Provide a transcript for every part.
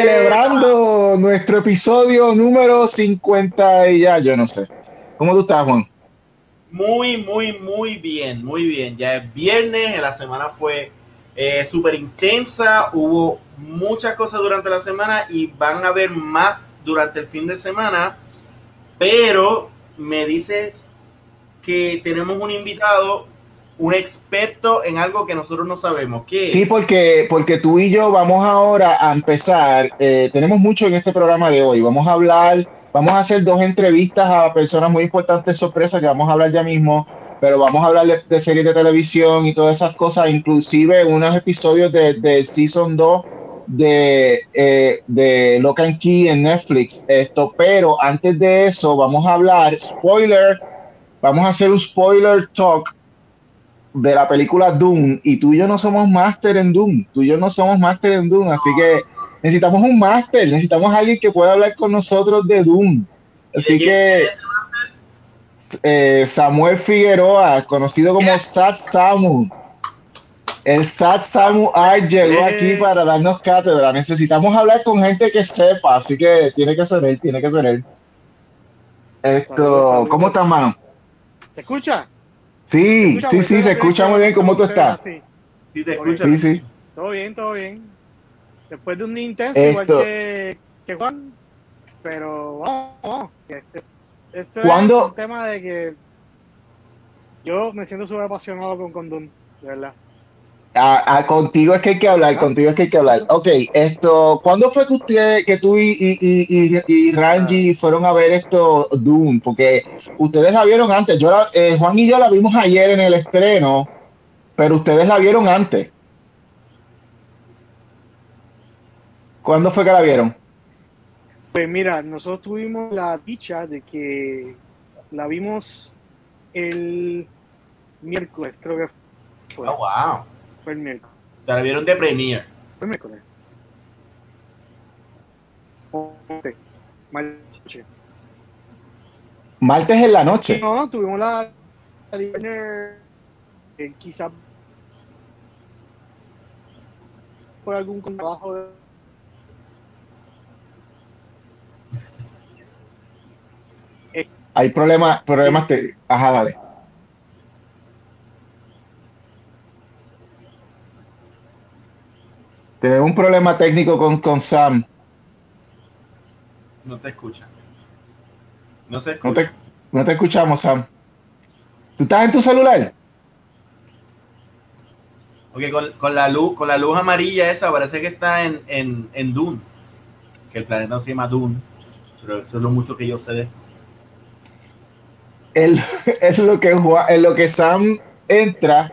Celebrando nuestro episodio número 50 y ya, yo no sé. ¿Cómo tú estás, Juan? Muy, muy, muy bien, muy bien. Ya es viernes, la semana fue eh, súper intensa, hubo muchas cosas durante la semana y van a haber más durante el fin de semana, pero me dices que tenemos un invitado, un experto en algo que nosotros no sabemos. ¿Qué Sí, porque, porque tú y yo vamos ahora a empezar, eh, tenemos mucho en este programa de hoy, vamos a hablar, vamos a hacer dos entrevistas a personas muy importantes, sorpresas, que vamos a hablar ya mismo, pero vamos a hablar de, series de televisión y todas esas cosas, inclusive unos episodios de, de Season 2 de, eh, de Key en Netflix. Esto, pero antes de eso, vamos a hablar, spoiler, vamos a hacer un spoiler talk de la película Doom. Y tú y yo no somos máster en Doom. Tú y yo no somos máster en Doom. Así que necesitamos un máster, necesitamos alguien que pueda hablar con nosotros de Doom. Así que eh, Samuel Figueroa, conocido como Sat Samu. El Sat Samu Art llegó aquí para darnos cátedra. Necesitamos hablar con gente que sepa, así que tiene que ser él, tiene que ser él. Esto, ¿cómo estás, mano? ¿Se escucha? Sí, sí, sí, se escucha muy bien. ¿Cómo tú estás? Sí, te escucho. Sí, sí. Todo bien, todo bien. Después de un día intenso, igual que, que Juan, pero vamos, vamos. Este, esto es un tema de que yo me siento súper apasionado con Condón, de verdad. A, contigo es que hay que hablar, contigo es que hay que hablar. Ok, esto, ¿cuándo fue que usted, que tú y, y, y, Ranji fueron a ver esto Doom? Porque ustedes la vieron antes. Yo eh, Juan y yo la vimos ayer en el estreno, pero ustedes la vieron antes. ¿Cuándo fue que la vieron? Pues mira, nosotros tuvimos la dicha de que la vimos el miércoles, creo que fue. Oh, wow. Fue el miércoles. Te la vieron de premier. Fue el miércoles. Martes. Martes en la noche. No, tuvimos la, la dinner, eh, quizás por algún trabajo de Hay problemas, problemas, te, ajá, dale. Tenemos un problema técnico con, con Sam. No te escucha. No se escucha. No te, escuchamos, Sam. ¿Tú estás en tu celular? Ok, con, la luz, con la luz amarilla esa parece que está en, en, en Dune. Que el planeta se llama Dune. Pero eso es lo mucho que yo sé de es lo que en lo que Sam entra.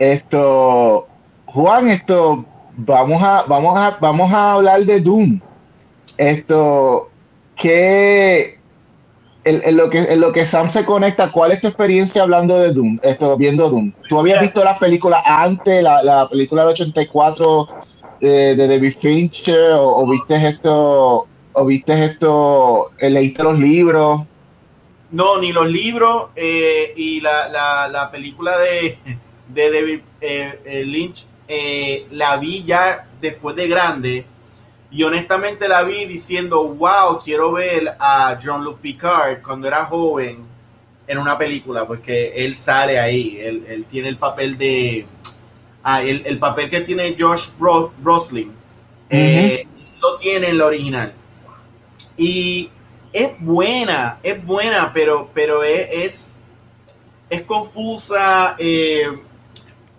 Esto, Juan, esto, vamos a, vamos a, vamos a hablar de Doom. Esto, que en, lo que en lo que Sam se conecta, ¿cuál es tu experiencia hablando de Doom? Esto, viendo Doom. ¿Tú habías visto las películas antes, la, película del 84 eh, de David Fincher, o, viste esto, o viste esto, eh, leíste los libros? No, ni los libros eh, y la, la, película de, de David eh, eh, la vi ya después de grande y honestamente la vi diciendo, wow, quiero ver a Jean-Luc Picard cuando era joven en una película, porque él sale ahí, él, tiene el papel de... Ah, el, papel que tiene Josh Brosling, lo tiene en la original. Y es buena, es buena, pero, pero es, es, confusa, eh,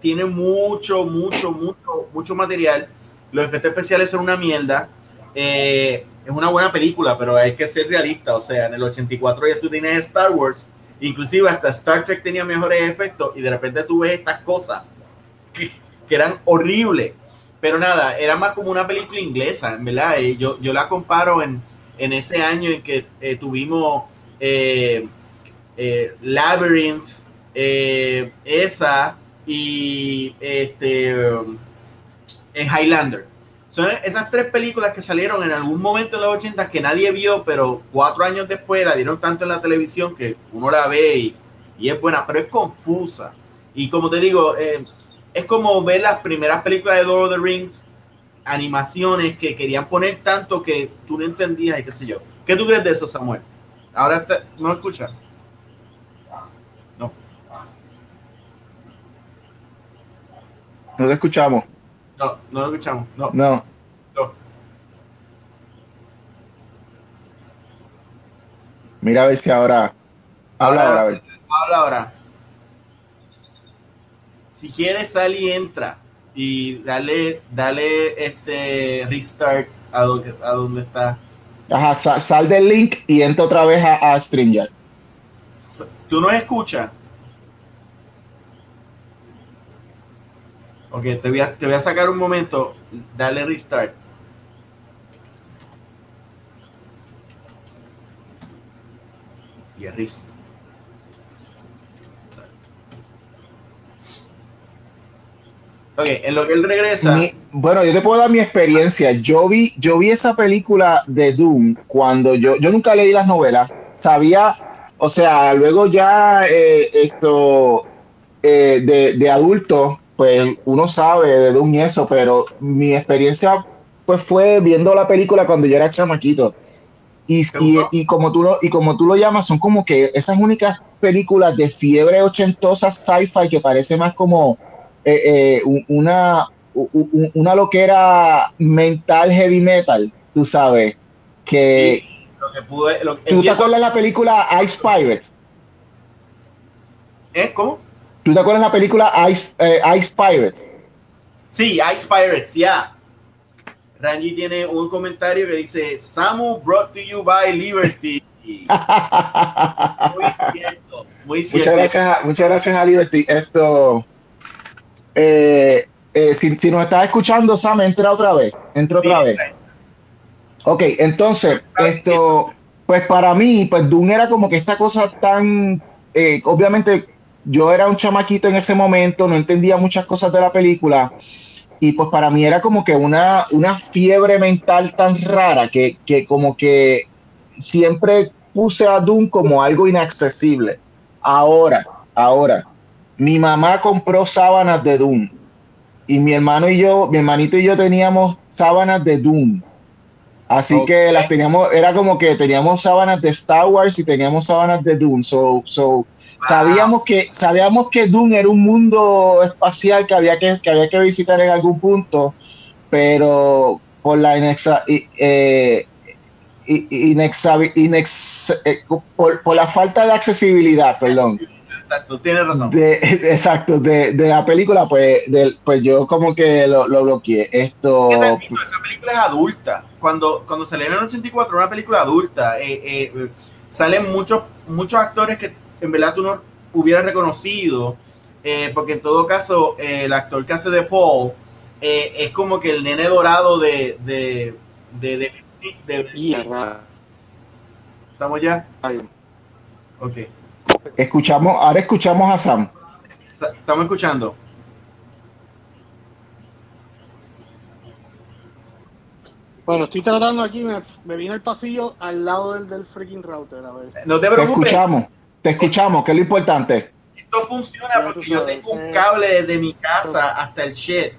tiene mucho, mucho, mucho, mucho material. Los efectos especiales son una mierda. Eh, es una buena película, pero hay que ser realista. O sea, en el 84 ya tú tienes Star Wars, inclusive hasta Star Trek tenía mejores efectos y de repente tú ves estas cosas que, eran horribles. Pero nada, era más como una película inglesa, ¿verdad? Eh, yo, yo la comparo en, en ese año en que eh, tuvimos Labyrinth, esa y este Highlander. Son esas tres películas que salieron en algún momento en los 80 que nadie vio, pero cuatro años después la dieron tanto en la televisión que uno la ve y, y es buena, pero es confusa. Y como te digo, es como ver las primeras películas de Lord of the Rings animaciones que querían poner tanto que tú no entendías y qué sé yo. ¿Qué tú crees de eso, Samuel? Ahora no escuchas. No te escuchamos. No, no lo escuchamos. No. No. Mira a ver si ahora. Habla ahora. Habla ahora. Si quieres, sal y entra. Y dale, dale este restart a donde, a donde está. Ajá, sal, del link y entra otra vez a, a StreamYard. ¿Tú no escuchas? Ok, te voy, a, te voy a sacar un momento. Dale restart. Y restart. Ok, en lo que él regresa. bueno, yo te puedo dar mi experiencia. Yo vi, yo vi esa película de Doom cuando yo, yo nunca leí las novelas. Sabía, o sea, luego ya eh, esto eh, de, de, adulto, pues uno sabe de Doom y eso, pero mi experiencia pues fue viendo la película cuando yo era chamaquito. Y, y, y, como tú lo, y como tú lo llamas, son como que esas únicas películas de fiebre ochentosa sci-fi que parece más como eh, eh, una, una loquera mental heavy metal, tú sabes, que... ¿Tú te acuerdas de la película Ice Pirates? ¿Eh? ¿Cómo? ¿Tú te acuerdas de la película Ice, eh, Ice Pirates? Sí, Ice Pirates, ya. Rangi tiene un comentario que dice, Samu brought to you by Liberty. muy cierto, muy cierto. Muchas gracias, muchas gracias a Liberty. Esto eh, eh, si, nos estás escuchando, Sam, entra otra vez. Entra otra vez. Ok, entonces, esto, pues para mí, pues Doom era como que esta cosa tan, eh, obviamente yo era un chamaquito en ese momento, no entendía muchas cosas de la película y pues para mí era como que una, una fiebre mental tan rara que, que como que siempre puse a Doom como algo inaccesible. Ahora, ahora, mi mamá compró sábanas de Doom. Y mi hermano y yo, mi hermanito y yo teníamos sábanas de Doom. Así que las teníamos, era como que teníamos sábanas de Star Wars y teníamos sábanas de Doom. So, so sabíamos que, sabíamos que Doom era un mundo espacial que había que, que había que visitar en algún punto, pero por la inexa, eh, eh, por, por la falta de accesibilidad, perdón exacto, tienes razón. exacto, de, la película, pues, pues yo como que lo, lo bloqueé. Esto. Esa película es adulta. Cuando, cuando salió en el 84, una película adulta, eh, eh, salen muchos, muchos actores que en verdad tú no hubieras reconocido, eh, porque en todo caso, el actor que hace de Paul es como que el nene dorado de. de, de, de, ¿Estamos ya? Ok. Escuchamos, ahora escuchamos a Sam. Estamos escuchando. Bueno, estoy tratando aquí, me, me vine al pasillo al lado del, del freaking router. A ver. No te preocupes. Te escuchamos, te escuchamos, que es lo importante. Esto funciona porque yo tengo un cable desde mi casa hasta el shed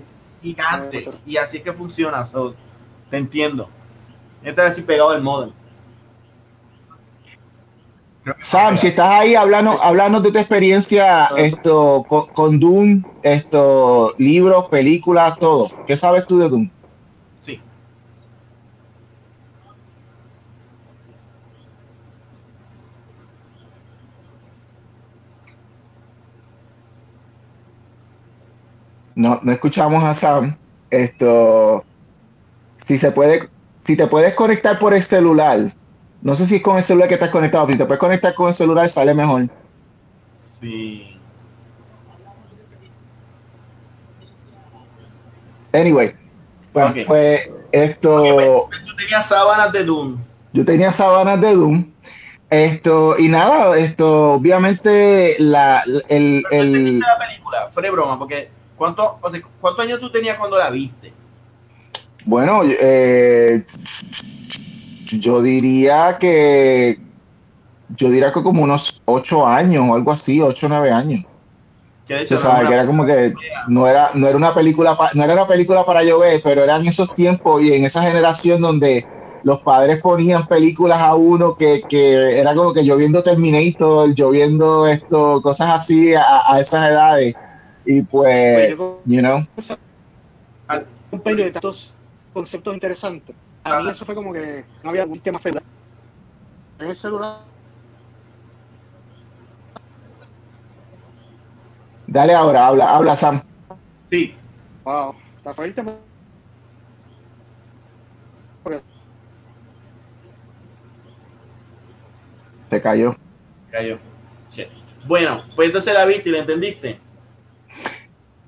gigante y así es que funciona. te entiendo. Entra así pegado el modem. Sam, si estás ahí hablando, hablando de tu experiencia esto con, Doom, esto, libros, películas, todo. ¿Qué sabes tú de Doom? Sí. No, no escuchamos a Sam. Esto, si se puede, si te puedes conectar por el celular, no sé si es con el celular que estás conectado, pero te puedes conectar con el celular, sale mejor. Sí. Anyway, pues, esto. tú tenías sábanas de Doom. Yo tenía sábanas de Doom. Esto, y nada, esto, obviamente, la, el. el... la película? Fue de broma, porque ¿cuánto, ¿cuántos años tú tenías cuando la viste? Bueno, eh yo diría que yo diría que como unos ocho años o algo así, ocho o nueve años. Que era como que no era, no era una película, no era una película para llover, pero eran esos tiempos y en esa generación donde los padres ponían películas a uno que, que era como que lloviendo Terminator, lloviendo esto, cosas así a, esas edades. Y pues, you know. Un de tantos conceptos interesantes. A mí eso fue como que no había un sistema federal. En el celular Dale ahora, habla, habla Sam. Sí. Wow, está fuerte. Se cayó. Cayó. Bueno, pues entonces la viste y la entendiste.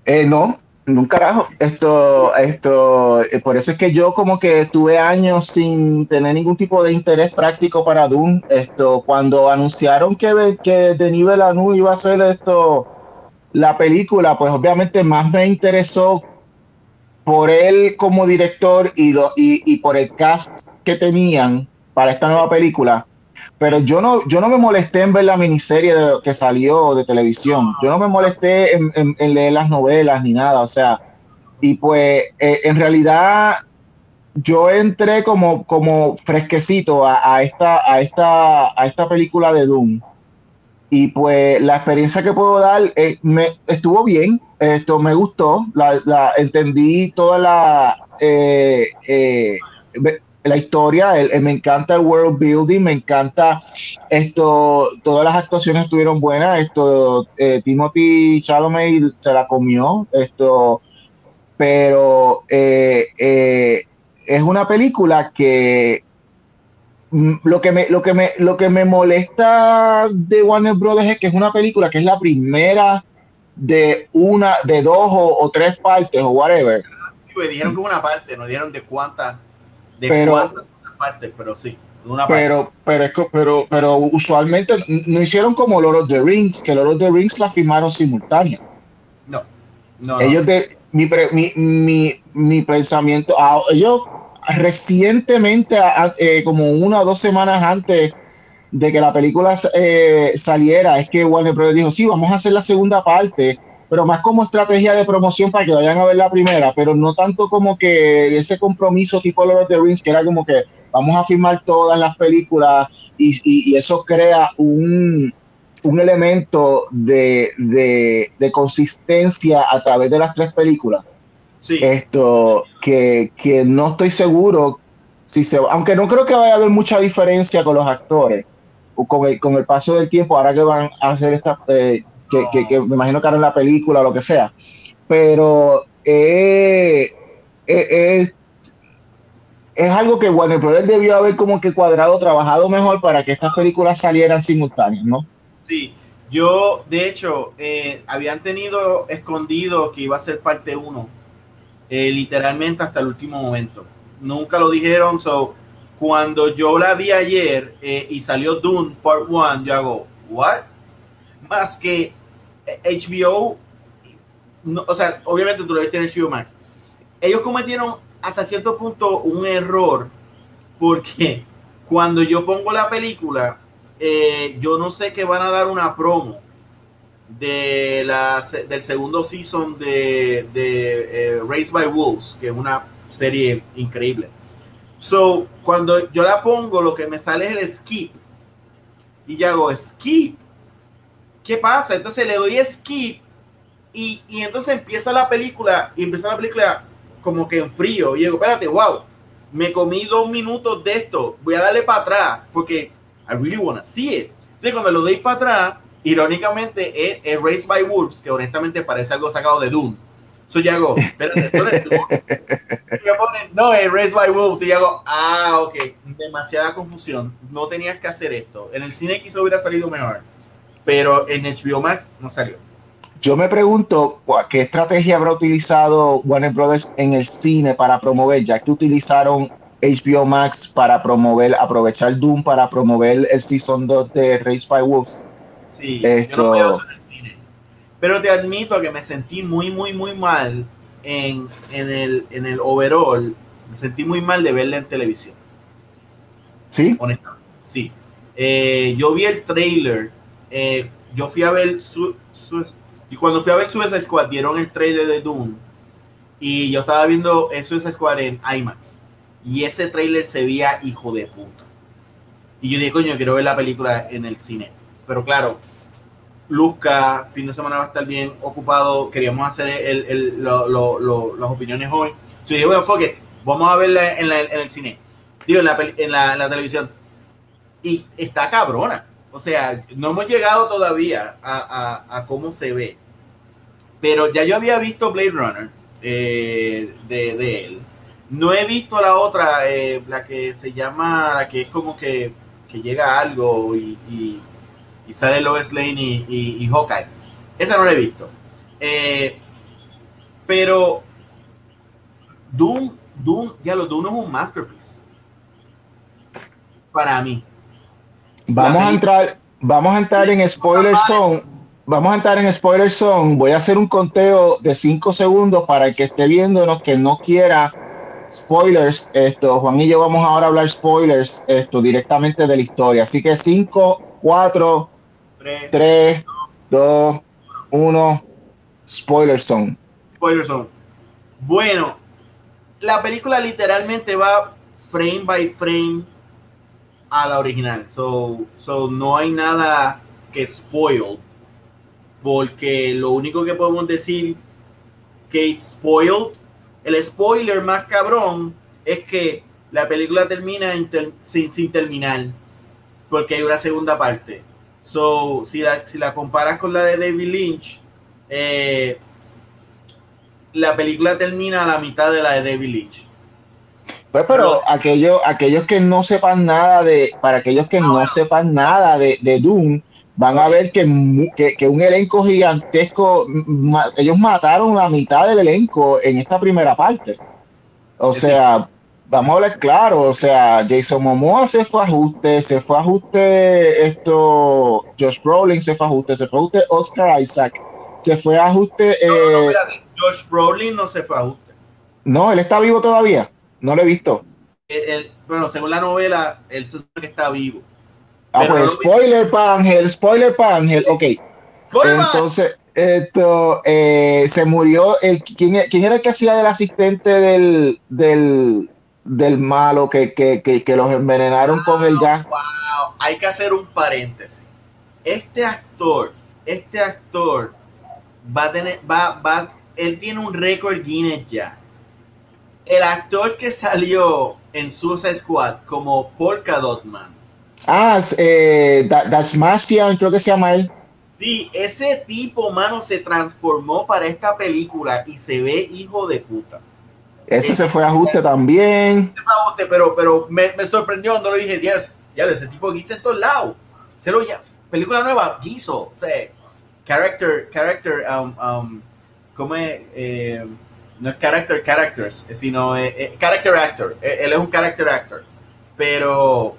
Eh, no, un carajo. Esto, esto, eh, por eso es que yo como que tuve años sin tener ningún tipo de interés práctico para Doom. Esto, cuando anunciaron que, que Denis Villeneuve iba a hacer esto, la película, pues obviamente más me interesó por él como director y, lo, y, por el cast que tenían para esta nueva película. Pero yo no, yo no me molesté en ver la miniserie que salió de televisión. Yo no me molesté en, leer las novelas ni nada. O sea, y pues eh, en realidad yo entré como, como fresquecito a, esta, a, esta, a esta película de Doom y pues la experiencia que puedo dar eh, me estuvo bien, esto me gustó, la, entendí toda la eh, eh, la historia, me encanta el world building, me encanta esto, todas las actuaciones estuvieron buenas, esto Timothy Chalamet se la comió, esto, pero es una película que Mm, lo que me lo que me lo que me molesta de Warner Brothers es que es una película que es la primera de una de dos o, tres partes o whatever. Sí, dijeron que una parte no dijeron de cuántas de pero, cuántas partes pero sí una pero pero es pero pero usualmente no hicieron como Lord of the Rings que Lord of the Rings la firmaron simultánea no no ellos de mi, mi, mi, mi pensamiento ah, ellos recientemente, eh, como una o dos semanas antes de que la película eh, saliera, es que Warner Bros. dijo, sí, vamos a hacer la segunda parte, pero más como estrategia de promoción para que vayan a ver la primera, pero no tanto como que ese compromiso tipo Lord of the Rings, que era como que vamos a filmar todas las películas y, eso crea un, un elemento de, de consistencia a través de las tres películas. Esto, que, no estoy seguro si se aunque no creo que vaya a haber mucha diferencia con los actores o con el, con el paso del tiempo, ahora que van a hacer esta, eh, que, me imagino que harán la película o lo que sea, pero eh, eh, es algo que el poder debió haber como que cuadrado, trabajado mejor para que estas películas salieran simultáneas, ¿no? Sí, yo de hecho habían tenido escondido que iba a ser parte 1 eh, literalmente hasta el último momento. Nunca lo dijeron, so cuando yo la vi ayer eh, y salió Dune Part 1, yo hago, ¿what? Más que HBO, o sea, obviamente tú lo viste en HBO Max. Ellos cometieron hasta cierto punto un error porque cuando yo pongo la película, eh, yo no sé que van a dar una promo de la, del segundo season de, de eh, Raised by Wolves, que es una serie increíble. So, cuando yo la pongo, lo que me sale es el skip. Y yo hago skip. ¿Qué pasa? Entonces le doy skip. Y, y entonces empieza la película. Y empieza la película como que en frío. Y digo, espérate, wow. Me comí dos minutos de esto. Voy a darle para atrás. Porque I really wanna see it. Entonces cuando lo doy para atrás irónicamente es, es by Wolves, que honestamente parece algo sacado de Doom. So yo hago, espérate, no, es Raised by Wolves. Y yo hago, ah, ok, demasiada confusión. No tenías que hacer esto. En el cine quizá hubiera salido mejor, pero en HBO Max no salió. Yo me pregunto qué estrategia habrá utilizado Warner Brothers en el cine para promover, ya que utilizaron HBO Max para promover, aprovechar Doom para promover el Season 2 de Raised by Wolves Sí, yo no en el cine. Pero te admito que me sentí muy, muy, muy mal en, el, en el overall. Me sentí muy mal de verla en televisión. ¿Sí? Honestamente, sí. Eh, yo vi el trailer. Eh, yo fui a ver su, Y cuando fui a ver Suicide Squad, dieron el trailer de Doom. Y yo estaba viendo Suicide Squad en IMAX. Y ese trailer se veía hijo de puta. Y yo dije, coño, quiero ver la película en el cine. Pero claro, Luzca, fin de semana va a estar bien ocupado. Queríamos hacer el, el, las opiniones hoy. Yo dije, bueno, enfoque, vamos a verla en, en, el cine. Digo, en la, en la televisión. Y está cabrona o sea, no hemos llegado todavía a, cómo se ve. Pero ya yo había visto Blade Runner eh, de, él. No he visto la otra, eh, la que se llama, la que es como que, llega algo y, sale Lois Lane y, y, Hawkeye. Esa no la he visto. Eh, pero Doom, Doom, ya lo Doom es un masterpiece. Para mí. Vamos a entrar, vamos a entrar en spoiler zone. Vamos a entrar en spoiler zone. Voy a hacer un conteo de 5 segundos para el que esté viéndonos que no quiera spoilers. Esto, Juan y yo vamos ahora a hablar spoilers esto directamente de la historia. Así que 5, 4, 3, 2, 1. Spoiler zone. Spoiler zone. Bueno, la película literalmente va frame by frame a la original. So, so no hay nada que spoil. Porque lo único que podemos decir que spoiled, el spoiler más cabrón es que la película termina sin, sin, terminar. Porque hay una segunda parte. So, si la, si la comparas con la de David Lynch, eh, la película termina a la mitad de la de David Lynch. Pues, pero aquellos, aquellos que no sepan nada de, para aquellos que no sepan nada de, de Doom, van a ver que, que, un elenco gigantesco, ellos mataron la mitad del elenco en esta primera parte. O sea, vamos a hablar claro, o sea, Jason Momoa se fue a ajuste, se fue a ajuste esto, Josh Brolin se fue a ajuste, se fue a ajuste Oscar Isaac, se fue a ajuste... Eh, Josh Brolin no se fue a ajuste. No, él está vivo todavía. No lo he visto. bueno, según la novela, él que está vivo. Ah, pues spoiler para Ángel, spoiler para Ángel, ok. Entonces, esto, eh, se murió, el, ¿quién, ¿quién, era el que hacía del asistente del, del, del malo que, que, que, los envenenaron con el gas? Wow, hay que hacer un paréntesis. Este actor, este actor va a tener, va, va, él tiene un récord Guinness ya el actor que salió en Suicide Squad como Polka Dot Man. Ah, eh, creo que se llama él. Sí, ese tipo, mano, se transformó para esta película y se ve hijo de puta. Ese se fue a ajuste también. pero, pero me, sorprendió cuando le dije, yes, ya, ese tipo guisa en todos lados. Se lo ya, película nueva, guiso. O sea, character, character, um, um, como es, eh, no es character characters, sino eh, eh, character actor. Eh, él es un character actor. Pero,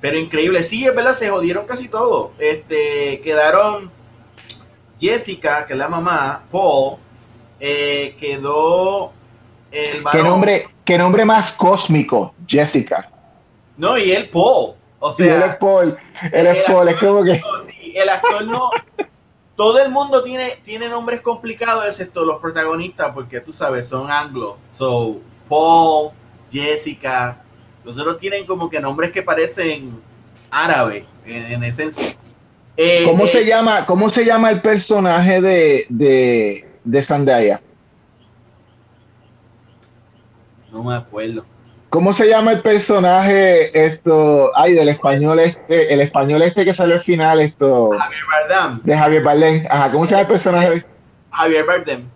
pero increíble. Sí, es verdad, se jodieron casi todo. Este, quedaron Jessica, que es la mamá, Paul, quedó el ¿Qué nombre, qué nombre más cósmico, Jessica. No, y él Paul. O sea, él es Paul. Él es Paul, es como que. el actor no, todo el mundo tiene, tiene nombres complicados, excepto los protagonistas, porque tú sabes, son anglo. So, Paul, Jessica, los otros tienen como que nombres que parecen árabe en, esencia. Eh, ¿Cómo, se eh, llama, ¿Cómo se llama el personaje de, de, de Zendaya? No me acuerdo. ¿Cómo se llama el personaje esto? Ay, del español este, el español este que salió al final esto. Javier Bardem. De Javier Bardem. Ajá, ¿cómo se llama el personaje? Javier Bardem.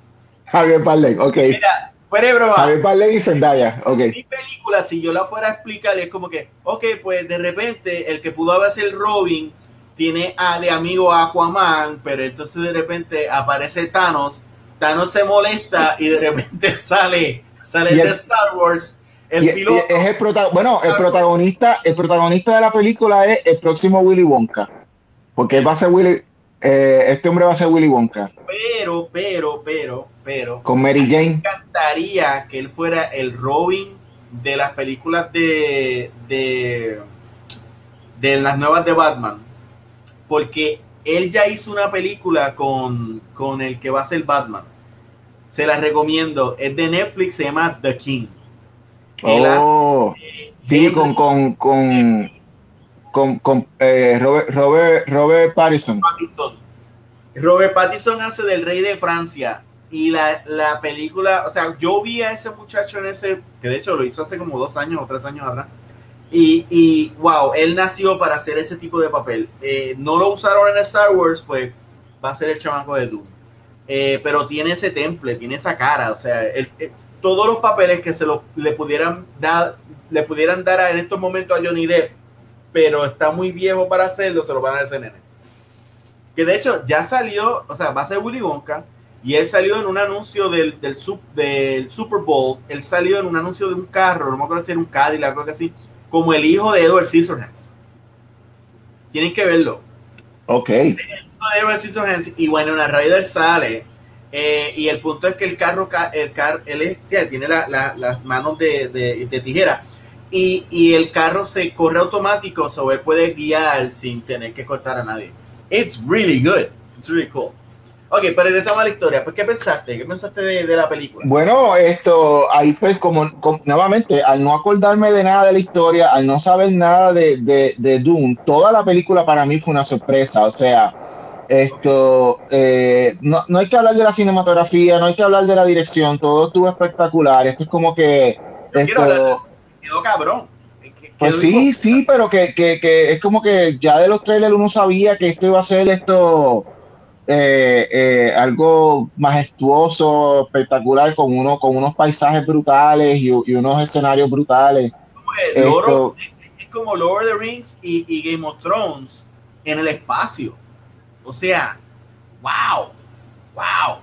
Javier Bardem, ok. Mira, fuera de broma. Javier Bardem y Zendaya, ok. Mi película, si yo la fuera a explicar, es como que, ok, pues de repente el que pudo haber sido Robin tiene a, de amigo a Aquaman, pero entonces de repente aparece Thanos, Thanos se molesta y de repente sale, sale de Star Wars el piloto. Es el bueno, el protagonista, el protagonista de la película es el próximo Willy Wonka. Porque va a ser Willy, eh, este hombre va a ser Willy Wonka. Pero, pero, pero, pero. Con Mary Jane. Me encantaría que él fuera el Robin de las películas de, de, de las nuevas de Batman. Porque él ya hizo una película con, con el que va a ser Batman. Se la recomiendo. Es de Netflix, se llama The King. Oh, sí, con, con, con, con, con eh, Robert, Robert, Robert Pattinson. Robert Pattinson hace del rey de Francia. Y la, la, película, o sea, yo vi a ese muchacho en ese, que de hecho lo hizo hace como dos años o tres años atrás. Y, y wow, él nació para hacer ese tipo de papel. Eh, no lo usaron en Star Wars, pues va a ser el chamaco de Doom. Eh, pero tiene ese temple, tiene esa cara, o sea, el, eh, todos los papeles que se lo, le pudieran dar, le pudieran dar en estos momentos a Johnny Depp, pero está muy viejo para hacerlo, se lo van a dar a. Que de hecho ya salió, o sea, va a ser Willy Wonka, y él salió en un anuncio del, del, del Super Bowl, él salió en un anuncio de un carro, no me acuerdo si era un Cadillac, algo así, como el hijo de Edward Scissorhands. Tienen que verlo. Ok. Edward Scissorhands, y bueno, en la Raider sale eh, y el punto es que el carro, el car, él tiene las manos de, tijera. Y, el carro se corre automático, so él puede guiar sin tener que cortar a nadie. It's really good. It's really cool. Ok, pero regresamos a la historia. Pues, ¿qué pensaste? ¿Qué pensaste de, la película? Bueno, esto, ahí pues, como, nuevamente, al no acordarme de nada de la historia, al no saber nada de, de, de Doom, toda la película para mí fue una sorpresa. O sea, esto, eh, no, no, hay que hablar de la cinematografía, no hay que hablar de la dirección, todo estuvo espectacular. Esto es como que. Esto, quedó cabrón. Pues sí, sí, pero que, que, que, es como que ya de los trailers uno sabía que esto iba a ser esto eh, eh, algo majestuoso, espectacular, con uno, con unos paisajes brutales y, unos escenarios brutales. es, como Lord of the Rings y, y Game of Thrones en el espacio. O sea, wow, wow,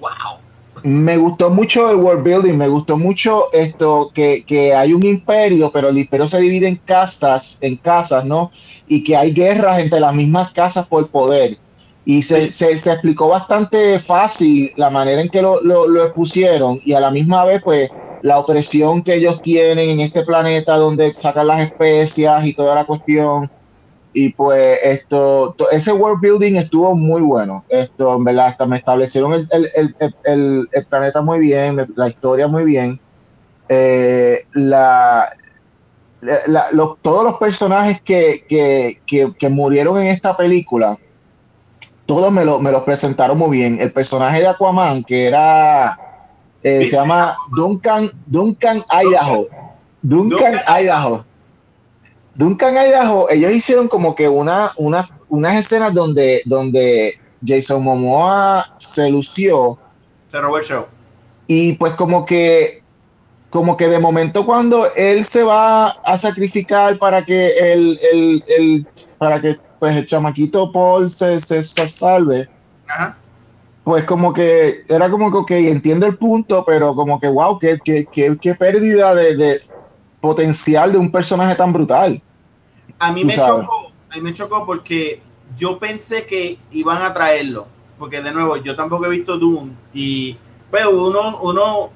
wow. Me gustó mucho el world building, me gustó mucho esto que, que, hay un imperio, pero el imperio se divide en castas, en casas, ¿no? Y que hay guerras entre las mismas casas por poder. Y se, se, se explicó bastante fácil la manera en que lo, lo, lo, expusieron y a la misma vez, pues, la opresión que ellos tienen en este planeta donde sacan las especias y toda la cuestión y pues esto, ese world building estuvo muy bueno. Esto, en verdad, hasta me establecieron el, el, el, el planeta muy bien, la historia muy bien. Eh, la, los, todos los personajes que, que, que, que, murieron en esta película, todos me, lo, me los presentaron muy bien. El personaje de Aquaman, que era, eh, se llama Duncan, Duncan Idaho. Duncan Idaho Duncan Idaho, ellos hicieron como que una, una, unas escenas donde, donde Jason Momoa se lució. Se robó el show. Y pues como que, como que de momento cuando él se va a sacrificar para que el, el, el para que pues el chamaquito Paul se, se, salve. Pues como que era como que, ok, entiendo el punto, pero como que, wow, qué, qué, qué, pérdida de, de potencial de un personaje tan brutal. A mí me chocó, a mí me chocó porque yo pensé que iban a traerlo, porque de nuevo, yo tampoco he visto Doom y pues uno, uno,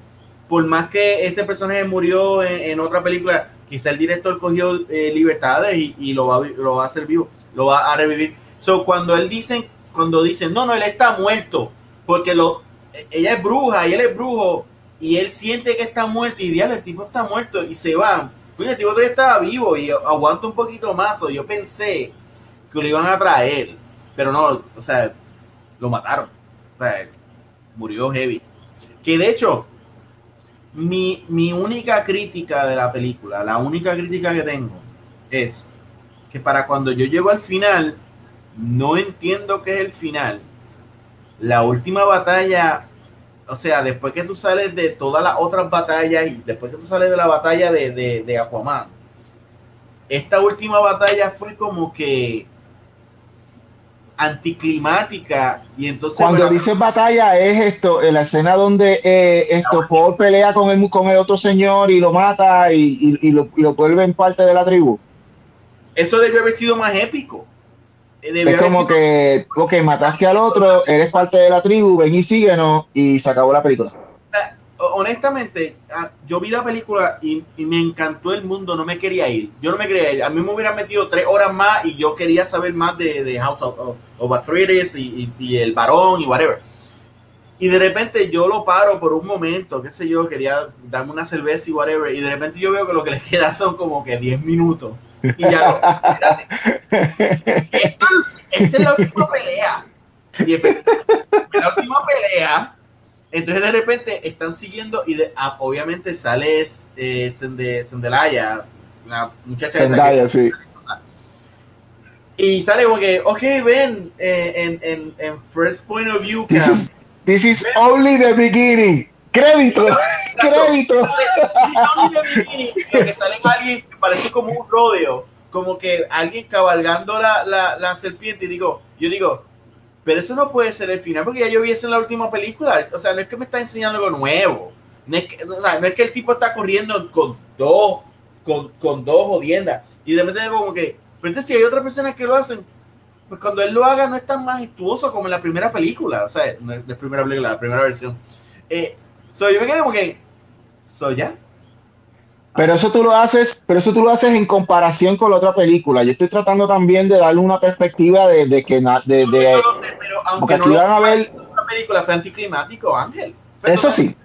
por más que ese personaje murió en, otra película, quizá el director cogió eh, libertades y, lo, va, lo va a hacer vivo, lo va a revivir. So, cuando él dicen, cuando dicen, no, no, él está muerto, porque lo, ella es bruja y él es brujo, y él siente que está muerto, y diablo, el tipo está muerto, y se va el tipo todavía estaba vivo y aguanta un poquito más. O yo pensé que lo iban a traer, pero no, o sea, lo mataron. O sea, murió heavy. Que de hecho, mi, mi única crítica de la película, la única crítica que tengo es que para cuando yo llego al final, no entiendo qué es el final. La última batalla o sea, después que tú sales de todas las otras batallas y después que tú sales de la batalla de, de, de Aquaman, esta última batalla fue como que anticlimática y entonces cuando dices batalla es esto en la escena donde eh, esto Paul pelea con el con el otro señor y lo mata y, y, lo, y lo vuelve en parte de la tribu. eso debe haber sido más épico es como que, ok, mataste al otro, eres parte de la tribu, ven y síguenos, y se acabó la película. honestamente, yo vi la película y, me encantó el mundo, no me quería ir. Yo no me quería ir. A mí me hubieran metido tres horas más y yo quería saber más de, de House of, of, y, y, el varón y whatever. Y de repente yo lo paro por un momento, qué sé yo, quería darme una cerveza y whatever. Y de repente yo veo que lo que le queda son como que 10 minutos. Y ya, espérate. Esta es la última pelea. Y la última pelea entonces de repente están siguiendo y ah, obviamente sale eh, Zendaya, la muchacha Zendaya, sí. Y sale como que, ok, ven, eh, en, en, en, first point of view. This is, this is only the beginning. Crédito, crédito. Que sale alguien que parece como un rodeo, como que alguien cabalgando la, la, la serpiente. Y digo, yo digo, pero eso no puede ser el final, porque ya yo vi eso en la última película. O sea, no es que me está enseñando algo nuevo. No es que, no es que el tipo está corriendo con dos, con, con dos jodiendas. Y de repente como que, pero si hay otras personas que lo hacen, pues cuando él lo haga no es tan majestuoso como en la primera película. O sea, no es la primera película, la primera versión. Eh, so, yo me quedé como que, ¿soy ya? Pero eso tú lo haces, pero eso tú lo haces en comparación con la otra película. Yo estoy tratando también de darle una perspectiva de, de que de, de, yo lo sé, pero aunque no lo a ver la película fue anticlimático, Ángel. eso sí.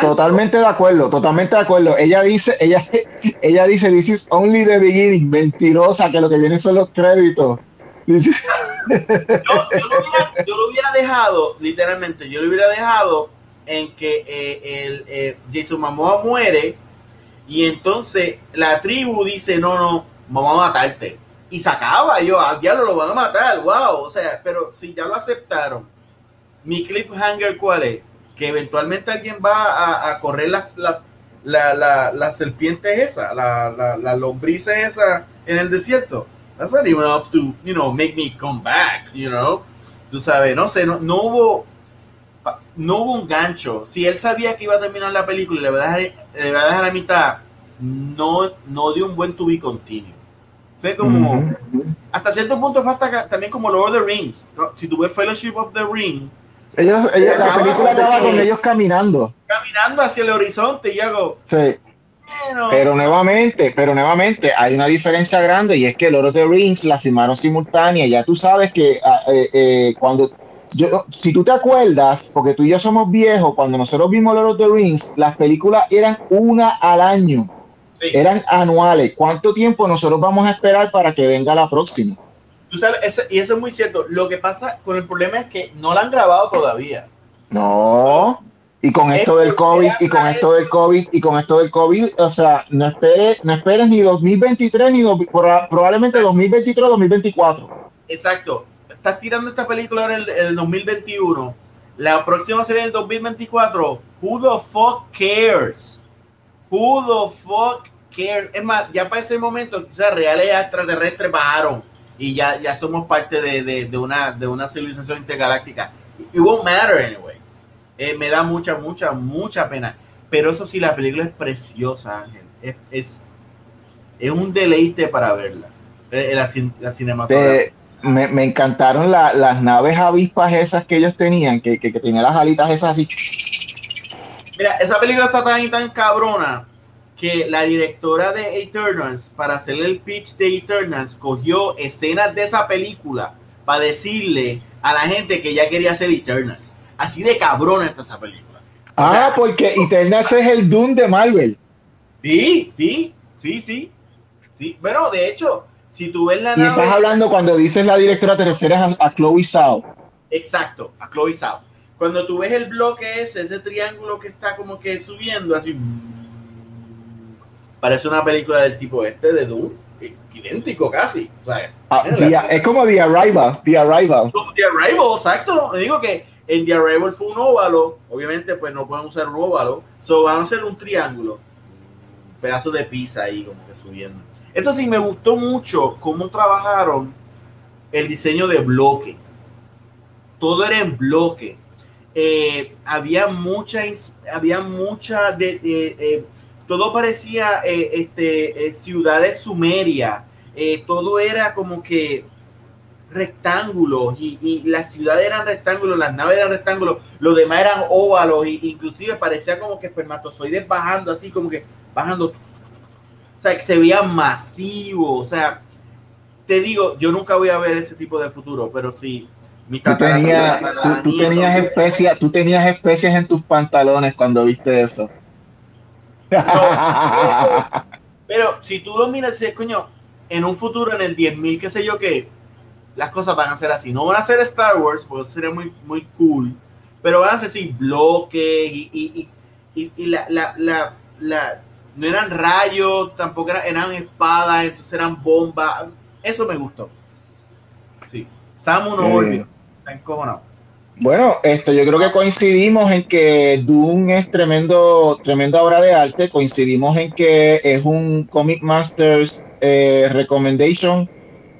Totalmente de acuerdo, totalmente de acuerdo. Ella dice, ella, ella dice, this is only the beginning, mentirosa, que lo que viene son los créditos. yo, yo, lo hubiera, yo, lo hubiera, dejado, literalmente, yo lo hubiera dejado en que eh, el, eh, Jason Momoa muere y entonces la tribu dice, no, no, vamos a matarte. Y se acaba, yo, al diablo lo van a matar, wow. O sea, pero si ya lo aceptaron, mi cliffhanger, ¿cuál es? Que eventualmente alguien va a, correr las, las, la, la, la, serpiente esa, la, la, la lombriz esa en el desierto. That's not enough to, you know, make me come back, you know. Tú sabes, no sé, no, no hubo no hubo un gancho. Si él sabía que iba a terminar la película y le va a dejar, le va a dejar a mitad, no, no dio un buen to be continuo. Fue como, hasta cierto punto fue hasta también como Lord of the Rings. Si tú ves Fellowship of the Ring, ellos, la película acaba con ellos caminando. Caminando hacia el horizonte y hago. Sí. Pero nuevamente, pero nuevamente hay una diferencia grande y es que Lord of the Rings la filmaron simultánea. Ya tú sabes que ah, eh, eh, cuando yo, si tú te acuerdas, porque tú y yo somos viejos, cuando nosotros vimos Lord of the Rings, las películas eran una al año, eran anuales. ¿Cuánto tiempo nosotros vamos a esperar para que venga la próxima? y eso es muy cierto. Lo que pasa con el problema es que no la han grabado todavía. No. Y con esto del COVID, y con esto del COVID, y con esto del COVID, o sea, no esperes, no esperes ni 2023, ni probablemente 2023, 2024. Exacto estás tirando esta película en el, 2021, la próxima serie en el 2024, who the fuck cares? Who the fuck cares? Es más, ya para ese momento quizás reales extraterrestres bajaron y ya, ya somos parte de, de, una, de una civilización intergaláctica. It won't matter anyway. Eh, me da mucha, mucha, mucha pena. Pero eso sí, la película es preciosa, Ángel. Es, es, es un deleite para verla. Eh, la, la cinematografía me, me encantaron las naves avispas esas que ellos tenían, que, que, tenían las alitas esas así. Mira, esa película está tan y tan cabrona que la directora de Eternals, para hacer el pitch de Eternals, cogió escenas de esa película para decirle a la gente que ya quería hacer Eternals. Así de cabrona está esa película. Ah, porque Eternals es el Doom de Marvel. Sí, sí, sí, sí. sí. Bueno, de hecho, si tú ves la y estás hablando cuando dices la directora, te refieres a, Chloe Zhao. Exacto, a Chloe Zhao. Cuando tú ves el bloque ese, ese triángulo que está como que subiendo así, parece una película del tipo este de Doom, idéntico casi. Ah, es como The Arrival, The Arrival. The Arrival, exacto. Digo que en The Arrival fue un óvalo, obviamente pues no pueden usar un óvalo, so van a hacer un triángulo, un pedazo de pizza ahí como que subiendo. Eso sí, me gustó mucho cómo trabajaron el diseño de bloque. Todo era en bloque. Eh, había mucha, había mucha, de, eh, todo parecía eh, este, ciudades sumeria. todo era como que rectángulos y, y las ciudades eran rectángulos, las naves eran rectángulos, los demás eran óvalos e inclusive parecía como que espermatozoides bajando así como que bajando, o sea, que se veía masivo, o sea, te digo, yo nunca voy a ver ese tipo de futuro, pero sí. Mi tú, tenías, tú, tenías especies, tú tenías especies en tus pantalones cuando viste esto. pero si tú lo miras, dices, coño, en un futuro, en el 10.000, qué sé yo qué, las cosas van a ser así. No van a ser Star Wars, porque sería muy, muy cool, pero van a ser así bloques y, y, y, y la, la, la, la, no eran rayos, tampoco eran, eran espadas, entonces eran bombas eso me gustó. Sí. Samu no volvió. Está Bueno, esto yo creo que coincidimos en que Doom es tremendo, tremenda obra de arte. Coincidimos en que es un Comic Masters eh, recommendation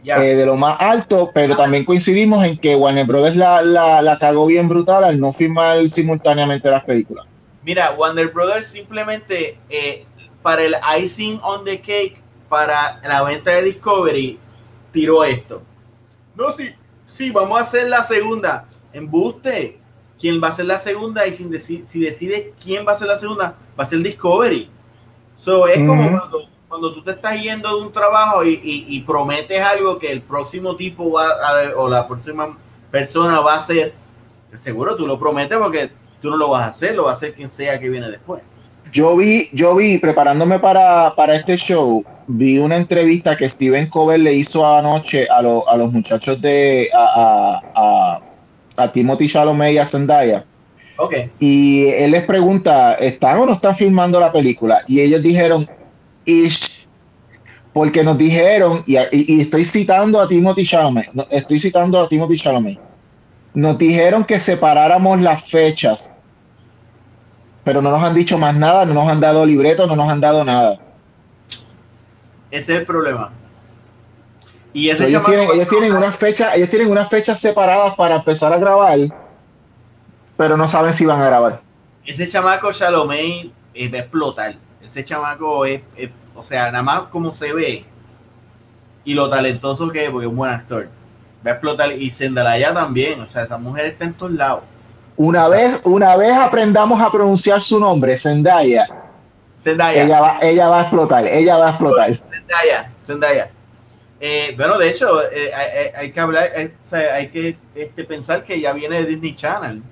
eh, de lo más alto, pero también coincidimos en que Warner Brothers la, la, la, cagó bien brutal al no filmar simultáneamente las películas. Mira, Warner Brothers simplemente eh, para el icing on the cake, para la venta de Discovery, tiró esto. No, sí, sí, vamos a hacer la segunda. Embuste. ¿Quién va a ser la segunda? Y sin si decide quién va a ser la segunda, va a ser Discovery. So, es como cuando, tú te estás yendo de un trabajo y, prometes algo que el próximo tipo va a, o la próxima persona va a hacer. Seguro tú lo prometes porque tú no lo vas a hacer, lo va a hacer quien sea que viene después. Yo vi, yo vi, preparándome para, para este show, vi una entrevista que Steven Cover le hizo anoche a, a los muchachos de a, a, a, Timothy Chalamet y a Zendaya. Okay. Y él les pregunta, ¿están o no están filmando la película? Y ellos dijeron, ish, porque nos dijeron, y, y, estoy citando a Timothy Chalamet, estoy citando a Timothy Chalamet, nos dijeron que separáramos las fechas, pero no nos han dicho más nada, no nos han dado libreto, no nos han dado nada. Ese es el problema. Y ese ellos, tienen, ellos tienen una fecha, ellos tienen unas fechas separadas para empezar a grabar, pero no saben si van a grabar. Ese chamaco Shalomé eh, va a explotar. Ese chamaco es, o sea, nada más como se ve y lo talentoso que es, porque es un buen actor. Va a explotar. Y Zendaya también, o sea, esa mujer está en todos lados. Una vez, una vez aprendamos a pronunciar su nombre, Zendaya, Zendaya. Ella va, ella va a explotar, ella va a explotar. Zendaya, Zendaya. Eh, bueno, de hecho, eh, hay, que hablar, eh, hay que este, pensar que ya viene de Disney Channel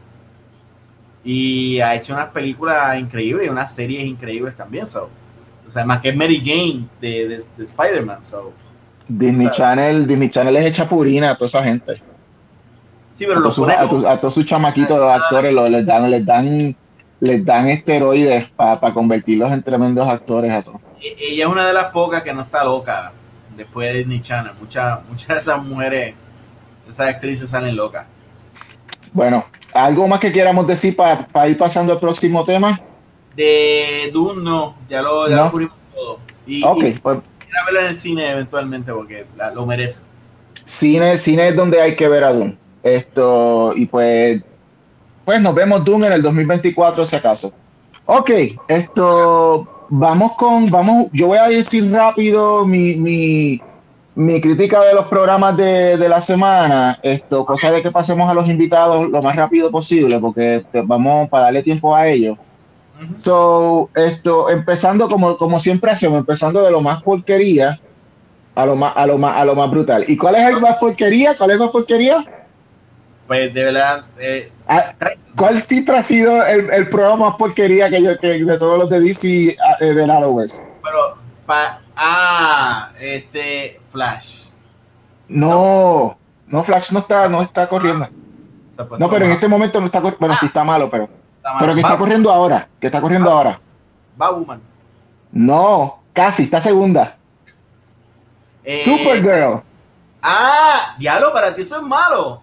y ha hecho unas películas increíbles y unas series increíbles también. So. O sea, más que Mary Jane de, de, Spider-Man. So. Disney Channel, Disney Channel es hecha purina a toda esa gente. Sí, pero a, a, todos sus chamaquitos de actores lo, les dan, les dan les dan esteroides para convertirlos en tremendos actores a todos. E-, ella es una de las pocas que no está loca después de Disney Channel. Muchas, muchas de esas mujeres, esas actrices salen locas. Bueno, ¿algo más que quieramos decir para ir pasando al próximo tema? De Dune no, ya lo, ya cubrimos todo. Y, ok, pues, verlo en el cine eventualmente porque lo merece. Cine, cine es donde hay que ver a Dune. Esto, y pues pues nos vemos Doom en el 2024 si acaso. Ok, esto vamos con, vamos, yo voy a decir rápido mi, mi, mi crítica de los programas de, de, la semana, esto, cosa de que pasemos a los invitados lo más rápido posible, porque vamos para darle tiempo a ellos. So, esto, empezando como, como siempre hacemos, empezando de lo más porquería a lo más, a lo más, a lo más brutal. ¿Y cuál es el más porquería? ¿Cuál es más porquería? Pues de verdad. Eh, ah, ¿Cuál siempre ha sido el, el, programa más porquería que yo que de todos los de DC ah, eh, de Arrowverse? Pero, pa, ah, este, Flash. No, no, Flash no está, no está corriendo. No, pero en este momento no está corriendo. Bueno, sí está malo, pero. Pero que está corriendo ahora. Que está corriendo ahora. Va Woman. No, casi, está segunda. Eh, Supergirl. Ah, diablo, para ti eso es malo.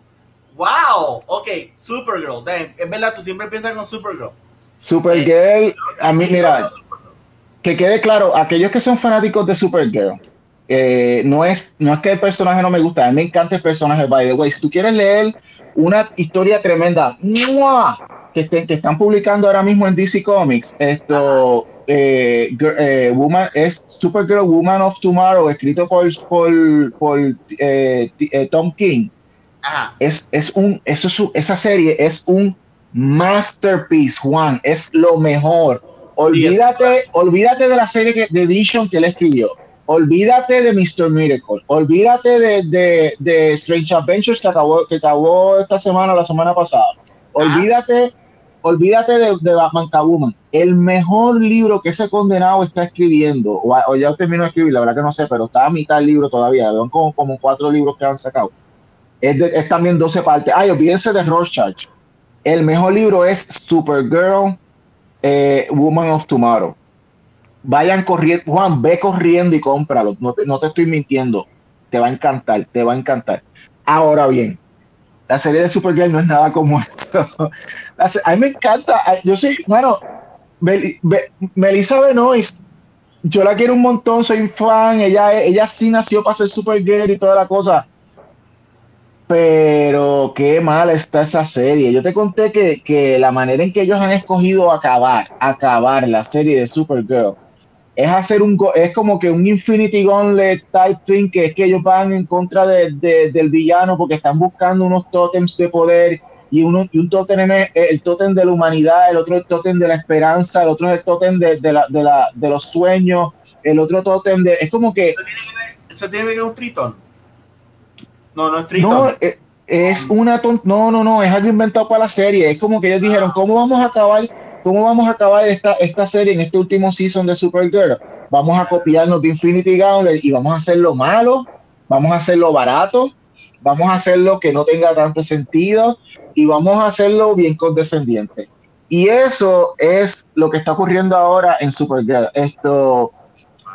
Wow, ok, Supergirl. es verdad, tú siempre piensas con Supergirl. Supergirl, eh, a mí, mira, que quede claro, aquellos que son fanáticos de Supergirl, eh, no, es, no es que el personaje no me gusta, a mí me encanta el personaje, by the way. Si tú quieres leer una historia tremenda, que, que están publicando ahora mismo en DC Comics, esto eh, eh, Woman es Supergirl Woman of Tomorrow, escrito por, por, eh, Tom King. Es, es un, eso esa serie es un masterpiece, Juan, es lo mejor. Olvídate, olvídate de la serie de Edition que él escribió. Olvídate de Mr. Miracle. Olvídate de, de, Strange Adventures que acabó, que acabó esta semana, la semana pasada. Olvídate olvídate de, de Batman Catwoman. El mejor libro que ese condenado está escribiendo, o, ya terminó de escribir, la verdad que no sé, pero está a mitad del libro todavía. Son como, como cuatro libros que han sacado. Es, también 12 partes. Ay, olvídense de Rorschach. El mejor libro es Supergirl, eh, Woman of Tomorrow. Vayan corriendo, Juan, ve corriendo y cómpralo. No no te estoy mintiendo. Te va a encantar, te va a encantar. Ahora bien, la serie de Supergirl no es nada como esto. A mí me encanta. Yo soy, bueno, Melissa Benoist, yo la quiero un montón, soy fan. Ella, ella sí nació para ser Supergirl y toda la cosa. Pero qué mal está esa serie. Yo te conté que, que la manera en que ellos han escogido acabar, acabar la serie de Supergirl es hacer un es como que un Infinity Gauntlet type thing que es que ellos van en contra de, del villano porque están buscando unos tótems de poder y uno y un tótem es el tótem de la humanidad el otro el tótem de la esperanza el otro es el tótem de, de, la, de, la, de los sueños el otro tótem de es como que eso tiene que ver un tritón no no es tritón no eh, es, una no no no es algo inventado para la serie es como que ellos dijeron ah. cómo vamos a acabar ¿cómo vamos a acabar esta, esta serie en este último season de Supergirl? Vamos a copiarnos de Infinity Gauntlet y vamos a hacerlo malo, vamos a hacerlo barato, vamos a hacerlo que no tenga tanto sentido y vamos a hacerlo bien condescendiente. Y eso es lo que está ocurriendo ahora en Supergirl. Esto,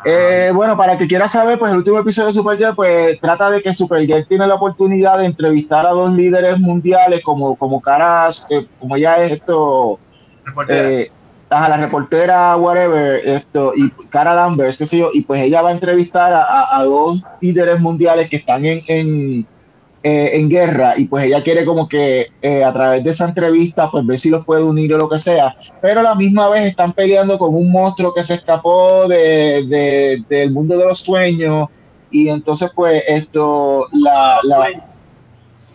eh, bueno, para que quiera saber, pues el último episodio de Supergirl, pues trata de que Supergirl tiene la oportunidad de entrevistar a dos líderes mundiales como, como caras, eh, como ya es esto, eh, a la reportera, whatever, esto, y Cara Danvers, qué sé yo, y pues ella va a entrevistar a, dos líderes mundiales que están en, en, eh, en, guerra, y pues ella quiere como que eh, a través de esa entrevista, pues ver si los puede unir o lo que sea, pero a la misma vez están peleando con un monstruo que se escapó de, del mundo de los sueños, y entonces pues esto, la, la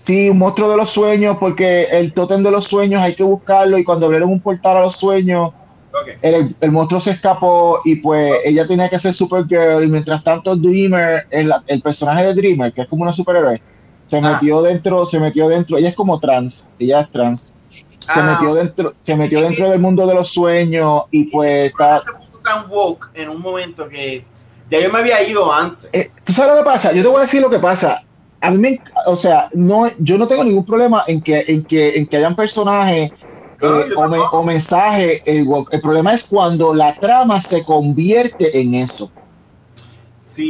Sí, un monstruo de los sueños, porque el tótem de los sueños hay que buscarlo y cuando abrieron un portal a los sueños, el, el, monstruo se escapó y pues ella tenía que ser Supergirl y mientras tanto Dreamer, el, el personaje de Dreamer, que es como una superhéroe, se ah. metió dentro, se metió dentro, ella es como trans, ella es trans, se ah. metió dentro, se metió dentro del mundo de los sueños y pues está... Tan woke en un momento que ya yo me había ido antes. Eh, ¿Tú sabes lo que pasa? Yo te voy a decir lo que pasa a mí o sea, no, yo no tengo ningún problema en que, en que, en que hayan personajes eh, o, mensajes. El, problema es cuando la trama se convierte en eso.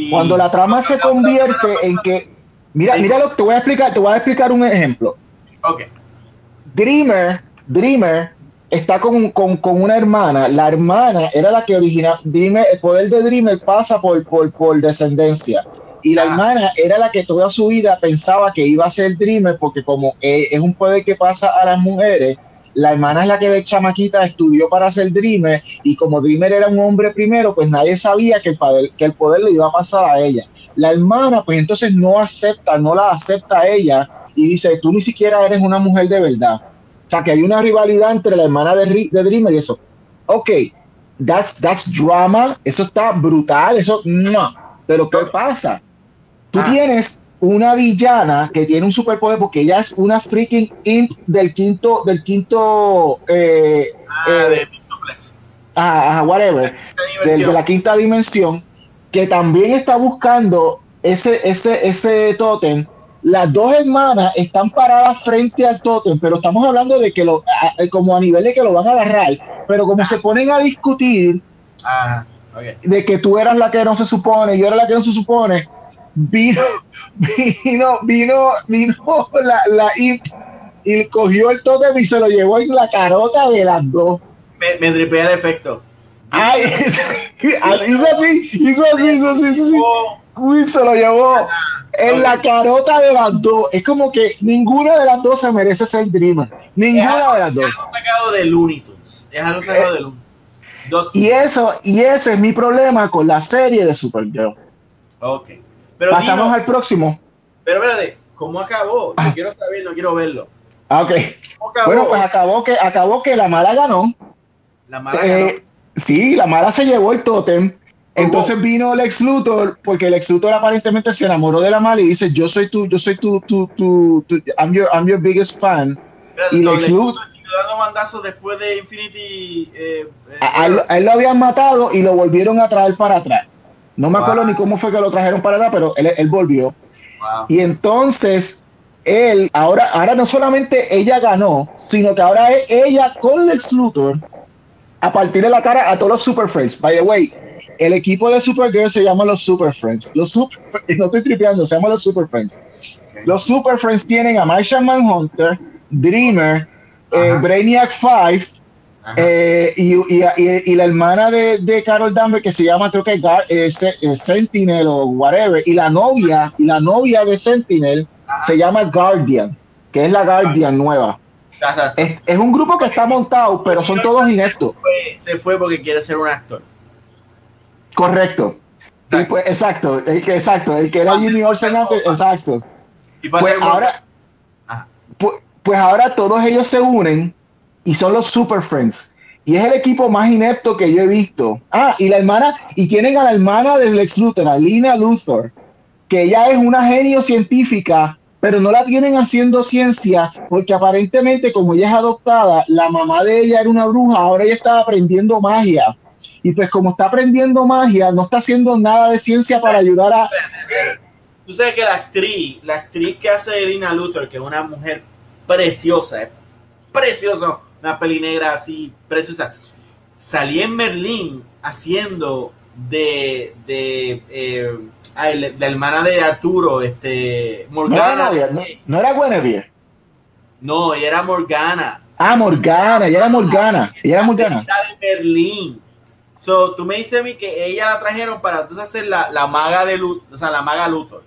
Cuando la trama se convierte en que, mira, mira lo que te voy a explicar, te voy a explicar un ejemplo. Dreamer, Dreamer está con, con, con, una hermana. La hermana era la que origina Dreamer, el poder de Dreamer pasa por, por, por descendencia y la ah. hermana era la que toda su vida pensaba que iba a ser Dreamer, porque como es un poder que pasa a las mujeres, la hermana es la que de chamaquita estudió para ser Dreamer, y como Dreamer era un hombre primero, pues nadie sabía que el poder, que el poder le iba a pasar a ella. La hermana, pues entonces no acepta, no la acepta a ella, y dice, tú ni siquiera eres una mujer de verdad. O sea, que hay una rivalidad entre la hermana de, de Dreamer y eso. Ok, that's, that's drama, eso está brutal, eso no. Pero ¿qué pasa? Tú ah. tienes una villana que tiene un superpoder porque ella es una freaking imp del quinto, del quinto, eh, ah, eh, de whatever, de, la quinta dimensión, que también está buscando ese, ese, ese tótem. Las dos hermanas están paradas frente al tótem, pero estamos hablando de que lo, como a nivel de que lo van a agarrar, pero como se ponen a discutir de que tú eras la que no se supone, yo era la que no se supone, vino, vino, vino, vino la, la y cogió el tótem y se lo llevó en la carota de las dos. Me, me tripea el efecto. Ay, hizo así, hizo así, hizo así, hizo así. Will se lo llevó en la carota de las dos. Es como que ninguna de las dos se merece ser Dreamer. Ninguna de las dos. Es sacado de Looney Tunes. Es algo sacado de Looney Tunes. Y eso, y ese es mi problema con la serie de Supergirl. Ok. Pero Pasamos al próximo. Pero espérate, ¿cómo acabó? No quiero saber, no quiero verlo. Ah, ok. Bueno, pues acabó que, acabó que la mala ganó. La mala ganó. Sí, la mala se llevó el tótem. Entonces vino Lex Luthor, porque Lex Luthor aparentemente se enamoró de la mala y dice, yo soy tu, yo soy tu, tu, tu, I'm, your, I'm your biggest fan. y Lex Luthor... dando mandazos después de Infinity... Eh, eh, a, él, lo habían matado y lo volvieron a traer para atrás. No me acuerdo ni cómo fue que lo trajeron para atrás, pero él, él volvió. Y entonces, él, ahora, ahora no solamente ella ganó, sino que ahora es ella con Lex Luthor a partir de la cara a todos los Super Friends. By the way, el equipo de Supergirl se llama los Super Friends. Los super, no estoy tripeando, se llama los Super Friends. Los Super Friends tienen a Martian Manhunter, Dreamer, eh, Brainiac 5 eh, y, y, y, la hermana de, de, Carol Danvers que se llama creo que eh, Sentinel o whatever y la novia y la novia de Sentinel se llama Guardian que es la Guardian nueva es, es, un grupo que está montado pero son todos ineptos. se fue porque quiere ser un actor. Correcto. Exacto, pues, exacto el que exacto el que era Jimmy Olsen exacto. Pues ahora pues, pues ahora todos ellos se unen y son los Super Friends. Y es el equipo más inepto que yo he visto. Ah, y la hermana, y tienen a la hermana del Lex Luthor, a Lina Luthor, que ella es una genio científica, pero no la tienen haciendo ciencia, porque aparentemente, como ella es adoptada, la mamá de ella era una bruja, ahora ella está aprendiendo magia. Y pues como está aprendiendo magia, no está haciendo nada de ciencia para ayudar a... Tú sabes que la actriz, la actriz que hace Lina Luthor, que es una mujer preciosa, es precioso una peli negra así preciosa. Salí en Berlín haciendo de, de eh, la hermana de Arturo, este, Morgana. No, era Guinevere. No, ella era Morgana. Ah, Morgana, ella era Morgana. Ella era Morgana. de Berlín. So, tú me dices a mí que ella la trajeron para entonces hacer la, la maga de Luthor, o sea, la maga Luthor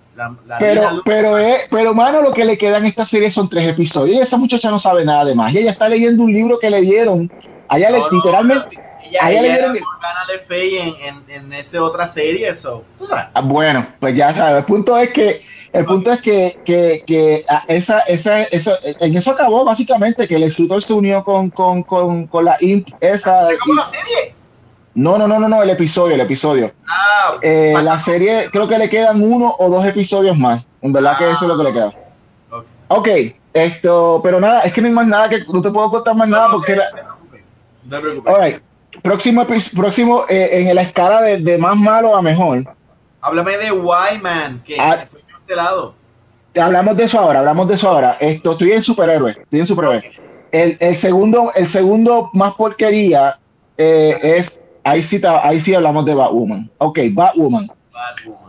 pero, pero, pero, mano, lo que le queda en esta serie son tres episodios. Y esa muchacha no sabe nada de más. ella está leyendo un libro que le dieron. Allá le, literalmente. Ella, ella le dieron. en, en, en esa otra serie, eso. Ah, bueno, pues ya sabes. El punto es que. El punto es que, que, que ah, esa, esa, esa, en eso acabó básicamente que el escritor se unió con, con, con, con la Imp. Esa, la serie? No, no, no, no, no, el episodio, el episodio. Ah, eh, la serie, creo que le quedan uno o dos episodios más. En verdad que eso es lo que le queda. Ok, esto, pero nada, es que no hay más nada que no te puedo contar más nada porque. No, te preocupes. Próximo, próximo eh, en la escala de, más malo a mejor. Háblame de Wyman, que ah. fue cancelado. Hablamos de eso ahora, hablamos de eso ahora. Esto, estoy en superhéroe, estoy en superhéroe. El, el, segundo, el segundo más porquería eh, es ahí sí, ahí sí hablamos de Batwoman. Ok, Batwoman. Batwoman.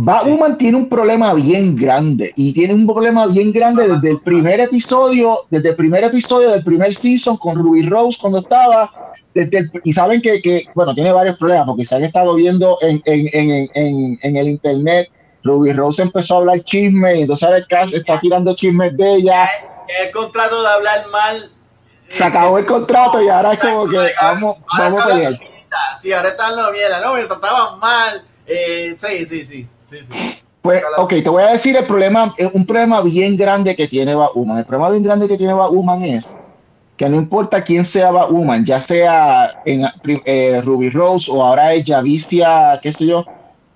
Batwoman tiene un problema bien grande y tiene un problema bien grande desde el primer episodio, desde el primer episodio del primer season con Ruby Rose cuando estaba, desde y saben que, que, bueno, tiene varios problemas porque se han estado viendo en, en, en, en, el internet, Ruby Rose empezó a hablar chisme y entonces ahora el cast está tirando chismes de ella. El contrato de hablar mal. Se acabó el contrato y ahora es como que vamos, vamos a pelear sí, ahora están los mierda, no, me trataban mal. Eh, sí, sí, sí, sí, sí. Pues, ok, te voy a decir el problema, eh, un problema bien grande que tiene Batwoman. El problema bien grande que tiene Batwoman es que no importa quién sea Batwoman, ya sea en eh, Ruby Rose o ahora es Javicia, qué sé yo.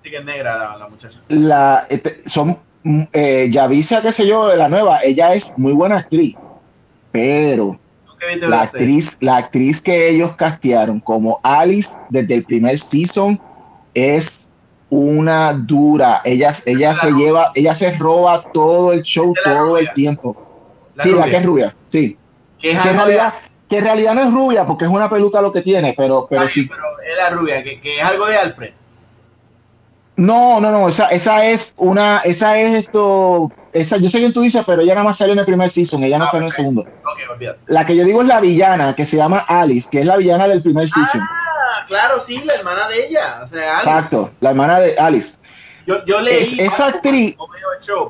Sí, que es negra la, muchacha. La, este, son, mm, eh, qué sé yo, la nueva, ella es muy buena actriz, pero la actriz, la actriz que ellos castearon como Alice desde el primer season es una dura. Ella, ella se lleva, ella se roba todo el show todo el tiempo. sí, la que es rubia, sí. Que, en realidad, que en realidad no es rubia porque es una peluca lo que tiene, pero, pero sí. Pero es la rubia, que, que es algo de Alfred. No, no, no, esa, esa es una, esa es esto, esa, yo sé quién tú dices, pero ella nada más salió en el primer season, ella no ah, salió en el segundo. la que yo digo es la villana, que se llama Alice, que es la villana del primer season. Ah, claro, sí, la hermana de ella, o sea, Alice. Exacto, la hermana de Alice. Yo, leí. esa actriz.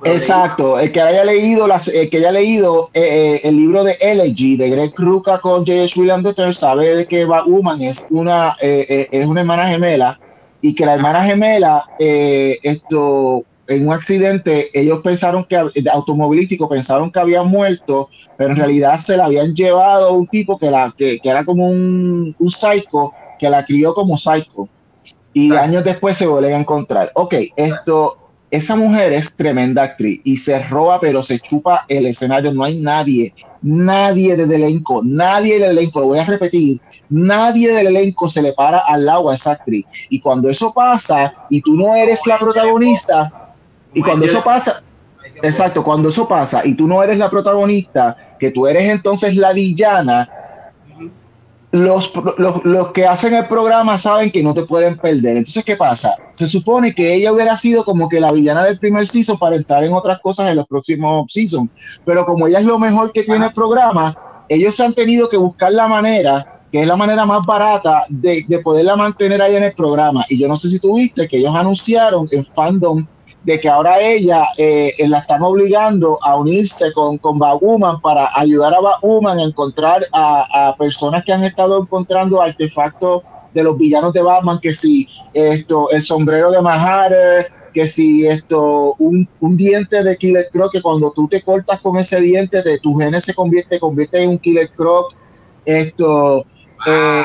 exacto, el que haya leído, las, el que haya leído eh, eh, el libro de Elegy de Greg Rucka con J.H. William III sabe de que Woman es una, eh, es una hermana gemela y que la hermana gemela, esto, en un accidente, ellos pensaron que, automovilístico, pensaron que había muerto, pero en realidad se la habían llevado a un tipo que, la, que, que era como un, un psycho, que la crió como psycho y años después se vuelven a encontrar. Ok, esto, esa mujer es tremenda actriz y se roba, pero se chupa el escenario. No hay nadie, nadie del elenco, nadie del elenco, lo voy a repetir, nadie del elenco se le para al lado a esa actriz. Y cuando eso pasa y tú no eres la protagonista, y cuando eso pasa, exacto, cuando eso pasa y tú no eres la protagonista, que tú eres entonces la villana, los, los, que hacen el programa saben que no te pueden perder. Entonces, ¿qué pasa? Se supone que ella hubiera sido como que la villana del primer season para entrar en otras cosas en los próximos seasons. Pero como ella es lo mejor que tiene el programa, ellos han tenido que buscar la manera, que es la manera más barata, de, de poderla mantener ahí en el programa. Y yo no sé si tuviste que ellos anunciaron en Fandom de que ahora ella eh, la están obligando a unirse con, con Batwoman para ayudar a Batwoman a encontrar a, personas que han estado encontrando artefactos de los villanos de Batman, que si esto, el sombrero de Maharer, que si esto, un, diente de Killer Croc, que cuando tú te cortas con ese diente, de tu genes se convierte, convierte en un Killer Croc, esto, eh,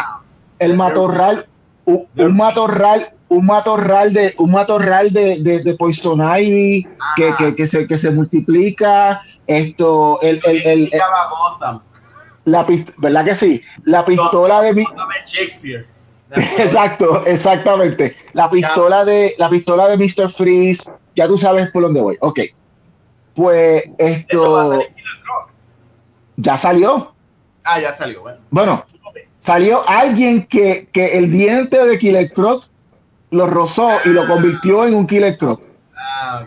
el matorral, un matorral un matorral de un matorral de, de, Poison Ivy que, que, que, se, que se multiplica. Esto el, el, el, la verdad que sí la pistola de Shakespeare. Exacto exactamente. La pistola de la pistola de Mr. Freeze ya tú sabes por dónde voy. Ok. Pues esto ya salió. Ah ya salió bueno. Bueno salió alguien que, que el diente de Killer Croc lo rozó y lo convirtió en un Killer Croc. Ah,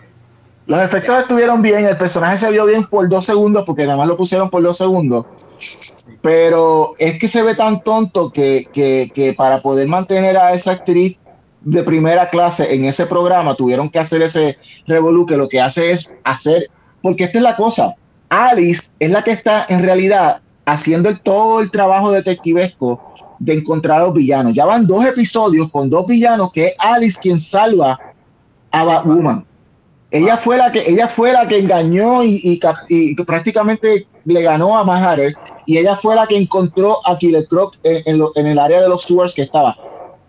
Los efectos estuvieron bien, el personaje se vio bien por dos segundos, porque nada más lo pusieron por dos segundos. Pero es que se ve tan tonto que, que, para poder mantener a esa actriz de primera clase en ese programa tuvieron que hacer ese revolú que lo que hace es hacer, porque esta es la cosa, Alice es la que está en realidad haciendo todo el trabajo detectivesco de encontrar a los villanos. Ya van dos episodios con dos villanos que es Alice quien salva a Batwoman. Ella fue la que, ella fue la que engañó y, prácticamente le ganó a Maharer y ella fue la que encontró a Killer Croc en, el área de los sewers que estaba.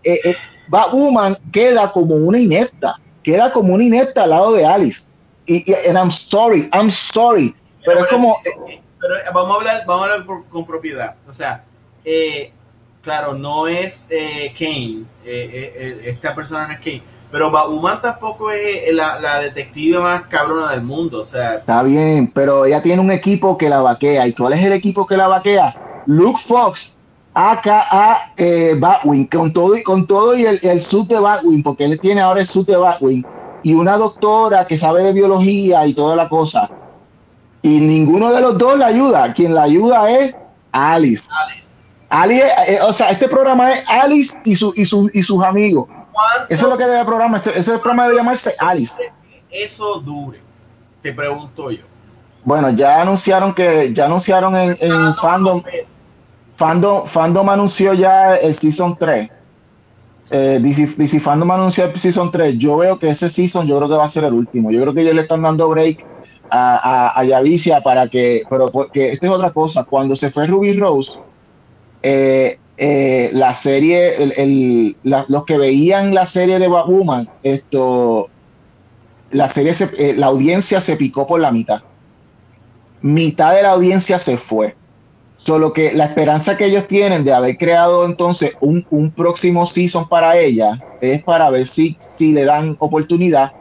Eh, eh, Batwoman queda como una inepta, queda como una inepta al lado de Alice. Y, y I'm sorry, I'm sorry. Pero, es como. Eh, pero vamos a hablar, vamos a hablar con propiedad. O sea, eh, claro, no es eh, Kane, eh, eh, esta persona no es Kane, pero Batwoman tampoco es la, detective más cabrona del mundo, o sea. Está bien, pero ella tiene un equipo que la vaquea, ¿y cuál es el equipo que la vaquea? Luke Fox, aka Batwing, con todo y con todo y el, el suit de Batwing, porque él tiene ahora el suit de Batwing, y una doctora que sabe de biología y toda la cosa. Y ninguno de los dos la ayuda. Quien la ayuda es Alice. Alice. Ali, eh, o sea, este programa es Alice y, su, y, su, y sus amigos. Eso es lo que debe el programa. Este, ese programa debe llamarse Alice. Eso dure, te pregunto yo. Bueno, ya anunciaron que ya anunciaron en, en fandom, fandom, fandom anunció ya el season 3. Eh, DC, Fandom anunció el season 3. Yo veo que ese season yo creo que va a ser el último. Yo creo que ellos le están dando break a, a, a Yavicia para que, pero porque esta es otra cosa. Cuando se fue Ruby Rose, eh, eh, la serie, el, los que veían la serie de Batwoman, esto, la serie, eh, la audiencia se picó por la mitad. Mitad de la audiencia se fue. Solo que la esperanza que ellos tienen de haber creado entonces un, un próximo season para ella es para ver si, si le dan oportunidad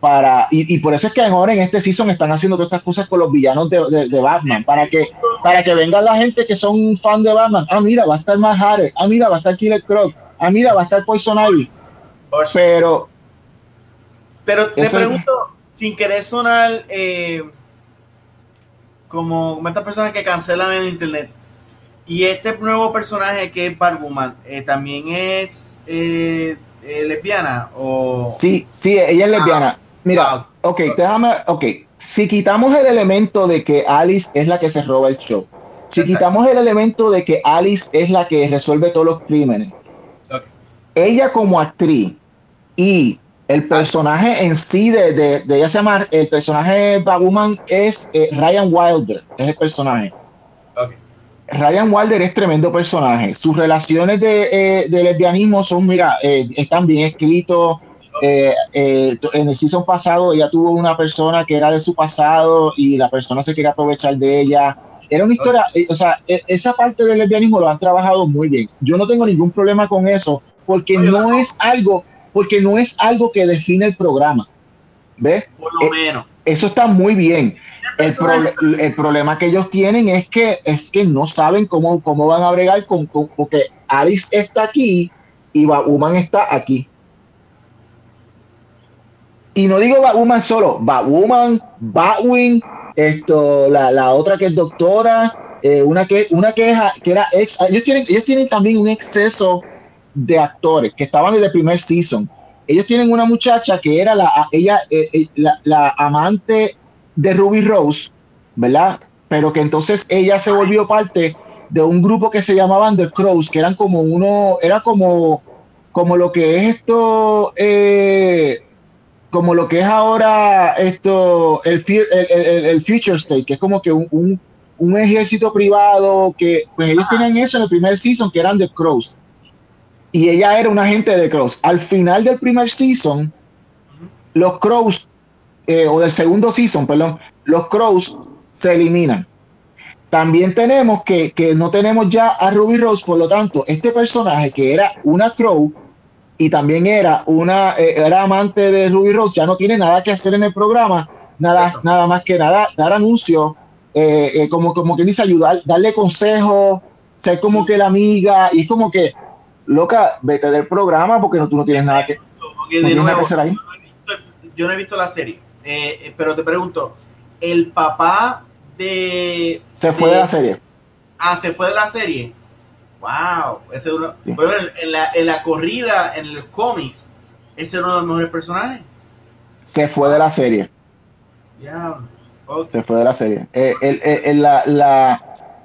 para y, por eso es que ahora en este season están haciendo todas estas cosas con los villanos de, de, Batman para que para que venga la gente que son fan de Batman. Ah mira va a estar más Harry ah mira va a estar Killer Croc. Ah mira va a estar Poison Ivy. Pero pero te pregunto sin querer sonar eh, como estas personas que cancelan en internet y este nuevo personaje que es Batwoman eh, también es eh, lesbiana o sí sí ella es lesbiana. Ah, mira ah, ok déjame ok si quitamos el elemento de que Alice es la que se roba el show si quitamos el elemento de que Alice es la que resuelve todos los crímenes ella como actriz y el personaje en sí de, de, ella se llama, el personaje Baguman es eh, Ryan Wilder, es el personaje. Ryan Wilder es tremendo personaje. Sus relaciones de, eh, lesbianismo son, mira, eh, están bien escritos. En el season pasado ella tuvo una persona que era de su pasado y la persona se quería aprovechar de ella. Era una historia, o sea, e, esa parte del lesbianismo lo han trabajado muy bien. Yo no tengo ningún problema con eso porque no es algo porque no es algo que define el programa. ¿Ves? Por lo eh, menos. Eso está muy bien. El, problema que ellos tienen es que, es que no saben cómo, cómo van a bregar con, porque Alice está aquí y Babuman está aquí. Y no digo Babuman solo, Babuman, Batwin, esto, la, la, otra que es doctora, eh, una que una que, que era ex, ellos tienen, ellos tienen también un exceso de actores que estaban desde el primer season. Ellos tienen una muchacha que era la, ella, eh, eh, la, amante de Ruby Rose, ¿verdad? Pero que entonces ella se volvió parte de un grupo que se llamaban The Crows, que eran como uno, era como, como lo que es esto, eh, como lo que es ahora esto, el, el, Future State, que es como que un, un, ejército privado, que pues ellos tenían eso en el primer season, que eran The Crows y ella era una agente de Crows. Al final del primer season, los Crows, eh, o del segundo season, perdón, los Crows se eliminan. También tenemos que, que no tenemos ya a Ruby Rose, por lo tanto, este personaje que era una Crow y también era una eh, era amante de Ruby Rose, ya no tiene nada que hacer en el programa, nada, nada más que nada, dar anuncios, eh, como, como que dice ayudar, darle consejos, ser como que la amiga, y es como que loca, vete del programa porque no, tú no tienes nada que, hacer ahí. Yo no he visto la serie, eh, eh, pero te pregunto, el papá de... Se fue de, la serie. Ah, se fue de la serie. Wow, ese uno, bueno, en, la, en la corrida, en los cómics, ese es uno de los mejores personajes. Se fue de la serie. Se fue de la serie. Eh, la, la,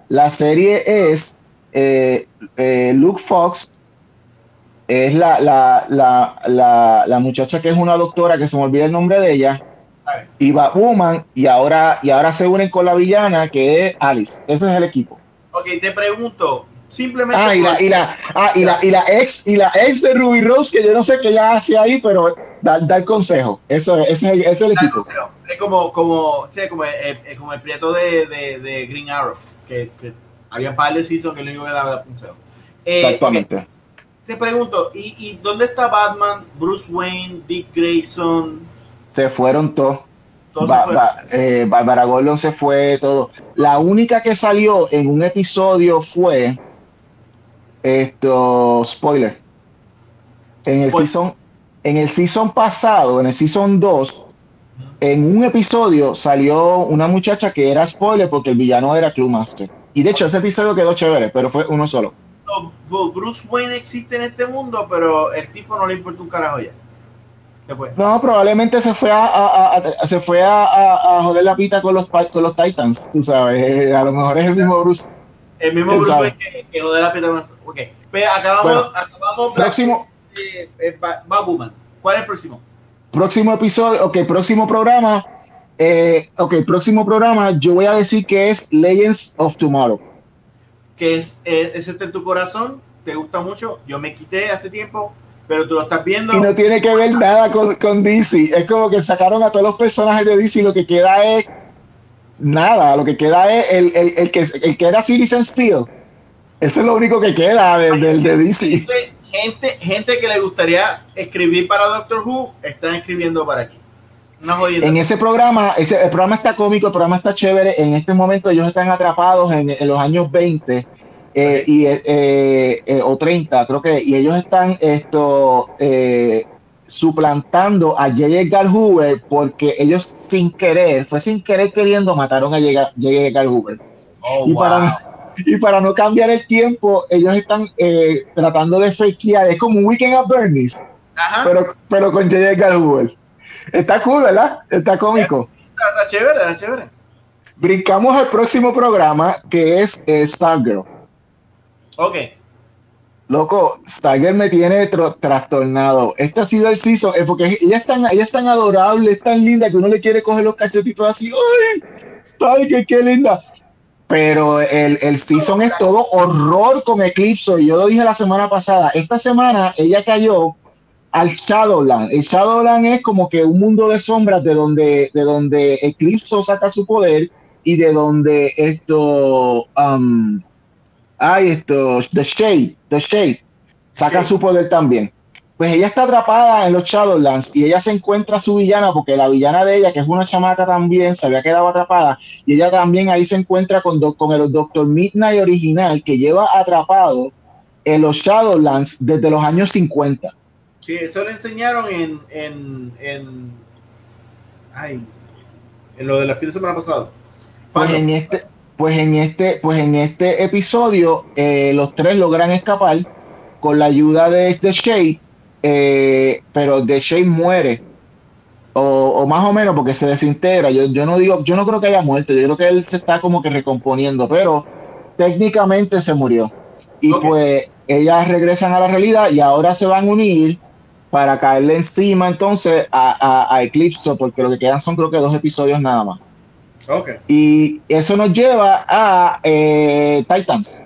la, serie es Luke Fox es la, la, la, la, muchacha que es una doctora, que se me olvida el nombre de ella, y Woman, y ahora, y ahora se unen con la villana, que es Alice. Ese es el equipo. Ok, te pregunto, simplemente... Ah, y la, y la, ah, y la, y la ex, y la ex de Ruby Rose, que yo no sé qué ella hace ahí, pero da, el consejo. Eso, ese, ese es el equipo. Es como, como, sí, como, el, como el prieto de, de, de Green Arrow, que, que había par de season que lo único que daba consejo. Eh, Exactamente te pregunto, ¿y, dónde está Batman, Bruce Wayne, Dick Grayson? Se fueron todos. Eh, Bárbara Gordon se fue todo. La única que salió en un episodio fue esto, spoiler. En el season, en el season pasado, en el season 2, en un episodio salió una muchacha que era spoiler porque el villano era Cluemaster. Y de hecho ese episodio quedó chévere, pero fue uno solo. Bruce Wayne existe en este mundo, pero el tipo no le importa un carajo ya. No, probablemente se fue a, se fue a, joder la pita con los con los Titans, tú sabes. A lo mejor es el mismo Bruce. El mismo Bruce Wayne que, que joder la pita con Ok. Pero acabamos, acabamos próximo. Eh, eh, ¿Cuál es el próximo? Próximo episodio, ok, próximo programa. Eh, ok, próximo programa, yo voy a decir que es Legends of Tomorrow que es, es, este en tu corazón, te gusta mucho, yo me quité hace tiempo, pero tú lo estás viendo. Y no tiene que ver nada con, con DC, es como que sacaron a todos los personajes de DC y lo que queda es nada, lo que queda es el, el, el que, el que era Citizen Steel. Eso es lo único que queda del de, de, DC. Gente, gente que le gustaría escribir para Doctor Who, están escribiendo para aquí en ese programa, ese, el programa está cómico, el programa está chévere. En este momento ellos están atrapados en, los años 20 eh, y, eh, eh, o 30, creo que, y ellos están esto suplantando a J. Edgar Hoover porque ellos sin querer, fue sin querer queriendo, mataron a J. Edgar Hoover. Oh, y, para, y para no cambiar el tiempo, ellos están tratando de fakear, es como un Weekend at Bernie's Pero, pero con J. Edgar Hoover. Está cool, ¿verdad? Está cómico. Está, chévere, está chévere. Brincamos al próximo programa que es Stargirl. Ok. Loco, Stargirl me tiene trastornado. Este ha sido el season, es porque ella es, tan, ella es tan adorable, es tan linda que uno le quiere coger los cachetitos así. ¡Ay! Stargirl, qué linda! Pero el, el season es todo horror con Eclipse. Y yo lo dije la semana pasada. Esta semana ella cayó al Shadowland. El Shadowland es como que un mundo de sombras de donde, de donde Eclipse saca su poder y de donde esto, um, hay esto, The Shade, The Shade, saca su poder también. Pues ella está atrapada en los Shadowlands y ella se encuentra a su villana porque la villana de ella, que es una chamaca también, se había quedado atrapada y ella también ahí se encuentra con, con el Doctor Midnight original que lleva atrapado en los Shadowlands desde los años 50. Sí, eso le enseñaron en, en, en, ay, en lo de la fin de semana pasado. Pues en este, pues en este, pues en este episodio, eh, los tres logran escapar con la ayuda de este Shade, eh, pero The Shade muere. O, más o menos porque se desintegra. Yo, yo no digo, yo no creo que haya muerto, yo creo que él se está como que recomponiendo, pero técnicamente se murió. Y pues ellas regresan a la realidad y ahora se van a unir para caerle encima entonces a, a, Eclipse, porque lo que quedan son creo que dos episodios nada más. Okay. Y eso nos lleva a eh, Titans.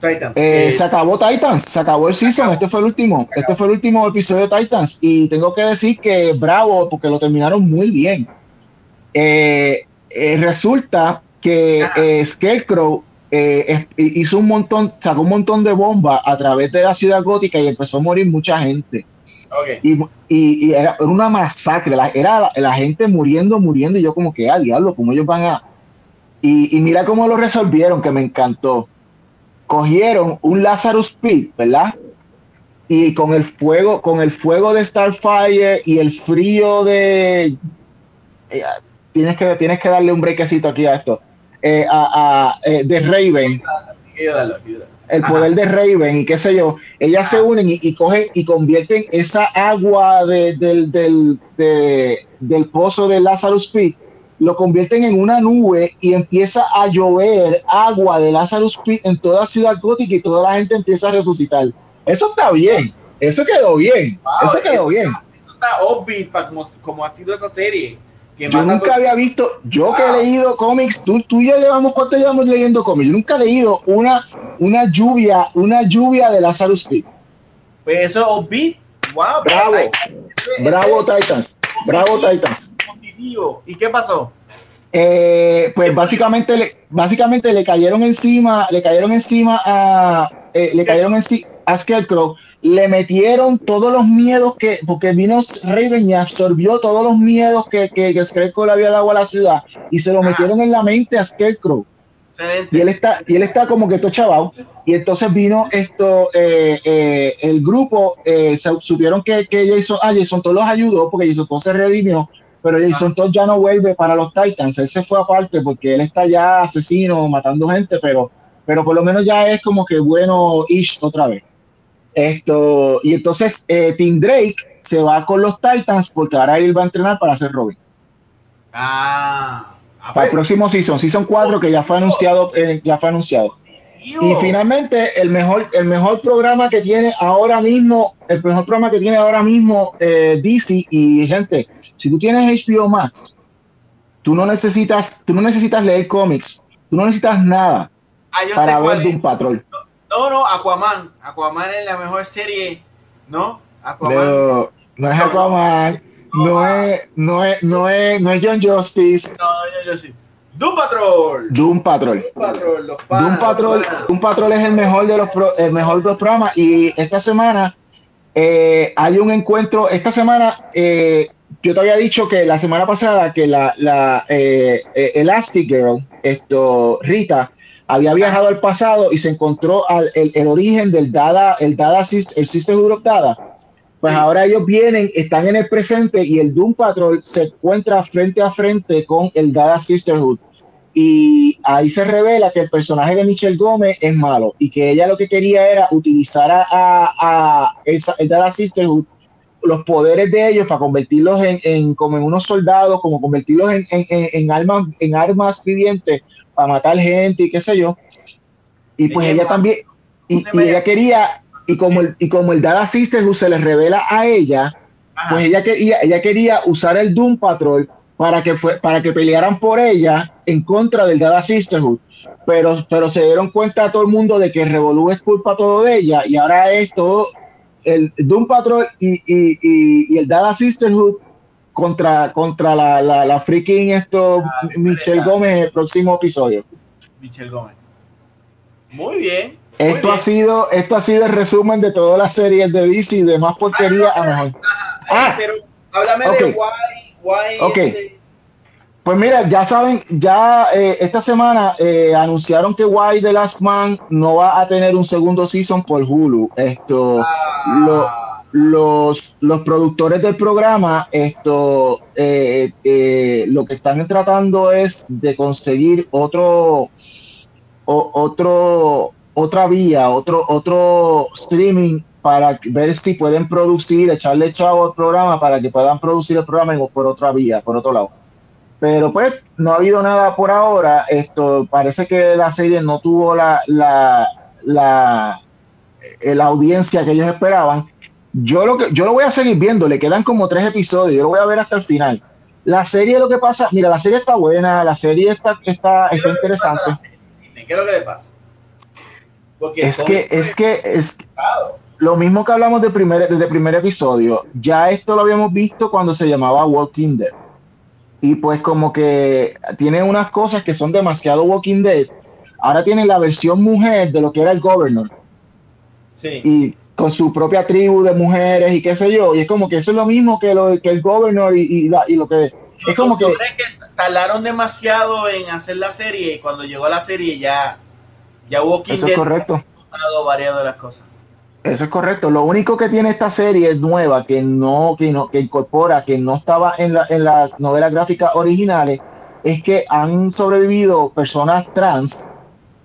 Titans. Eh, eh, se acabó Titans, se acabó el season, este fue el último, este fue el último episodio de Titans y tengo que decir que bravo porque lo terminaron muy bien. resulta que Scarecrow eh, hizo un montón, sacó un montón de bombas a través de la ciudad gótica y empezó a morir mucha gente. Y, era, una masacre, era la, gente muriendo, muriendo, y yo como que, ah, diablo, ¿cómo ellos van a...? Y, mira cómo lo resolvieron, que me encantó. Cogieron un Lazarus Pit, ¿verdad? Y con el fuego, con el fuego de Starfire y el frío de... Eh, tienes, que, tienes que darle un brequecito aquí a esto. Eh, a, eh, de Raven. El poder de Raven y qué sé yo, ellas se unen y, cogen y convierten esa agua de, del, del, del pozo de Lazarus Pit, lo convierten en una nube y empieza a llover agua de Lazarus Pit en toda Ciudad Gótica y toda la gente empieza a resucitar. Eso está bien, eso quedó bien, eso quedó bien. Está, obvio como, como ha sido esa serie yo nunca había visto, yo que he leído cómics, tú, tú y yo llevamos, ¿cuánto llevamos leyendo cómics? Yo nunca he leído una, una lluvia, una lluvia de Lazarus Pit. Pues eso es Wow. Bravo. Bravo Titans. Bravo Titans. ¿Y qué pasó? Eh, pues básicamente le, básicamente le cayeron encima, le cayeron encima a, eh, le cayeron encima a Scarecrow le metieron todos los miedos que, porque vino Raven y absorbió todos los miedos que, que, Scarecrow le había dado a la ciudad y se lo metieron en la mente a Scarecrow. Y él está, y él está como que todo chaval. Y entonces vino esto, eh, eh, el grupo, eh, supieron que, que Jason, ah, Jason todos los ayudó porque Jason todo se redimió, pero Jason Todd ya no vuelve para los Titans. Él se fue aparte porque él está ya asesino, matando gente, pero, pero por lo menos ya es como que bueno ish otra vez. Esto, y entonces eh, Tim Drake se va con los Titans porque ahora él va a entrenar para ser Robin. Ah, para el próximo season, season 4 que ya fue anunciado, eh, ya fue anunciado. Y finalmente el mejor, el mejor programa que tiene ahora mismo, el mejor programa que tiene ahora mismo eh, DC y gente, si tú tienes HBO Max, tú no necesitas, tú no necesitas leer cómics, tú no necesitas nada ah, para ver un Patrol. No, no, Aquaman. Aquaman es la mejor serie, ¿no? Aquaman. No, no es Aquaman. No, es, no es, no es, no es John Justice. No, John Justice. Doom Patrol. Doom Patrol. Doom Patrol, los Doom Patrol, Doom Patrol es el mejor de los el mejor de los programas y esta semana eh, hay un encuentro. Esta semana eh, yo te había dicho que la semana pasada que la, la eh, eh Elastic Girl, esto Rita había viajado al pasado y se encontró el, origen del Dada, el Dada, el Sisterhood of Dada. Pues ahora ellos vienen, están en el presente y el Doom Patrol se encuentra frente a frente con el Dada Sisterhood. Y ahí se revela que el personaje de Michelle Gómez es malo y que ella lo que quería era utilizar a, a, el Dada Sisterhood los poderes de ellos para convertirlos en, en como en unos soldados, como convertirlos en, en, en, armas, en armas vivientes para matar gente y qué sé yo. Y pues ella también, y, ella quería, y como el, y como el Dada Sisterhood se le revela a ella, pues ella, quería, ella quería usar el Doom Patrol para que, fue, para que pelearan por ella en contra del Dada Sisterhood. Pero, pero se dieron cuenta a todo el mundo de que Revolu es culpa todo de ella y ahora es todo el Doom Patrol y, y, y, el Dada Sisterhood contra, contra la, la, la freaking esto ah, Michelle Gómez en el próximo episodio. Michelle Gómez. Muy bien. esto ha sido, esto ha sido el resumen de todas las series de DC y demás porquería a mejor. Ah, pero háblame de why, why. Este, pues mira, ya saben, ya eh, esta semana eh, anunciaron que Why The Last Man no va a tener un segundo season por Hulu. Esto, ah. los, los productores del programa, esto, eh, lo que están tratando es de conseguir otro, otro, otra vía, otro, otro streaming para ver si pueden producir, echarle chavo al programa para que puedan producir el programa por otra vía, por otro lado. Pero pues no ha habido nada por ahora. Esto parece que la serie no tuvo la, la, la, eh, la audiencia que ellos esperaban. Yo lo que yo lo voy a seguir viendo, le quedan como tres episodios, yo lo voy a ver hasta el final. La serie lo que pasa, mira, la serie está buena, la serie está, está, está interesante. ¿Qué es lo que le pasa? Porque es que, es que es lo mismo que hablamos de primer, desde el primer episodio, ya esto lo habíamos visto cuando se llamaba Walking Dead y pues como que tiene unas cosas que son demasiado Walking Dead. Ahora tiene la versión mujer de lo que era el Governor. Sí. Y con su propia tribu de mujeres y qué sé yo. Y es como que eso es lo mismo que, lo, que el Governor y, lo que... Es como que... tardaron demasiado en hacer la serie y cuando llegó la serie ya, ya Walking Eso es correcto. ha variado las cosas. Eso es correcto. Lo único que tiene esta serie nueva que no, que no, que incorpora, que no estaba en la, en las novelas gráficas originales, es que han sobrevivido personas trans,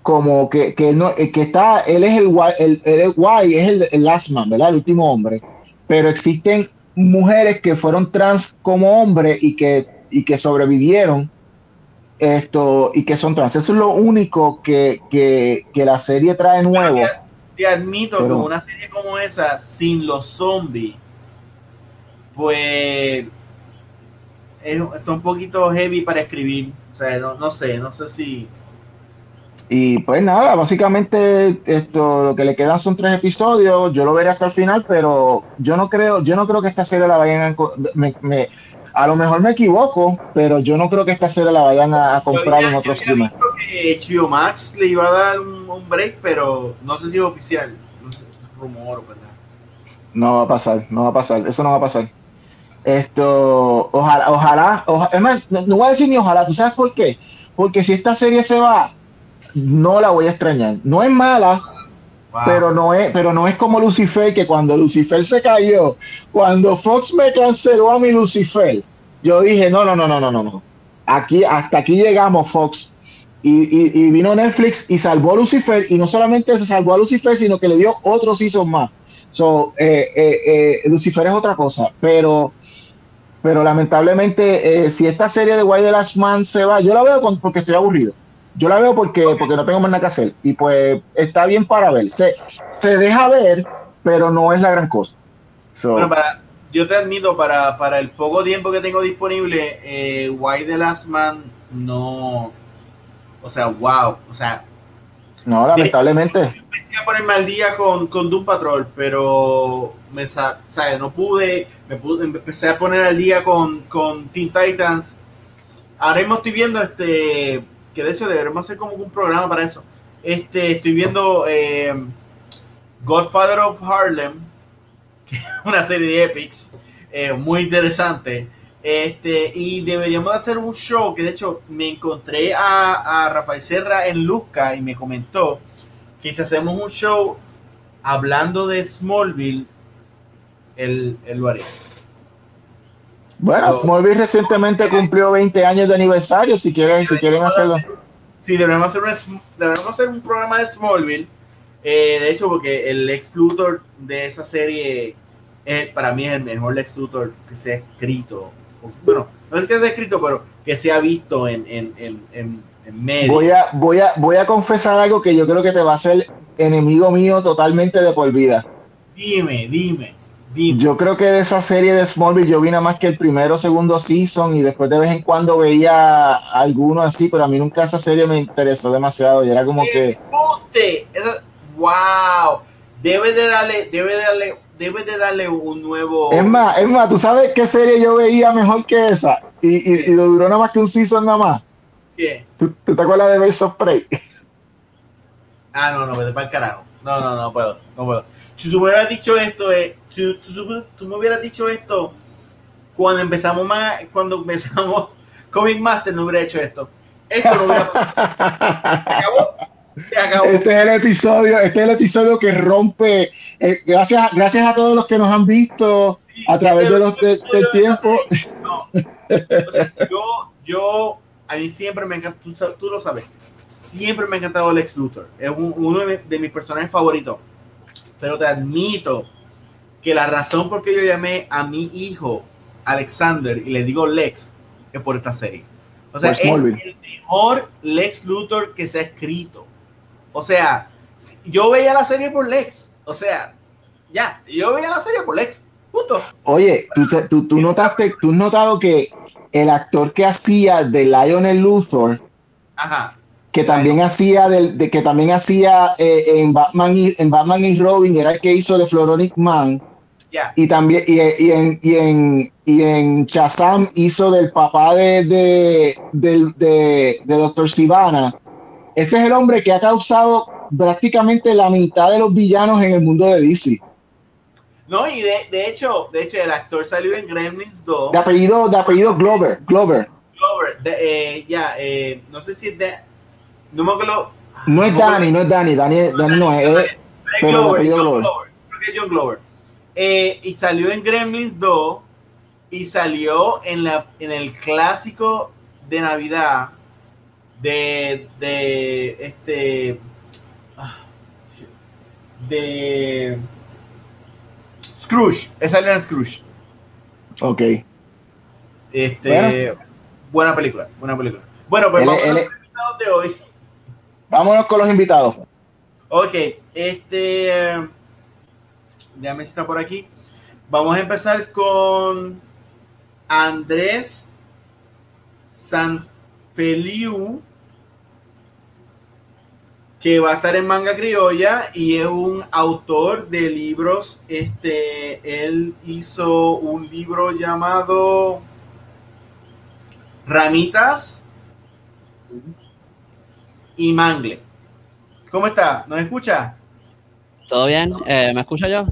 como que, que, no, eh, que está, él es el, el, el, guay, es el, el last man, ¿verdad? El último hombre. Pero existen mujeres que fueron trans como hombre y que, y que sobrevivieron esto y que son trans. Eso es lo único que, que, que la serie trae nuevo te admito que una serie como esa, sin los zombies, pues está un poquito heavy para escribir. O sea, no, sé, no sé si. Y pues nada, básicamente esto lo que le quedan son tres episodios. Yo lo veré hasta el final, pero yo no creo, yo no creo que esta serie la vayan a me, a lo mejor me equivoco, pero yo no creo que esta serie la vayan a, comprar en otros streamers. HBO Max le iba a dar un, break, pero no sé si es oficial. rumor, ¿verdad? No va a pasar, no va a pasar, eso no va a pasar. Esto, ojalá, ojalá, ojalá no, voy a decir ni ojalá, ¿tú sabes por qué? Porque si esta serie se va, no la voy a extrañar. No es mala, pero no es, pero no es como Lucifer, que cuando Lucifer se cayó, cuando Fox me canceló a mi Lucifer, yo dije, no, no, no, no, no, no, Aquí, hasta aquí llegamos, Fox. Y, vino Netflix y salvó a Lucifer, y no solamente se salvó a Lucifer, sino que le dio otros season más. So, eh, eh, eh, Lucifer es otra cosa, pero, pero lamentablemente, si esta serie de Why the Last Man se va, yo la veo porque estoy aburrido. Yo la veo porque, porque no tengo más nada que hacer. Y pues está bien para ver. Se, se deja ver, pero no es la gran cosa. Bueno, yo te admito, para, para el poco tiempo que tengo disponible, Why the Last Man no o sea, wow. O sea. No, lamentablemente. Empecé a ponerme al día con, con Doom Patrol, pero me, o sea, no pude, me pude, empecé a poner al día con, con Teen Titans. Ahora mismo estoy viendo este, que de hecho deberemos hacer como un programa para eso. Este, estoy viendo eh, Godfather of Harlem, que es una serie de epics, eh, muy interesante. Este, y deberíamos hacer un show que de hecho me encontré a, Rafael Serra en Luzca y me comentó que si hacemos un show hablando de Smallville, él, lo haría. Bueno, Smallville recientemente cumplió 20 años de aniversario, si quieren, si quieren hacerlo. Sí, debemos hacer un, hacer un programa de Smallville. Eh, de hecho, porque el ex Luthor de esa serie es, para mí es el mejor Lex Luthor que se ha escrito. Bueno, no es que se ha escrito, pero que se ha visto en, en, en, en medio. Voy a, voy, a, voy a confesar algo que yo creo que te va a hacer enemigo mío totalmente de por vida. Dime, dime. Yo creo que de esa serie de Smallville yo vi nada más que el primero o segundo season y después de vez en cuando veía alguno así, pero a mí nunca esa serie me interesó demasiado y era como que... ¡Wow! Debe de darle, debe de darle, debe de darle un nuevo... Es más, es más, ¿tú sabes qué serie yo veía mejor que esa? Y, y, lo duró nada más que un season nada más. ¿Qué? ¿Tú, te acuerdas de Versus Prey? Ah, no, no, vete para el carajo. No, no, no puedo, no puedo. Si tú me hubieras dicho esto, eh, si tú, me hubieras dicho esto cuando empezamos más, cuando empezamos Comic Master, no hubiera hecho esto. Esto no hubiera acabó. acabó. Este es el episodio, este es el episodio que rompe. Eh, gracias, gracias a todos los que nos han visto a través de los del tiempo. No. yo, yo, a mí siempre me encanta, tú, tú, lo sabes, siempre me ha encantado Lex Luthor. Es uno de mis personajes favoritos pero te admito que la razón por qué yo llamé a mi hijo Alexander y le digo Lex es por esta serie. O sea, es el mejor Lex Luthor que se ha escrito. O sea, yo veía la serie por Lex. O sea, ya, yo veía la serie por Lex. Punto. Oye, tú, tú, notaste, tú has notado que el actor que hacía de Lionel Luthor Ajá que también hacía de, que también hacía eh, en Batman y en Batman y Robin era el que hizo de Floronic Man y también y, en y en y en Shazam hizo del papá de de, de, de Doctor Sivana ese es el hombre que ha causado prácticamente la mitad de los villanos en el mundo de DC no, y de, hecho, de hecho, el actor salió en Gremlins 2. De apellido, de apellido Glover, Glover. Glover, eh, ya, eh, no sé si es de, no me acuerdo. No es Dani, no es Dani, Dani, Dani no es. es pero Glover, John Glover. Creo que es John Glover. Eh, y salió en Gremlins 2 y salió en, la, en el clásico de Navidad de, de este ah, de Scrooge, esa era Scrooge. Ok. Este, buena película, buena película. Bueno, pues vamos a los de hoy. Vámonos con los invitados. Ok, este. déjame si está por aquí. Vamos a empezar con Andrés Sanfeliu, que va a estar en Manga Criolla y es un autor de libros. Este, él hizo un libro llamado Ramitas y Mangle. ¿Cómo está? ¿Nos escucha? ¿Todo bien? Eh, ¿Me escucha yo?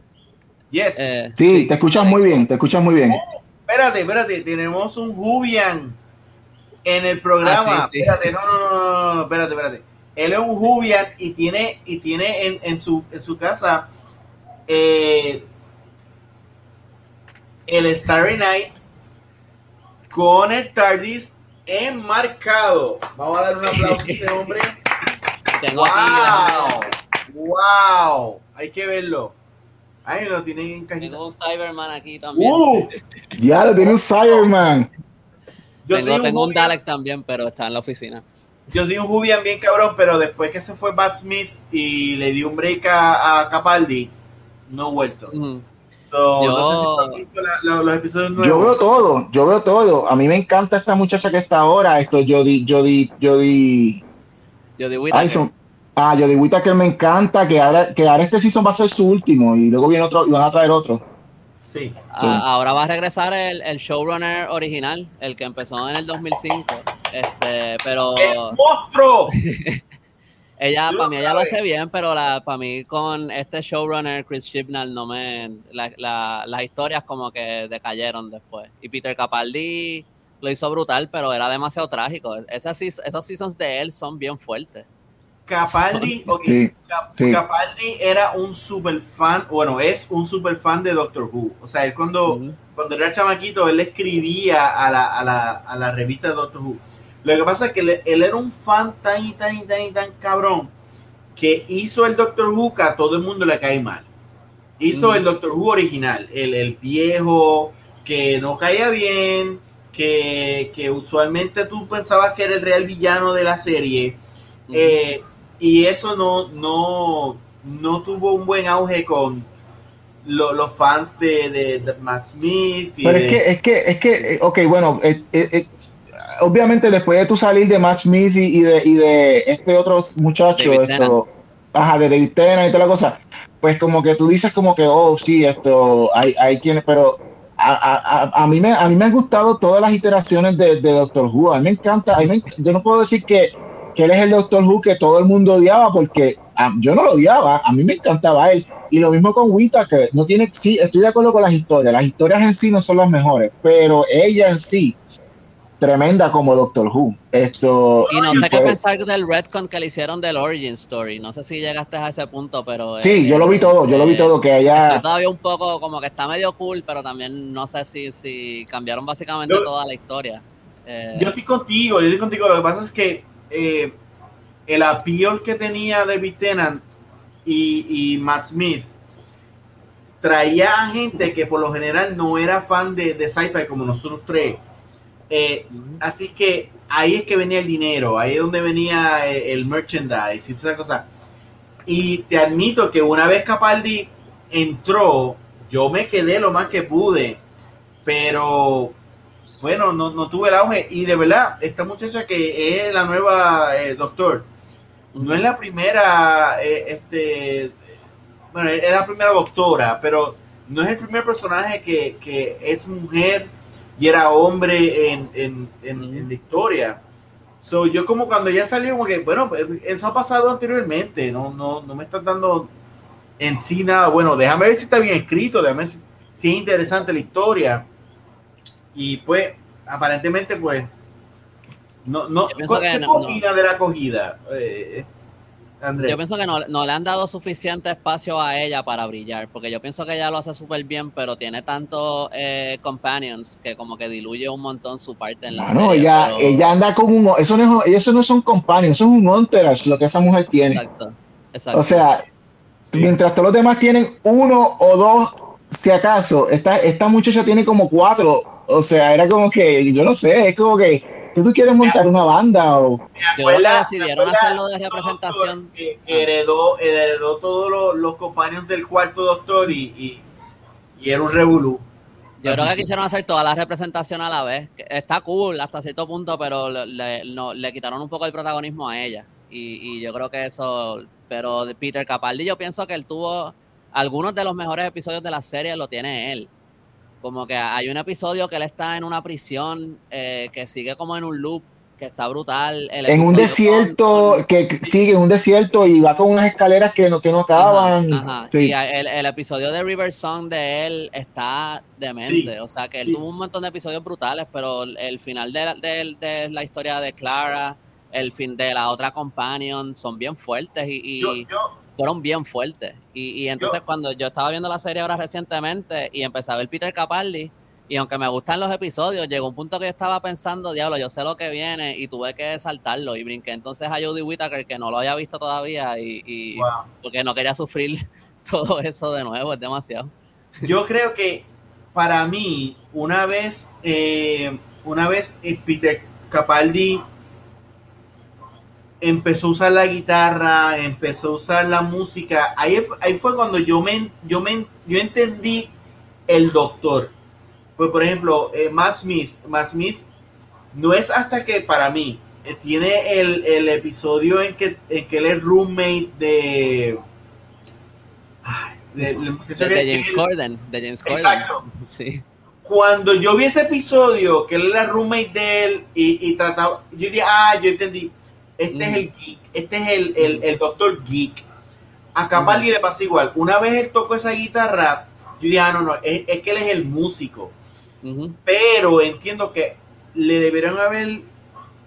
Yes. Eh, sí, te escuchas muy bien, te escuchas muy bien. espérate, espérate, tenemos un Jubian en el programa. Ah, espérate, no, no, no, no, espérate, espérate. Él es un Jubian y tiene, y tiene en, en, su, en su casa eh, el Starry Night con el TARDIS enmarcado. Vamos a dar un aplauso a este hombre. wow, wow, hay que verlo. Ahí lo tienen en cajita. Tengo un Cyberman aquí también. Uf, ya lo tiene un Cyberman. Yo tengo, tengo un, un Dalek también, pero está en la oficina. Yo soy un Jubian bien cabrón, pero después que se fue Bat Smith y le dio un break a, Capaldi, no he vuelto yo, veo todo, yo veo todo. A mí me encanta esta muchacha que está ahora, esto Jody, Jody, Jody. Jody Whittaker. Ah, Jody Whittaker me encanta, que ahora, que ahora este season va a ser su último y luego viene otro y van a traer otro. Sí. ahora va a regresar el, el, showrunner original, el que empezó en el 2005. Este, pero. ¡El monstruo! Ella, para mí, ella lo hace bien, pero la, para mí con este showrunner Chris Chibnall no me, las historias como que decayeron después. Y Peter Capaldi lo hizo brutal, pero era demasiado trágico. Esas, esos seasons de él son bien fuertes. Capaldi, okay. Capaldi era un super fan, bueno, es un super fan de Doctor Who. O sea, él cuando, cuando era chamaquito, él escribía a la, a la, a la revista de Doctor Who Lo que pasa es que él, era un fan tan y tan y tan y tan cabrón que hizo el Doctor Who que a todo el mundo le cae mal. Hizo el Doctor Who original, el, viejo, que no caía bien, que, usualmente tú pensabas que era el real villano de la serie. Eh, y eso no, no, no tuvo un buen auge con los fans de, de, Matt Smith. Pero es, que, es que, es que, ok, bueno, eh, eh, obviamente después de tu salir de Matt Smith y, de, y de este otro muchacho, esto, ajá, de David Tennant y toda la cosa, pues como que tú dices como que, oh, sí, esto, hay, hay quienes, pero a, a, a, mí me, a mí me han gustado todas las iteraciones de, de Doctor Who, a mí me encanta, a mí yo no puedo decir que, que él es el Doctor Who que todo el mundo odiaba, porque yo no lo odiaba, a mí me encantaba él, y lo mismo con Wita, que no tiene, sí, estoy de acuerdo con las historias, las historias en sí no son las mejores, pero ella en sí, tremenda como Doctor Who. Esto, y no sé qué pensar del retcon que le hicieron del Origin Story. No sé si llegaste a ese punto, pero. Sí, eh, yo lo vi todo, yo lo vi todo, que allá. Todavía un poco como que está medio cool, pero también no sé si, si cambiaron básicamente toda la historia. Eh, yo estoy contigo, yo estoy contigo. Lo que pasa es que eh, el appeal que tenía David Tennant y, y Matt Smith traía a gente que por lo general no era fan de, de sci-fi como nosotros tres eh, así que ahí es que venía el dinero, ahí es donde venía eh, el merchandise y toda esa cosa. Y te admito que una vez Capaldi entró, yo me quedé lo más que pude, pero bueno, no, tuve el auge. Y de verdad, esta muchacha que es la nueva eh, doctor, no es la primera, este, bueno, es la primera doctora, pero no es el primer personaje que, que es mujer y era hombre en, en, en, la historia. So, yo como cuando ya salió, como que, bueno, pues, eso ha pasado anteriormente, no, no, no me están dando en sí nada bueno. Déjame ver si está bien escrito, déjame ver si, es interesante la historia. Y pues, aparentemente, pues, no, no, ¿qué de la acogida? Eh, yo pienso que no, le han dado suficiente espacio a ella para brillar, porque yo pienso que ella lo hace súper bien, pero tiene tantos eh, companions que como que diluye un montón su parte en la no, ella, ella anda con un... Eso no, es, eso no son companions, eso es un entourage lo que esa mujer tiene. Exacto, exacto. O sea, mientras todos los demás tienen uno o dos, si acaso, esta, esta muchacha tiene como cuatro. O sea, era como que, yo no sé, es como que tú quieres montar una banda o decidieron hacerlo de representación. que, heredó heredó todos los, los, compañeros del cuarto doctor y, y, era un revolú. Yo creo que quisieron hacer toda la representación a la vez está cool hasta cierto punto pero le, le quitaron un poco el protagonismo a ella. Y, y yo creo que eso pero de Peter Capaldi yo pienso que él tuvo algunos de los mejores episodios de la serie lo tiene él como que hay un episodio que él está en una prisión eh, que sigue como en un loop que está brutal. en un desierto, que sigue en un desierto y va con unas escaleras que no, que no acaban. Y el, episodio de River Song de él está demente. o sea que él tuvo un montón de episodios brutales, pero el final de, de, la historia de Clara, el fin de la otra companion, son bien fuertes y, fueron bien fuertes. Y, entonces cuando yo estaba viendo la serie ahora recientemente y empecé a ver Peter Capaldi, y aunque me gustan los episodios, llegó un punto que yo estaba pensando, diablo, yo sé lo que viene y tuve que saltarlo y brinqué entonces a Jodie Whittaker que no lo había visto todavía y, porque no quería sufrir todo eso de nuevo, es demasiado. Yo creo que para mí, una vez, eh, una vez eh, Peter Capaldi empezó a usar la guitarra, empezó a usar la música. Ahí, ahí fue cuando yo me, yo me yo entendí el doctor. Pues por ejemplo, eh, Matt Smith, Matt Smith no es hasta que para mí eh, tiene el, el, episodio en que, en que él es roommate de de, James Corden, de James Corden. Exacto. Sí. Cuando yo vi ese episodio, que él era roommate de él y, y trataba, yo dije, ah, yo entendí este es el geek, este es el, el, el doctor geek. A Capaldi le pasa igual. Una vez él tocó esa guitarra, yo dije, ah, no, no, es, que él es el músico. Pero entiendo que le deberían haber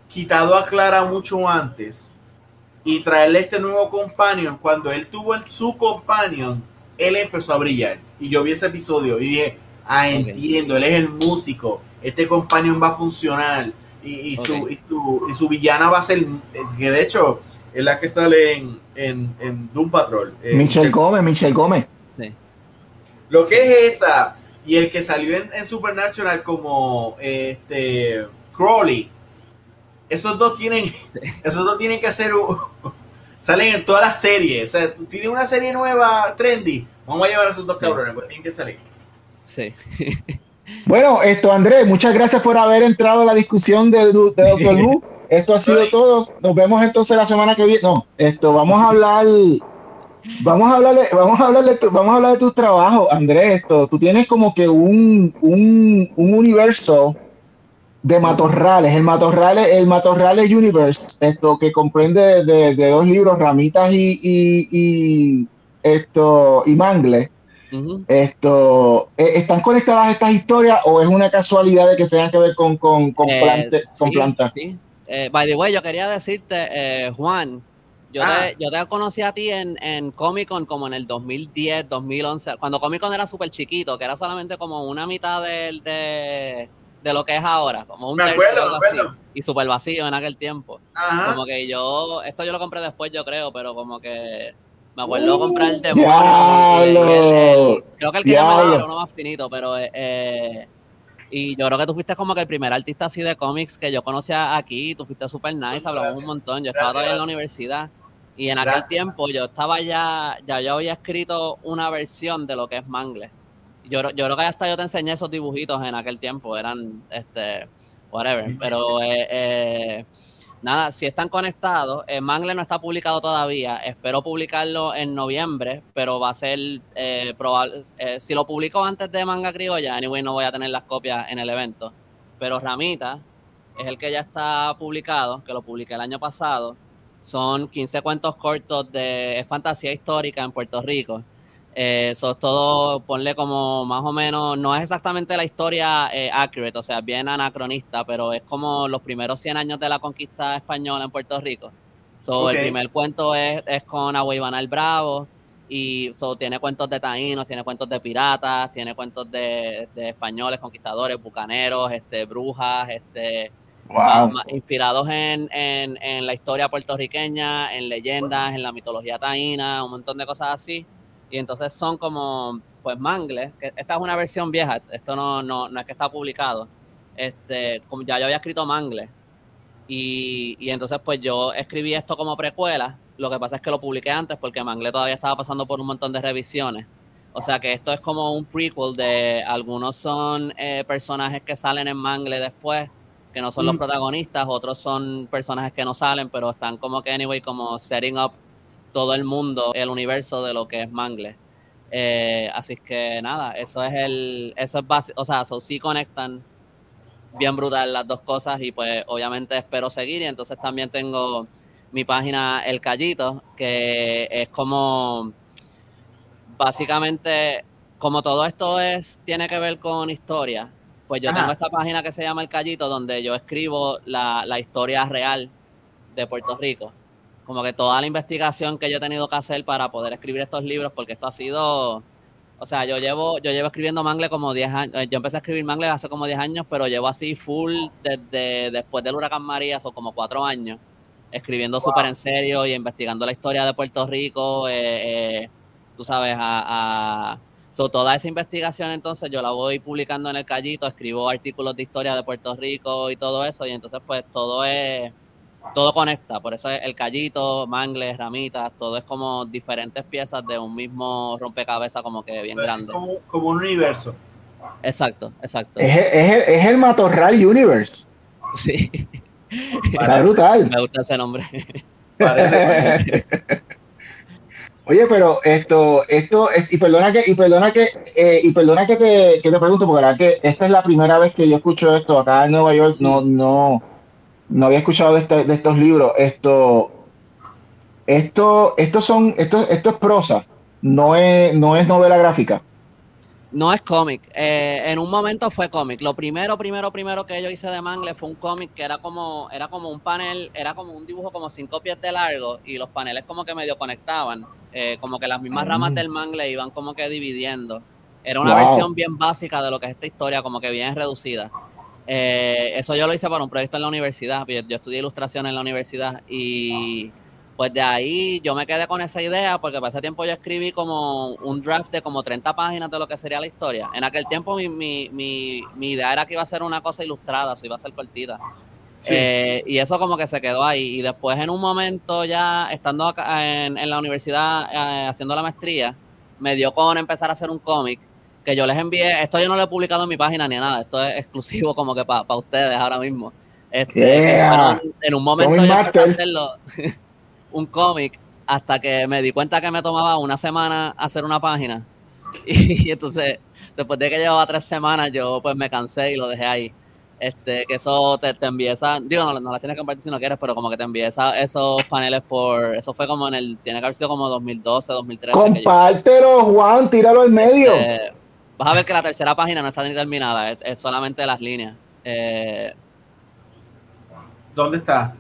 quitado a Clara mucho antes y traerle este nuevo companion. Cuando él tuvo su companion, él empezó a brillar. Y yo vi ese episodio y dije, ah, entiendo, él es el músico. Este companion va a funcionar Y, su, y, su, villana va a ser, que de hecho es la que sale en, en, Doom Patrol. Eh, Michelle Gómez, Michelle Gómez. Sí. Lo que es esa y el que salió en, Supernatural como este Crowley, esos dos tienen, esos dos tienen que hacer, salen en todas las series. O sea, tú tienes una serie nueva, trendy, vamos a llevar a esos dos cabrones, pues tienen que salir. Sí. Bueno, esto, Andrés, muchas gracias por haber entrado a la discusión de, de Doctor Who. Esto ha sido todo. Nos vemos entonces la semana que viene. No, esto, vamos a hablar. Vamos a hablarle, vamos a hablarle, vamos a hablar de tu trabajo, Andrés. Esto, tú tienes como que un, un, un universo de matorrales, el matorrales, el matorrales universe, esto que comprende de, de dos libros, ramitas y, y, y esto y mangle esto, ¿e-, ¿Están conectadas estas historias o es una casualidad de que tengan que ver con, con, con, eh, plantas? Sí. Eh, by the way, yo quería decirte, eh, Juan, yo, te, ah. yo te conocí a ti en, en Comic Con como en el 2010, 2011, cuando Comic Con era súper chiquito, que era solamente como una mitad de, de, de lo que es ahora, como un tercio y súper vacío en aquel tiempo. Como que yo, esto yo lo compré después, yo creo, pero como que me acuerdo comprar el demonio. creo que el que yo me era uno más finito, pero. Eh, eh, y yo creo que tú fuiste como que el primer artista así de cómics que yo conocía aquí. Tú fuiste súper nice, hablamos un montón. Yo estaba todavía en la universidad. Y en aquel tiempo yo estaba ya, ya yo había escrito una versión de lo que es Mangle. Yo, yo creo que hasta yo te enseñé esos dibujitos en aquel tiempo, eran, este, whatever. Pero eh, eh nada, si están conectados, el Mangle no está publicado todavía, espero publicarlo en noviembre, pero va a ser eh, probable, eh, si lo publico antes de Manga Criolla, anyway no voy a tener las copias en el evento, pero Ramita es el que ya está publicado, que lo publiqué el año pasado, son 15 cuentos cortos de fantasía histórica en Puerto Rico eh, eso es todo, ponle como más o menos, no es exactamente la historia eh, accurate, o sea, bien anacronista, pero es como los primeros 100 años de la conquista española en Puerto Rico. So, El primer cuento es, es con el Bravo y so, tiene cuentos de taínos, tiene cuentos de piratas, tiene cuentos de, españoles, conquistadores, bucaneros, este, brujas, este, inspirados en, en, en la historia puertorriqueña, en leyendas, en la mitología taína, un montón de cosas así y entonces son como, pues, mangles, que esta es una versión vieja, esto no, no, no es que está publicado, este, como ya yo había escrito mangles, y, y, entonces pues yo escribí esto como precuela, lo que pasa es que lo publiqué antes porque Mangle todavía estaba pasando por un montón de revisiones, o sea que esto es como un prequel de, algunos son eh, personajes que salen en Mangle después, que no son los mm. protagonistas, otros son personajes que no salen, pero están como que, anyway, como setting up todo el mundo, el universo de lo que es Mangle. Eh, así que nada, eso es el, eso es básico, o sea, eso sí conectan bien brutal las dos cosas y pues obviamente espero seguir y entonces también tengo mi página El Callito, que es como básicamente como todo esto es tiene que ver con historia, pues yo tengo esta página que se llama El Callito donde yo escribo la, la historia real de Puerto Rico como que toda la investigación que yo he tenido que hacer para poder escribir estos libros, porque esto ha sido, o sea, yo llevo, yo llevo escribiendo Mangle como 10 años, eh, yo empecé a escribir Mangle hace como 10 años, pero llevo así full desde después del huracán María, son como 4 años, escribiendo súper en serio y investigando la historia de Puerto Rico, eh, eh, tú sabes, a, a toda esa investigación entonces yo la voy publicando en el callito, escribo artículos de historia de Puerto Rico y todo eso, y entonces pues todo es todo conecta, por eso es el callito, mangles, ramitas, todo es como diferentes piezas de un mismo rompecabezas como que bien grande. Como, un universo. Exacto, exacto. Es, es, es el Matorral Universe. Sí. Está brutal. Me gusta ese nombre. Oye, pero esto, esto, y perdona que, y perdona que, eh, y perdona que te, que te pregunto, porque la que esta es la primera vez que yo escucho esto acá en Nueva York, no, no, no había escuchado de, este, de estos libros. Esto, esto, estos son, esto, esto es prosa, no es, no es novela gráfica. No es cómic. Eh, en un momento fue cómic. Lo primero, primero, primero que yo hice de Mangle fue un cómic que era como, era como un panel, era como un dibujo como cinco pies de largo y los paneles como que medio conectaban. Eh, como que las mismas mm. ramas del Mangle iban como que dividiendo. Era una versión bien básica de lo que es esta historia, como que bien reducida. Eh, eso yo lo hice para un proyecto en la universidad. Yo estudié ilustración en la universidad y pues de ahí yo me quedé con esa idea porque para ese tiempo yo escribí como un draft de como 30 páginas de lo que sería la historia. En aquel tiempo mi, mi, mi, mi idea era que iba a ser una cosa ilustrada, o iba a ser cortita. Eh, y eso como que se quedó ahí. Y después en un momento ya estando acá en, en la universidad eh, haciendo la maestría, me dio con empezar a hacer un cómic que yo les envié. Esto yo no lo he publicado en mi página ni nada. Esto es exclusivo como que para ustedes ahora mismo. Este, en un momento yo empecé a hacerlo. un cómic hasta que me di cuenta que me tomaba una semana hacer una página. Y, entonces, después de que llevaba tres semanas, yo pues me cansé y lo dejé ahí. Este, que eso te, te esa, digo, no, no las tienes que compartir si no quieres, pero como que te envía esos paneles por, eso fue como en el, tiene que haber sido como 2012, 2013. Compártelo, Juan, tíralo al medio. Este, vas a ver que la tercera página no está ni terminada, es, solamente las líneas. Eh, ¿Dónde está?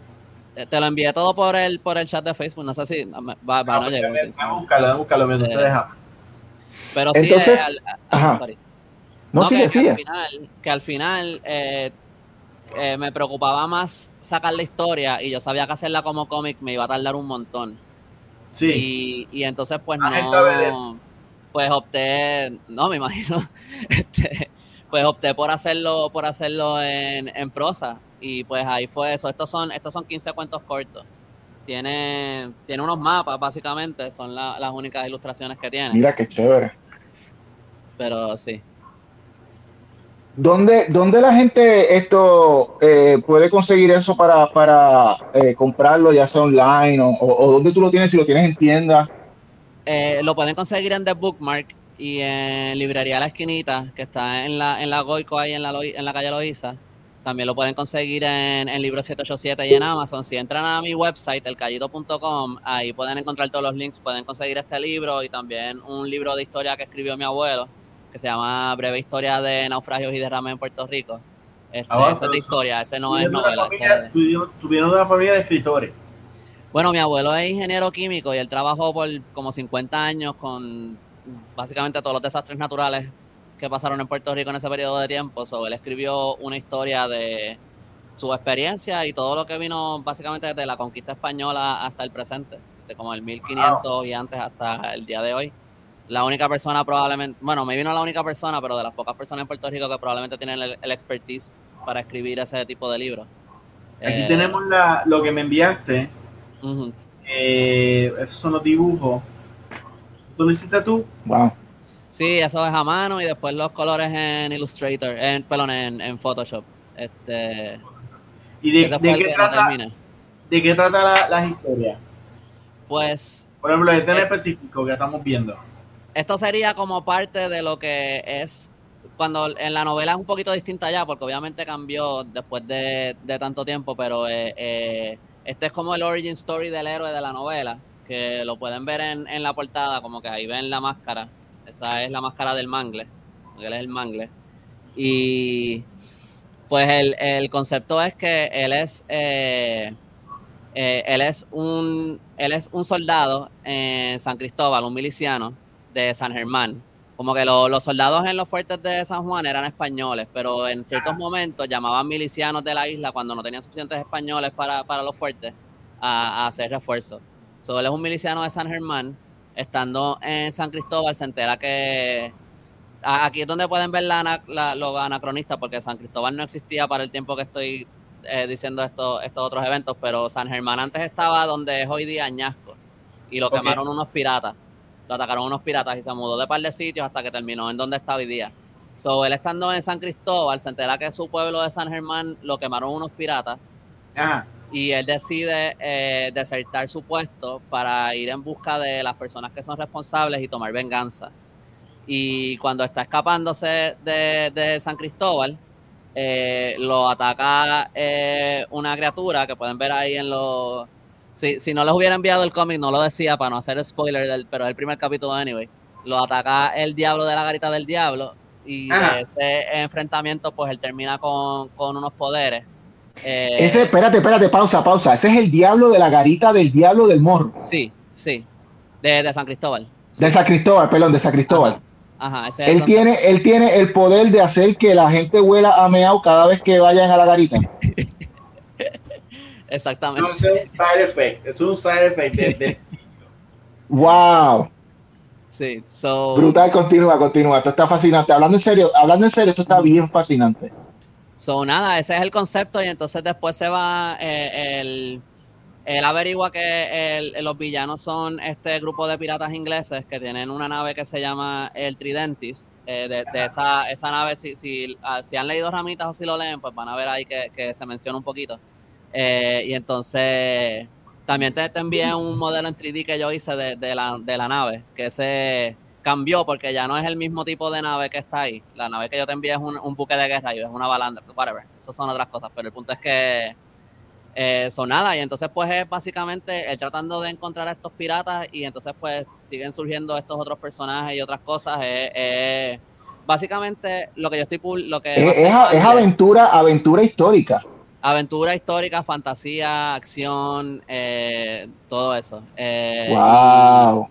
Eh, te lo envié todo por el, por el chat de Facebook. No sé si va, va, no, no llegar. a buscarlo, a buscarlo mientras te deja. Pero sí, Entonces, eh, ajá. No, no que, que, al final, que al final eh, eh, me preocupaba más sacar la historia y yo sabía que hacerla como cómic me iba a tardar un montón. Sí. Y, y entonces, pues no. Pues opté, no me imagino, este, pues opté por hacerlo, por hacerlo en, en prosa y pues ahí fue eso. Estos son, estos son 15 cuentos cortos. Tiene, tiene unos mapas, básicamente, son las únicas ilustraciones que tiene. Mira qué chévere. Pero sí. ¿Dónde, dónde la gente esto eh, puede conseguir eso para, para eh, comprarlo, ya sea online o, o, dónde tú lo tienes, si lo tienes en tienda? Eh, lo pueden conseguir en The Bookmark y en Librería La Esquinita, que está en la, en la Goico, ahí en la, en la calle Loíza. También lo pueden conseguir en, en Libro 787 y en Amazon. Si entran a mi website, elcallito.com, ahí pueden encontrar todos los links. Pueden conseguir este libro y también un libro de historia que escribió mi abuelo, que se llama Breve Historia de Naufragios y Derrames en Puerto Rico. Este, ah, es de historia, ese no es novela. Tuvieron una familia de escritores. Bueno, mi abuelo es ingeniero químico y él trabajó por como 50 años con básicamente todos los desastres naturales que pasaron en Puerto Rico en ese periodo de tiempo. So, él escribió una historia de su experiencia y todo lo que vino básicamente desde la conquista española hasta el presente, de como el 1500 y antes hasta el día de hoy. La única persona probablemente, bueno, me vino la única persona, pero de las pocas personas en Puerto Rico que probablemente tienen el, expertise para escribir ese tipo de libros. Aquí eh, tenemos la, lo que me enviaste. Eh, esos son los dibujos. ¿Tú lo hiciste tú? Wow. Sí, eso es a mano y después los colores en Illustrator, en, perdón, en, Photoshop. Este, ¿Y de, qué trata, de qué trata la, historia? Pues... Por ejemplo, este en eh, específico que estamos viendo. Esto sería como parte de lo que es cuando en la novela es un poquito distinta ya, porque obviamente cambió después de, tanto tiempo, pero eh, eh, este es como el origin story del héroe de la novela, que lo pueden ver en, en la portada, como que ahí ven la máscara esa es la máscara del mangle, él es el mangle. Y pues el, concepto es que él es, eh, eh, él, es un, él es un soldado en San Cristóbal, un miliciano de San Germán. Como que los soldados en los fuertes de San Juan eran españoles, pero en ciertos momentos llamaban milicianos de la isla cuando no tenían suficientes españoles para, los fuertes a, hacer refuerzos. So, él es un miliciano de San Germán estando en San Cristóbal se entera que aquí es donde pueden ver la, la, los anacronistas, porque San Cristóbal no existía para el tiempo que estoy eh, diciendo esto, estos otros eventos, pero San Germán antes estaba donde es hoy día Añasco, y lo quemaron unos piratas, lo atacaron unos piratas y se mudó de par de sitios hasta que terminó en donde está hoy día. So, él estando en San Cristóbal, se entera que su pueblo de San Germán lo quemaron unos piratas. Ajá y él decide eh, desertar su puesto para ir en busca de las personas que son responsables y tomar venganza. Y cuando está escapándose de, San Cristóbal, eh, lo ataca eh, una criatura que pueden ver ahí en los... Si, si no les hubiera enviado el cómic, no lo decía para no hacer spoiler, del, pero es el primer capítulo anyway. Lo ataca el diablo de la garita del diablo y ese enfrentamiento pues él termina con, con unos poderes eh, Ese, espérate, espérate, pausa, pausa. Ese es el diablo de la garita del diablo del morro. Sí, sí. De, San Cristóbal. De San Cristóbal, perdón, de San Cristóbal. Ajá, ese él tiene, él tiene el poder de hacer que la gente huela a meao cada vez que vayan a la garita. Exactamente. es un side effect, es un side effect del Wow. Sí, so... Brutal, continúa, continúa. Esto está fascinante. Hablando en serio, hablando en serio, esto está bien fascinante. So, nada, ese es el concepto y entonces después se va eh, el, él averigua que los villanos son este grupo de piratas ingleses que tienen una nave que se llama el Tridentis. Eh, de, esa, esa nave, si, si, ah, si, han leído Ramitas o si lo leen, pues van a ver ahí que, se menciona un poquito. Eh, y entonces también te, te, envié un modelo en 3D que yo hice de, la, de la nave, que se cambió porque ya no es el mismo tipo de nave que está ahí. La nave que yo te envié es un, buque de guerra y es una balandra, whatever. Esas son otras cosas, pero el punto es que eh, son nada. Y entonces, pues es básicamente él tratando de encontrar a estos piratas y entonces, pues siguen surgiendo estos otros personajes y otras cosas. básicamente lo que yo estoy. Lo que es, aventura, aventura histórica. Aventura histórica, fantasía, acción, eh, todo eso. Eh, wow.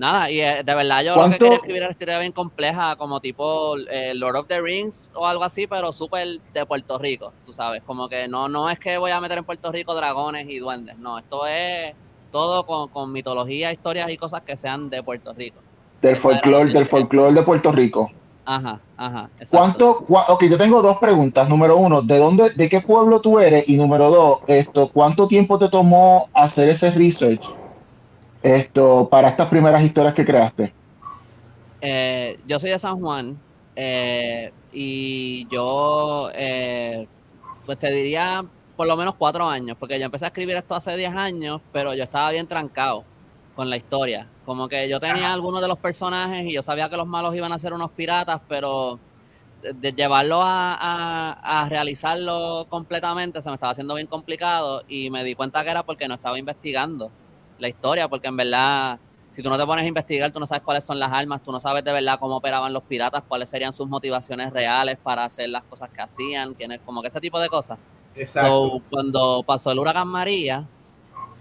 Nada, y eh, de verdad yo lo que quería escribir era una historia bien compleja, como tipo eh, Lord of the Rings o algo así, pero súper de Puerto Rico, tú sabes, como que no, no es que voy a meter en Puerto Rico dragones y duendes, no, esto es todo con, mitología, historias y cosas que sean de Puerto Rico. Del folclore, del folclore de Puerto Rico. Ajá, ajá. ¿Cuánto, ok, yo tengo dos preguntas. Número uno, ¿de dónde, de qué pueblo tú eres? Y número dos, esto, ¿cuánto tiempo te tomó hacer ese research? esto para estas primeras historias que creaste? Eh, yo soy de San Juan eh, y yo, eh, pues te diría por lo menos cuatro años, porque yo empecé a escribir esto hace diez años, pero yo estaba bien trancado con la historia. Como que yo tenía algunos de los personajes y yo sabía que los malos iban a ser unos piratas, pero de, llevarlo a, a, realizarlo completamente se me estaba haciendo bien complicado y me di cuenta que era porque no estaba investigando la historia, porque en verdad, si tú no te pones a investigar, tú no sabes cuáles son las armas, tú no sabes de verdad cómo operaban los piratas, cuáles serían sus motivaciones reales para hacer las cosas que hacían, quiénes, como que ese tipo de cosas. Exacto. cuando pasó el huracán María,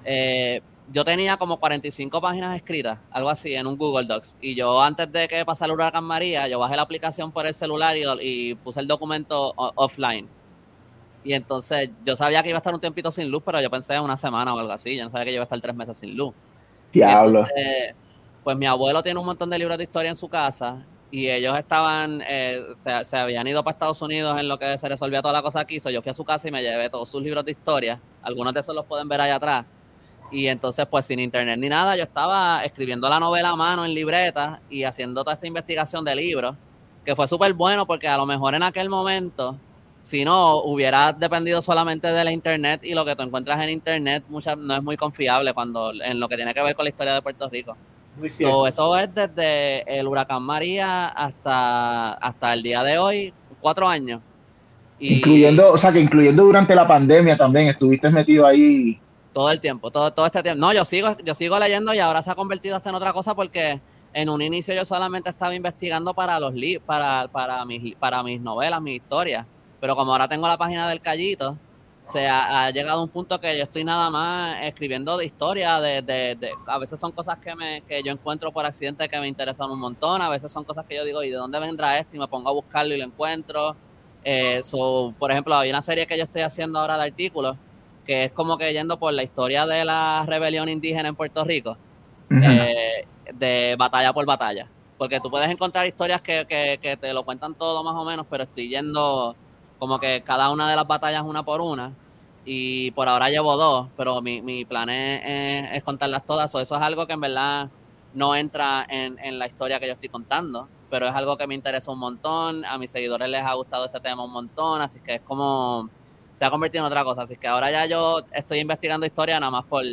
eh, yo tenía como 45 páginas escritas, algo así, en un Google Docs. Y yo antes de que pasara el huracán María, yo bajé la aplicación por el celular y, y puse el documento offline y entonces yo sabía que iba a estar un tiempito sin luz, pero yo pensé en una semana o algo así. Yo no sabía que iba a estar tres meses sin luz. Diablo. pues mi abuelo tiene un montón de libros de historia en su casa y ellos estaban, eh, se, habían ido para Estados Unidos en lo que se resolvía toda la cosa aquí. yo fui a su casa y me llevé todos sus libros de historia. Algunos de esos los pueden ver allá atrás. Y entonces, pues sin internet ni nada, yo estaba escribiendo la novela a mano en libreta y haciendo toda esta investigación de libros, que fue súper bueno porque a lo mejor en aquel momento si no, hubiera dependido solamente de la internet y lo que tú encuentras en internet muchas, no es muy confiable cuando en lo que tiene que ver con la historia de Puerto Rico. Muy eso es desde el huracán María hasta, hasta el día de hoy, cuatro años. incluyendo, o sea, que incluyendo durante la pandemia también estuviste metido ahí. Todo el tiempo, todo, todo este tiempo. No, yo sigo, yo sigo leyendo y ahora se ha convertido hasta en otra cosa porque en un inicio yo solamente estaba investigando para los para, para mis, para mis novelas, mis historias pero como ahora tengo la página del Callito, se ha, llegado a un punto que yo estoy nada más escribiendo de historia, de, de, a veces son cosas que, me, que yo encuentro por accidente que me interesan un montón, a veces son cosas que yo digo, ¿y de dónde vendrá esto? Y me pongo a buscarlo y lo encuentro. Eh, por ejemplo, hay una serie que yo estoy haciendo ahora de artículos, que es como que yendo por la historia de la rebelión indígena en Puerto Rico, eh, de batalla por batalla. Porque tú puedes encontrar historias que, que, que te lo cuentan todo más o menos, pero estoy yendo como que cada una de las batallas una por una. Y por ahora llevo dos, pero mi, mi plan es, contarlas todas. O eso es algo que en verdad no entra en, en la historia que yo estoy contando, pero es algo que me interesa un montón. A mis seguidores les ha gustado ese tema un montón, así que es como se ha convertido en otra cosa. Así que ahora ya yo estoy investigando historia nada más por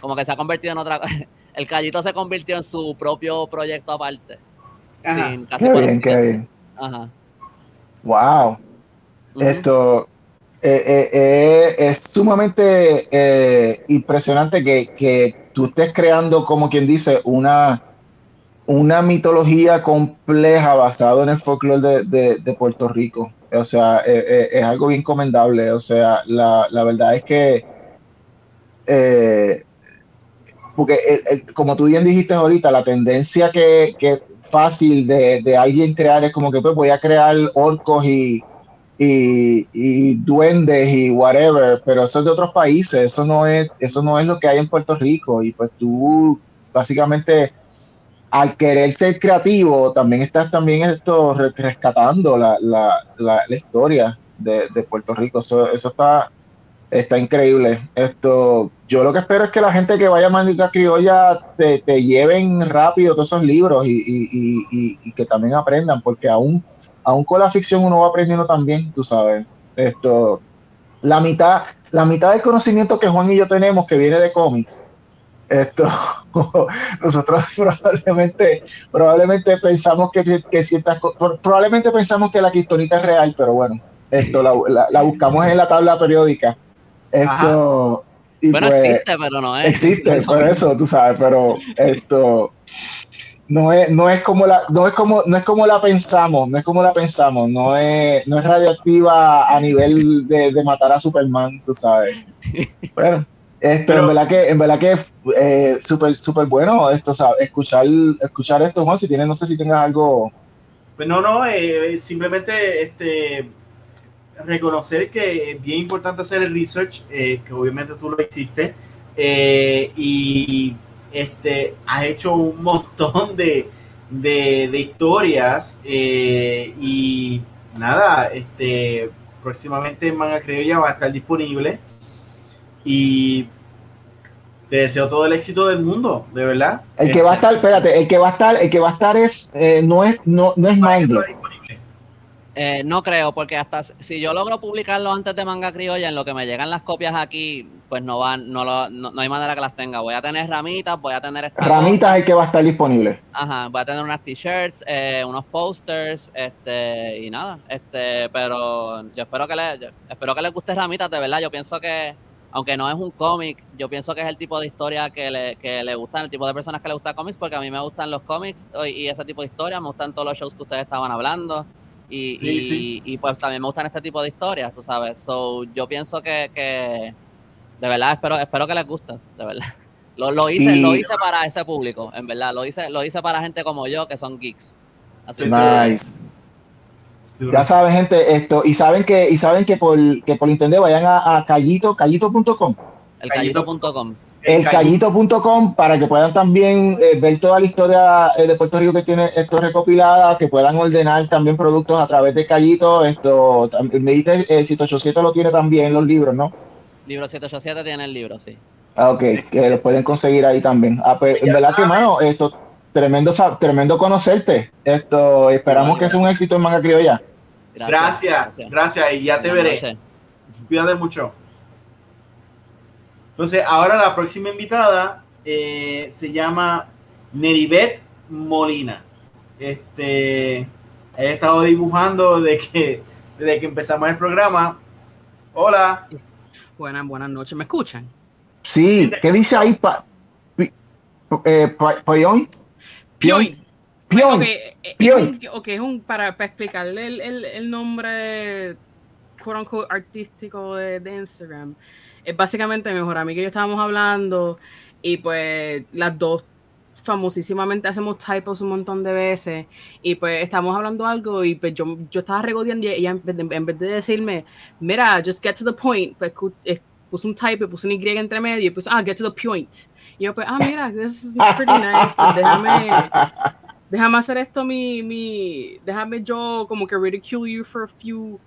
como que se ha convertido en otra cosa. El Callito se convirtió en su propio proyecto aparte. Sin casi qué bien, qué bien. Ajá. Wow. Esto eh, eh, eh, es sumamente impresionante que, tú estés creando, como quien dice, una, una mitología compleja basada en el folclore de, Puerto Rico. O sea, es algo bien comendable. O sea, la, verdad es que, porque como tú bien dijiste ahorita, la tendencia que, que fácil de, de, alguien crear, es como que pues voy a crear orcos y, y, y, duendes y whatever, pero eso es de otros países, eso no es, eso no es lo que hay en Puerto Rico, y pues tú básicamente al querer ser creativo, también estás también esto rescatando la, la, la, historia de, de, Puerto Rico. Eso, eso está, está increíble. Esto, yo lo que espero es que la gente que vaya a Mágica Criolla te, te, lleven rápido todos esos libros y, y, y, y, que también aprendan, porque aún, aún con la ficción uno va aprendiendo también, tú sabes. Esto, la mitad, la mitad del conocimiento que Juan y yo tenemos que viene de cómics esto, nosotros probablemente, probablemente pensamos que, que ciertas probablemente pensamos que la quistonita es real, pero bueno, esto la, la, buscamos en la tabla periódica. Esto, bueno, pues, existe, pero no es. Existe, por eso, tú sabes, pero esto no es, no es como la, no es como, no es como la pensamos, no es como la pensamos, no es, no es radioactiva a nivel de, de matar a Superman, tú sabes. Bueno. Este, en verdad que, en verdad que eh, súper, súper bueno esto, escuchar, escuchar esto, Juan, si tienes, no sé si tengas algo. Pues no, no, eh, simplemente este reconocer que es bien importante hacer el research, eh, que obviamente tú lo hiciste, y este has hecho un montón de, de, de historias y nada, este próximamente Manga Criolla va a estar disponible y te deseo todo el éxito del mundo, de verdad. El que va a estar, espérate, el que va a estar, el que va a estar es, eh, no es, no, no es Mind. Eh, no creo, porque hasta si yo logro publicarlo antes de Manga Criolla, en lo que me llegan las copias aquí, pues no van, no, lo, no, hay manera que las tenga. Voy a tener ramitas, voy a tener ramitas es el que va a estar disponible. Ajá, voy a tener unas t-shirts, eh, unos posters, este, y nada, este, pero yo espero que le, espero que les guste ramitas, de verdad. Yo pienso que aunque no es un cómic, yo pienso que es el tipo de historia que le, que le gustan, el tipo de personas que le gustan cómics, porque a mí me gustan los cómics y ese tipo de historias, me gustan todos los shows que ustedes estaban hablando. Y, y, pues también me gustan este tipo de historias, tú sabes. So, yo pienso que, que de verdad espero, espero que les guste, de verdad. Lo, lo hice, lo hice para ese público, en verdad. Lo hice, lo hice para gente como yo que son geeks. Así nice. Ya saben, gente, esto, y saben que, y saben que por, que por internet vayan a, a callito, callito.com. El callito.com. El callito.com para que puedan también eh, ver toda la historia eh, de Puerto Rico que tiene esto recopilada, que puedan ordenar también productos a través de Callito. Esto, me dice eh, 787 lo tiene también los libros, ¿no? Libro 787 tiene el libro, sí. Ah, ok, que lo pueden conseguir ahí también. Ah, pues, en verdad que, mano, esto, tremendo, tremendo conocerte. Esto, esperamos que sea un éxito en Manga Criolla. Gracias, gracias, y ya te veré. Cuídate mucho. Entonces, ahora la próxima invitada eh, se llama Neribet Molina. Este, he estado dibujando desde que, desde que empezamos el programa. Hola. Buenas, buenas noches. ¿Me escuchan? Sí, ¿qué dice ahí? Pa, eh, Pion. Okay, Es es un, para, para explicarle el, el, el nombre quote unquote, artístico de, de, Instagram. Es básicamente mejor amigo y yo estábamos hablando y pues las dos famosísimamente hacemos typos un montón de veces y pues estamos hablando algo y pues yo, yo estaba regodeando y ella en, vez de decirme, mira, just get to the point, pues eh, puse un type, puse un Y entre medio y pues, ah, get to the point. Y yo pues, ah, mira, this is pretty nice, pues déjame déjame hacer esto mi, mi, déjame yo como que ridicule you for a few,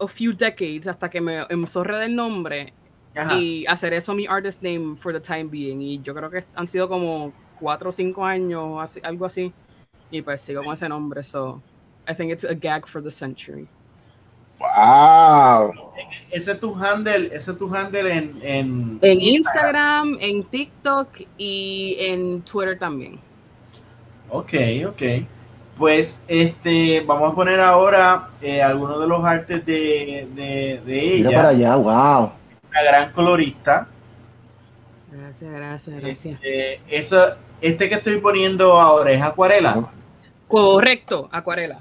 a few decades hasta que me enzorre del nombre y hacer eso mi artist name for the time being. Y yo creo que han sido como cuatro o cinco años, así, algo así. Y pues sigo con ese nombre, so I think it's a gag for the century. Wow. Ese es tu handle, ese es tu handle en, en, en Instagram, en TikTok y en Twitter también. Ok, ok. Pues este, vamos a poner ahora eh, algunos de los artes de, de, de ella. Mira para allá, wow. Una gran colorista. Gracias, gracias, gracias. Este, este que estoy poniendo ahora es acuarela. Correcto, acuarela.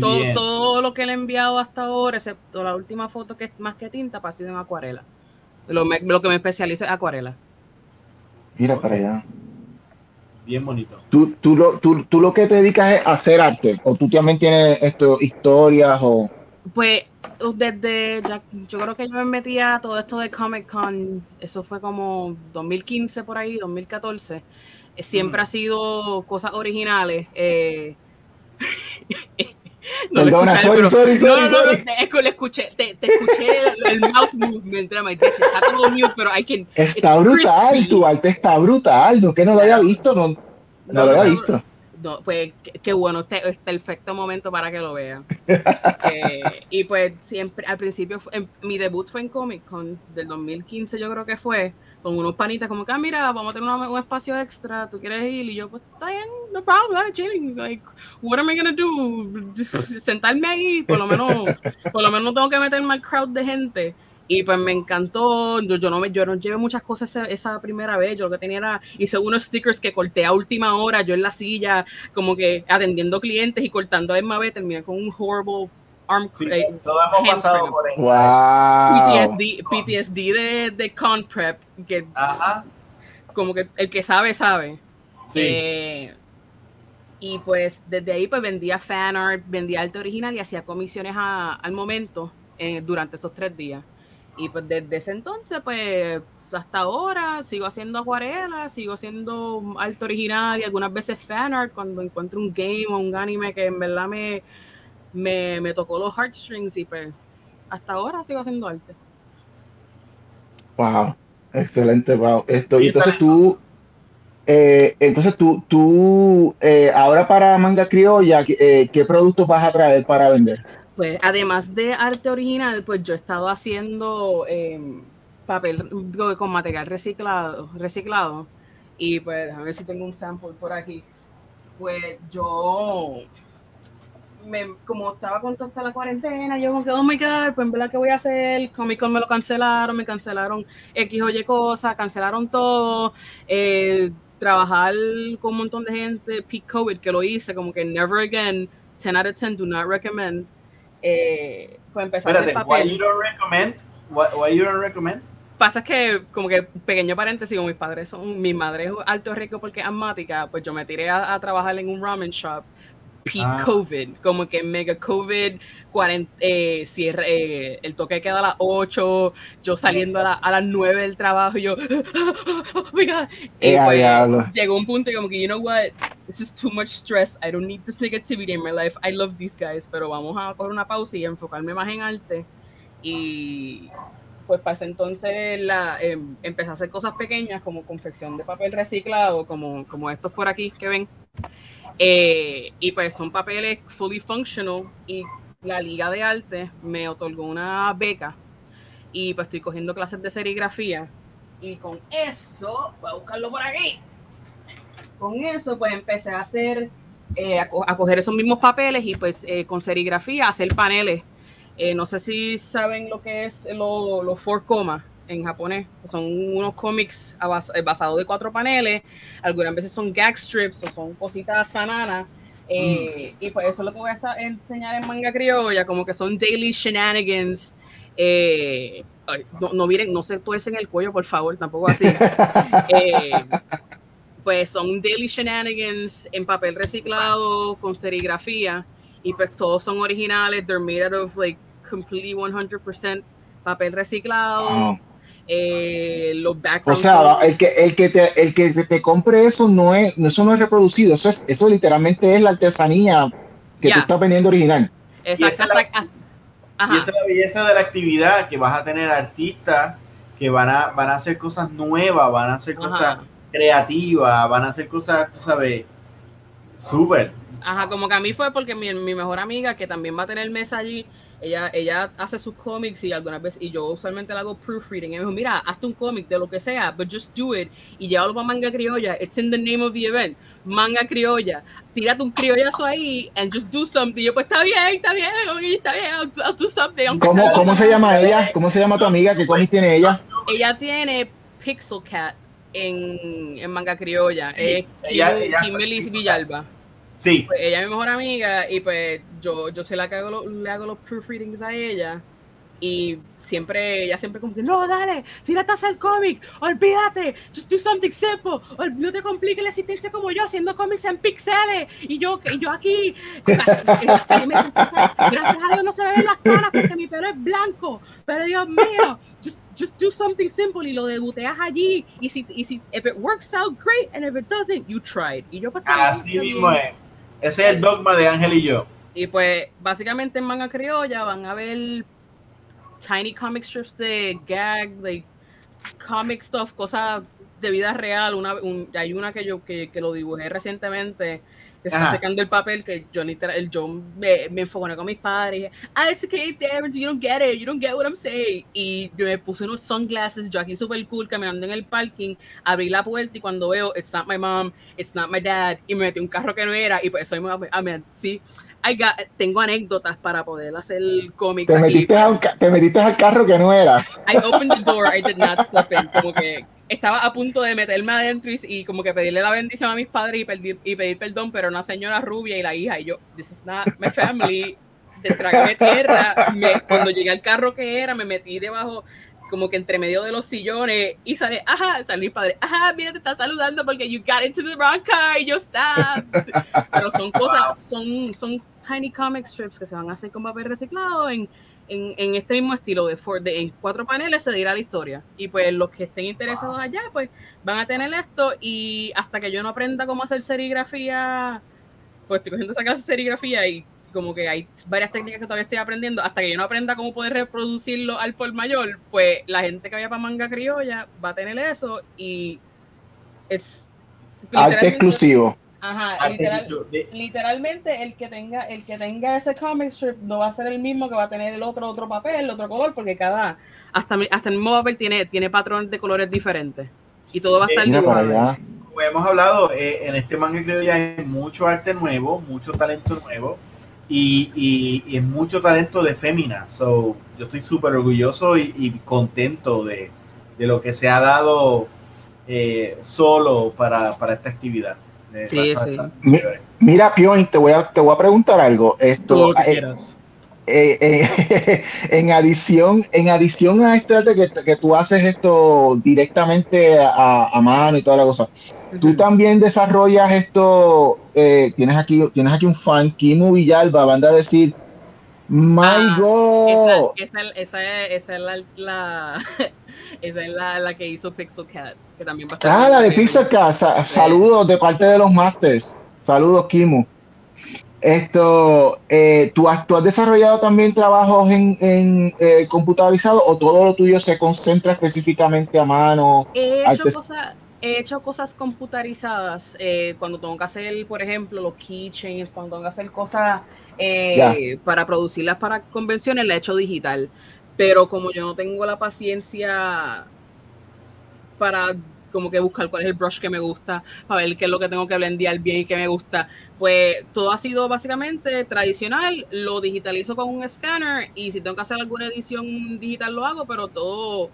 Todo, todo lo que le he enviado hasta ahora, excepto la última foto que es más que tinta, ha sido en acuarela. Lo, lo que me especializa es acuarela. Mira para allá. bien bonito. ¿Tú, tú, lo, tú, tú lo que te dedicas es a hacer arte? ¿O tú también tienes esto, historias o...? Pues desde, yo creo que yo me metí a todo esto de Comic Con, eso fue como 2015 por ahí, 2014. Eh, siempre ha sido cosas originales. Eh, no Perdona, sorry, sorry, sorry, no, no, no, te, le escuché, te, te escuché el, el, mouth movement, está todo mute, pero I can. Está brutal, crispy. tu arte está brutal, no que no lo haya visto, no, no, lo había visto. No, pues qué bueno, este es perfecto momento para que lo vean. eh, y pues siempre, al principio, en, mi debut fue en Comic Con del 2015, yo creo que fue con unos panitas como que, ah, mira, vamos a tener un espacio extra, ¿tú quieres ir? Y yo, pues, está bien, no problem, chilling, like, what am I gonna do? Sentarme ahí, por lo menos, por lo menos no tengo que meterme al crowd de gente. Y pues me encantó, yo, yo no me yo no llevé muchas cosas esa, esa, primera vez, yo lo que tenía era, hice unos stickers que corté a última hora, yo en la silla, como que atendiendo clientes y cortando a misma terminé con un horrible arm sí, eh, todos hemos pasado por eso. Wow. PTSD, PTSD de, de con prep, que Ajá. como que el que sabe, sabe. Sí. Eh, y pues desde ahí pues vendía fan art, vendía arte original y hacía comisiones a, al momento eh, durante esos tres días. Y pues desde ese entonces, pues hasta ahora sigo haciendo acuarelas, sigo haciendo arte original y algunas veces fan art cuando encuentro un game o un anime que en verdad me, me, me tocó los heartstrings y pues hasta ahora sigo haciendo arte. Wow, excelente, wow. Esto, y entonces tú, eh, entonces tú, tú eh, ahora para Manga Criolla, eh, ¿qué productos vas a traer para vender? Pues además de arte original, pues yo he estado haciendo eh, papel con material reciclado, reciclado. Y pues a ver si tengo un sample por aquí. Pues yo me, como estaba con toda la cuarentena, yo como que, oh my god, pues en verdad, ¿qué voy a hacer? Comic Con me lo cancelaron, me cancelaron X o Y cosas, cancelaron todo. Eh, trabajar con un montón de gente, peak COVID, que lo hice, como que never again, 10 out of 10, do not recommend eh, pues empezar Espérate, a papel. Why you don't recommend? Why, why you don't recommend? Pasa que, como que pequeño paréntesis, como mis padres son, mi madre es alto rico porque es asmática, pues yo me tiré a, a trabajar en un ramen shop peak ah. COVID, como que mega COVID, 40, eh, cierre, eh, el toque queda a las 8, yo saliendo a, la, a, las 9 del trabajo, y yo, oh my God. Y pues, llegó un punto y como que, you know what, this is too much stress, I don't need this negativity in my life, I love these guys, pero vamos a coger una pausa y enfocarme más en arte. Y pues para ese entonces la, eh, empecé a hacer cosas pequeñas como confección de papel reciclado, como, como estos por aquí que ven. Eh, y pues son papeles fully functional y la Liga de Arte me otorgó una beca y pues estoy cogiendo clases de serigrafía y con eso, voy a buscarlo por aquí, con eso pues empecé a hacer, eh, a, co a, coger esos mismos papeles y pues eh, con serigrafía hacer paneles. No sé si saben lo que es los lo four comas en japonés. Son unos cómics eh, basados de cuatro paneles. Algunas veces son gag strips o son cositas sananas. Eh, mm. Y pues eso es lo que voy a enseñar en manga criolla, como que son daily shenanigans. Eh, no, no, miren, no se tuercen el cuello, por favor, tampoco así. eh, pues son daily shenanigans en papel reciclado, con serigrafía, y pues todos son originales. They're made out of like completely 100% papel reciclado. Wow eh, los backgrounds. O sea, el que, el que, te, el que te compre eso no es, eso no es reproducido, eso, es, eso literalmente es la artesanía que yeah. tú estás vendiendo original. Exacto. Y esa, la, y esa es la belleza de la actividad, que vas a tener artistas que van a, van a hacer cosas nuevas, van a hacer cosas Ajá. creativas, van a hacer cosas, tú sabes, súper. Ajá, como que a mí fue porque mi, mi mejor amiga, que también va a tener mesa allí, ella, ella hace sus cómics y algunas veces, y yo usualmente le hago proofreading. Y me dijo, mira, hazte un cómic de lo que sea, but just do it. Y llévalo para manga criolla. It's in the name of the event. Manga criolla. Tírate un criollazo ahí and just do something. Y yo, pues está bien, está bien, está bien, I'll, I'll do something. ¿Cómo, ¿Cómo se llama ella? ¿Cómo se llama tu amiga? ¿Qué cómic tiene ella? Ella tiene Pixel Cat en, en manga criolla. Eh, ella, Kimberly Villalba. Sí. Pues ella es mi mejor amiga y pues yo, yo se la hago, le hago los proofreadings a ella Y siempre, ella siempre como que, no, dale, tírate a hacer cómic, olvídate, just do something simple, no te compliques la existencia como yo haciendo cómics en pixeles, y yo, y yo aquí, gracias a Dios no se ven las caras porque mi pelo es blanco, pero Dios mío, just, just do something simple y lo debuteas allí, y si, y si, if it works out, great, and if it doesn't, you tried. Y yo pues, Así mismo es. Ese es el dogma de Ángel y yo. Y pues, básicamente en Manga Criolla van a ver tiny comic strips de gag, like comic stuff, cosas de vida real. Una, hay una que yo que, que lo dibujé recientemente está secando el papel que yo literal, John me, me enfoconé con mis padres. Ah, it's okay, Terrence, you don't get it, you don't get what I'm saying. Y yo me puse unos sunglasses, yo aquí super cool, caminando en el parking, abrí la puerta y cuando veo, it's not my mom, it's not my dad, y me metí un carro que no era, y pues soy muy, I sí, tengo anécdotas para poder hacer cómics. Te metiste, te metiste al carro que no era. I opened the door, I did not step in. Como que estaba a punto de meterme adentro y, como que pedirle la bendición a mis padres y pedir, y pedir perdón, pero una señora rubia y la hija. Y yo, this is not my family. De tragarme tierra. Me, cuando llegué al carro que era, me metí debajo como que entre medio de los sillones y sale, ajá, sale mi padre, ajá, mira, te está saludando porque you got into the wrong car y yo está. Pero son cosas, son, son tiny comic strips que se van a hacer con papel reciclado en, en, en este mismo estilo de, Ford, de, en cuatro paneles se dirá la historia. Y pues los que estén interesados allá, pues van a tener esto y hasta que yo no aprenda cómo hacer serigrafía, pues estoy cogiendo esa clase de serigrafía y como que hay varias técnicas que todavía estoy aprendiendo, hasta que yo no aprenda cómo poder reproducirlo al por mayor, pues la gente que vaya para manga criolla va a tener eso y es arte exclusivo. Ajá, literalmente el que tenga el que tenga ese comic strip no va a ser el mismo que va a tener el otro otro papel, el otro color, porque cada hasta, hasta el mismo papel tiene tiene patrones de colores diferentes y todo va a estar eh, Como hemos hablado, eh, en este manga creo ya hay mucho arte nuevo, mucho talento nuevo y, y, mucho talento de Fémina. So, yo estoy súper orgulloso y, contento de, de, lo que se ha dado eh, solo para, para, esta actividad. Sí, sí. mira, Pion, te voy a, te voy a preguntar algo. Esto, eh, eh, en adición, en adición a esto que, que tú haces esto directamente a, a, mano y toda la cosa, Tú también desarrollas esto, eh, tienes, aquí, tienes aquí un fan, Kimu Villalba, van a decir, My ah, God. Esa, esa, esa, es la, esa es la, la, que hizo Pixel Cat, que también va a Ah, la de Pixel Cat, saludos de parte de los Masters, saludos Kimu. Esto, eh, ¿tú, has, ¿tú, has, desarrollado también trabajos en, en eh, computarizado o todo lo tuyo se concentra específicamente a mano? He hecho cosas he hecho cosas computarizadas eh, cuando tengo que hacer, por ejemplo, los keychains, cuando tengo que hacer cosas eh, para producirlas para convenciones, la he hecho digital. Pero como yo no tengo la paciencia para como que buscar cuál es el brush que me gusta, para ver qué es lo que tengo que blendear bien y qué me gusta, pues todo ha sido básicamente tradicional, lo digitalizo con un scanner y si tengo que hacer alguna edición digital lo hago, pero todo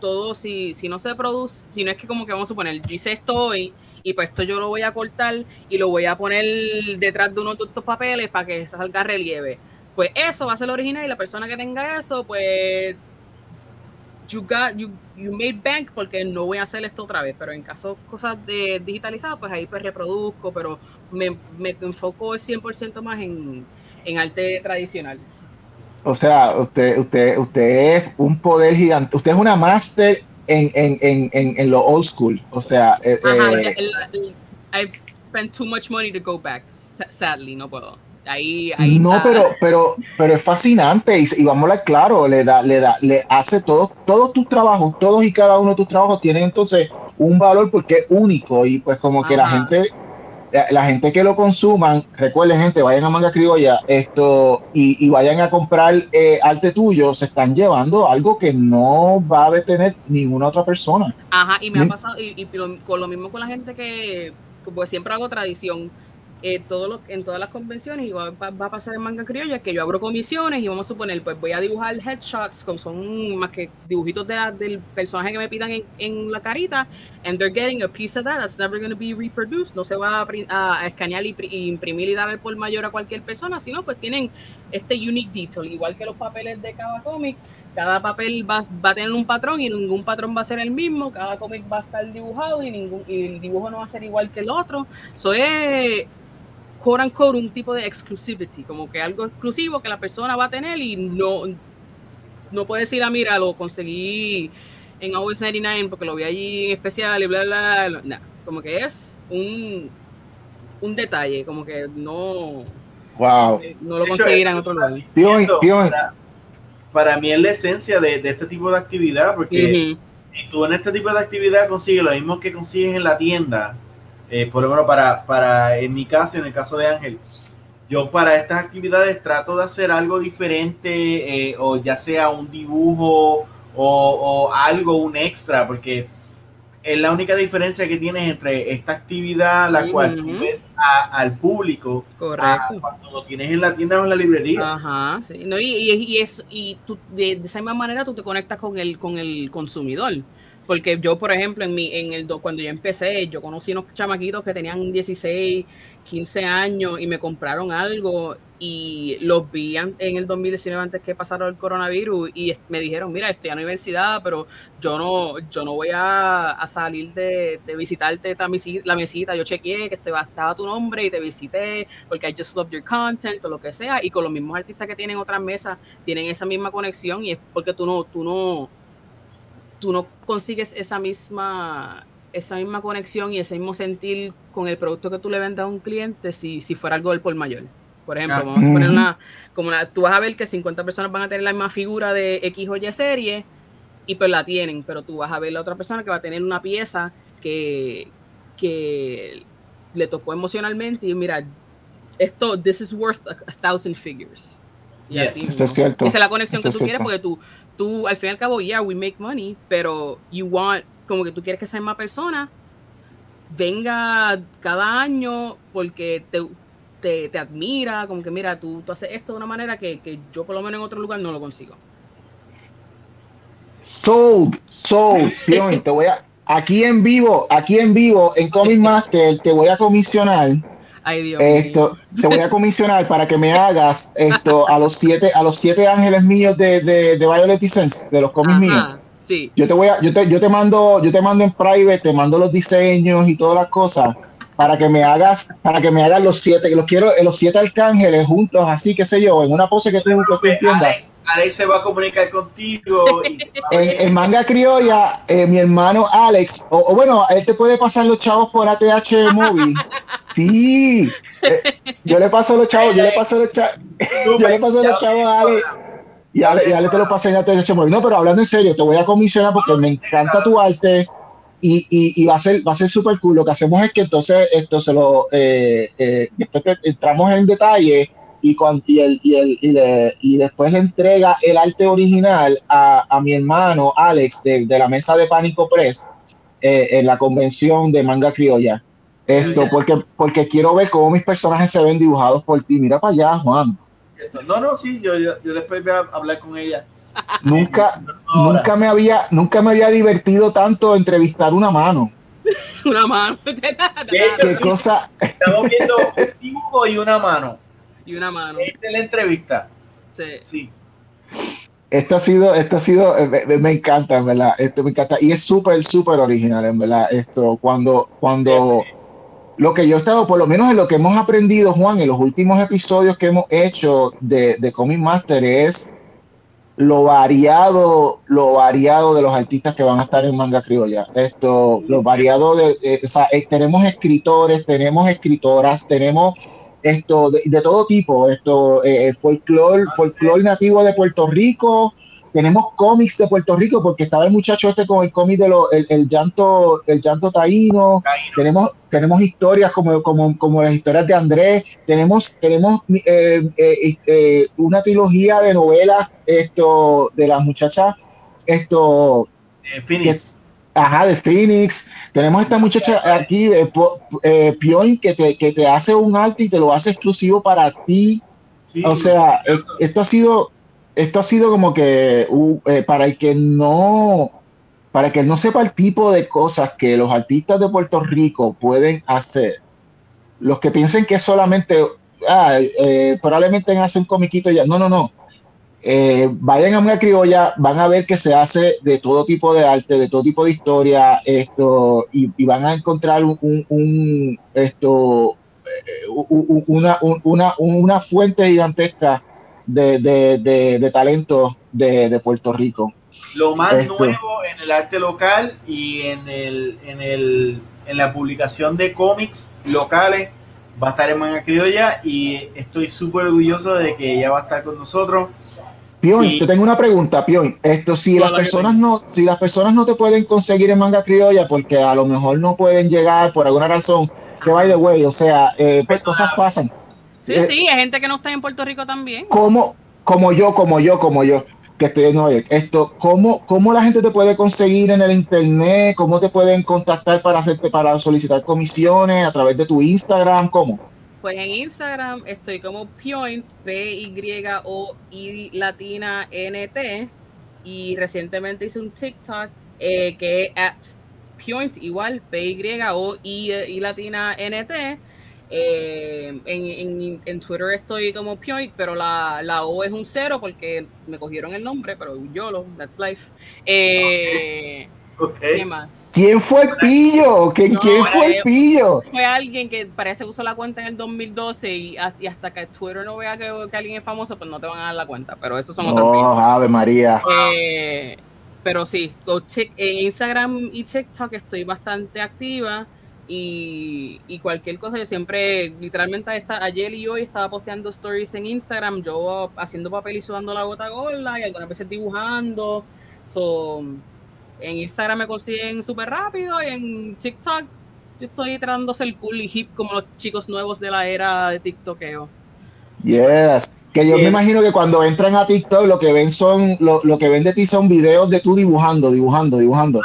todo, si, si no se produce, si no es que como que vamos a suponer, yo hice esto hoy y pues esto yo lo voy a cortar y lo voy a poner detrás de uno de estos papeles para que salga relieve. Pues eso va a ser lo original y la persona que tenga eso, pues you got, you, you made bank porque no voy a hacer esto otra vez, pero en caso cosas de digitalizadas, pues ahí pues reproduzco, pero me, me enfoco el 100% más en, en arte tradicional. O sea, usted, usted, usted es un poder gigante. Usted es una máster en, en, en, en, lo old school. O sea, eh, eh I've spent too much money to go back. Sadly, no puedo. Ahí, ahí no, pero, pero, pero es fascinante y, y vamos a claro, le da, le da, le hace todo, todos tus trabajos, todos y cada uno de tus trabajos tienen entonces un valor porque es único y pues como que la gente la gente que lo consuman, recuerden gente, vayan a Manga Criolla esto y, vayan a comprar eh, arte tuyo, se están llevando algo que no va a detener ninguna otra persona. Ajá, y me ha pasado, y, con lo mismo con la gente que, pues siempre hago tradición, eh, todo en todas las convenciones y va, a pasar en manga criolla que yo abro comisiones y vamos a suponer, pues voy a dibujar headshots, como son más que dibujitos de del personaje que me pidan en, la carita, and they're getting a piece of that that's never going to be reproduced, no se va a, escanear y, imprimir y dar el por mayor a cualquier persona, sino pues tienen este unique detail, igual que los papeles de cada cómic, cada papel va, va, a tener un patrón y ningún patrón va a ser el mismo, cada cómic va a estar dibujado y, ningún, y el dibujo no va a ser igual que el otro. Eso es quote unquote un tipo de exclusivity, como que algo exclusivo que la persona va a tener y no, no puede decir, ah, mira, lo conseguí en Always 99 porque lo vi allí en especial y bla, bla, bla. Nah, como que es un, un detalle, como que no, wow. no lo conseguirán en otro lugar. Para, para, mí es la esencia de, de, este tipo de actividad, porque si tú en este tipo de actividad consigues lo mismo que consigues en la tienda, eh, por ejemplo, para, para, en mi caso, en el caso de Ángel, yo para estas actividades trato de hacer algo diferente, eh, o ya sea un dibujo o, algo, un extra, porque es la única diferencia que tienes entre esta actividad, la cual tú ves al público, cuando lo tienes en la tienda o en la librería. Ajá, sí. No, y, y, es, y tú, de, esa misma manera tú te conectas con el, con el consumidor. Porque yo, por ejemplo, en mi, en el cuando yo empecé, yo conocí unos chamaquitos que tenían 16, 15 años y me compraron algo y los vi en el 2019 antes que pasara el coronavirus y me dijeron, mira, estoy a la universidad, pero yo no, yo no voy a, salir de, visitarte la mesita, yo chequeé que estaba tu nombre y te visité porque I just love your content o lo que sea. Y con los mismos artistas que tienen otras mesas tienen esa misma conexión y es porque tú no, tú no tú no consigues esa misma, esa misma conexión y ese mismo sentir con el producto que tú le vendas a un cliente si, si fuera algo del por mayor. Por ejemplo, vamos a poner una, como una, tú vas a ver que 50 personas van a tener la misma figura de X o Y serie y pues la tienen, pero tú vas a ver la otra persona que va a tener una pieza que, que le tocó emocionalmente y mira, esto, this is worth a, thousand figures. Y así, es cierto. Esa es la conexión que tú quieres porque tú, tú, al fin y al cabo, yeah, we make money, pero you want, como que tú quieres que esa misma persona venga cada año porque te, te, admira, como que mira, tú, tú haces esto de una manera que, que, yo por lo menos en otro lugar no lo consigo. So, so, te voy a, aquí en vivo, aquí en vivo, en Comic Master, te voy a comisionar esto, te voy a comisionar para que me hagas esto a los siete, a los siete ángeles míos de, de, de Violet Sense, de los cómics míos. Sí. Yo te voy a, yo te, yo te mando, yo te mando en private, te mando los diseños y todas las cosas para que me hagas, para que me hagas los siete, que los quiero, los siete arcángeles juntos, así que sé yo, en una pose que tú, que entiendas. Alex, se va a comunicar contigo. en, manga criolla, eh, mi hermano Alex, o, bueno, él te puede pasar los chavos por ATH móvil. Sí, eh, yo le paso los chavos, yo le paso los chavos, yo le paso los chavos a Alex. Y Ale, y Ale te lo pasé en ATH móvil. No, pero hablando en serio, te voy a comisionar porque me encanta tu arte y, y, va a ser va a ser súper cool. Lo que hacemos es que entonces esto se lo eh, eh, después entramos en detalle y, con, y, el, y, el, y, le, y, después le entrega el arte original a, a mi hermano Alex de, de, la mesa de Pánico Press eh, en la convención de manga criolla. Esto, porque, porque quiero ver cómo mis personajes se ven dibujados por ti. Mira para allá, Juan. No, no, sí, yo, yo después voy a hablar con ella nunca, nunca me había, nunca me había divertido tanto entrevistar una mano. una mano. ¿Qué cosa? Estamos viendo un dibujo y una mano. Y una mano. Esta es la entrevista. Sí. sí. Esto ha sido, esto ha sido, eh, me, encanta, en verdad. Esto me encanta. Y es súper, súper original, en verdad. Esto, cuando, cuando lo que yo he estado, por lo menos en lo que hemos aprendido, Juan, en los últimos episodios que hemos hecho de, de Comic Master es lo variado, lo variado de los artistas que van a estar en manga criolla. Esto, lo variado de, eh, o sea, eh, tenemos escritores, tenemos escritoras, tenemos esto de, de todo tipo, esto, eh, folclore, folclore nativo de Puerto Rico, tenemos cómics de Puerto Rico, porque estaba el muchacho este con el cómic de lo, el, llanto, el llanto taíno, tenemos, tenemos historias como, como, como las historias de Andrés, tenemos, tenemos eh, eh, eh, una trilogía de novelas esto, de las muchachas esto Phoenix. Ajá, de Phoenix. Tenemos esta muchacha aquí, de eh, que te, que te hace un arte y te lo hace exclusivo para ti. o sea, eh, esto ha sido, esto ha sido como que eh, para el que no, para que no sepa el tipo de cosas que los artistas de Puerto Rico pueden hacer. Los que piensen que solamente, ah, eh, probablemente hacen un comiquito ya. No, no, no eh, vayan a una criolla, van a ver que se hace de todo tipo de arte, de todo tipo de historia, esto, y, van a encontrar un, esto, eh, una, una, una, fuente gigantesca de, de, de, talento de, Puerto Rico. Lo más nuevo en el arte local y en, el, en, el, en la publicación de cómics locales va a estar en Manga Criolla y estoy súper orgulloso de que ella va a estar con nosotros. Pion, te tengo una pregunta, Pion. Esto, si las personas no, si las personas no te pueden conseguir en manga criolla porque a lo mejor no pueden llegar por alguna razón, que by the way, o sea, eh, pues cosas pasan. Sí, eh, sí, hay gente que no está en Puerto Rico también. Como, como yo, como yo, como yo, que estoy en Nueva York. Esto, ¿cómo, ¿cómo la gente te puede conseguir en el internet? ¿Cómo te pueden contactar para hacerte, para solicitar comisiones a través de tu Instagram? ¿Cómo? Pues en Instagram estoy como Point, P-Y-O-I latina N-T. Y recientemente hice un TikTok eh, que es at Point, igual, P-Y-O-I latina N-T. Eh, en, en, Twitter estoy como Point, pero la, la, O es un cero porque me cogieron el nombre, pero YOLO, that's life. Eh, ¿Quién fue el pillo? ¿Quién, fue el eh, pillo? Fue alguien que parece que usó la cuenta en el 2012 y, hasta que Twitter no vea que, alguien es famoso, pues no te van a dar la cuenta. Pero eso son otros. Oh, Ave María. Eh, pero sí, en Instagram y TikTok estoy bastante activa. Y, cualquier cosa, yo siempre, literalmente ayer y hoy estaba posteando stories en Instagram, yo haciendo papel y sudando la gota gorda y algunas veces dibujando. son en Instagram me consiguen súper rápido y en TikTok yo estoy tratando de ser cool y hip como los chicos nuevos de la era de TikTokeo. Yes. Que yo me imagino que cuando entran a TikTok lo que ven son, lo, que ven de ti son videos de tú dibujando, dibujando, dibujando.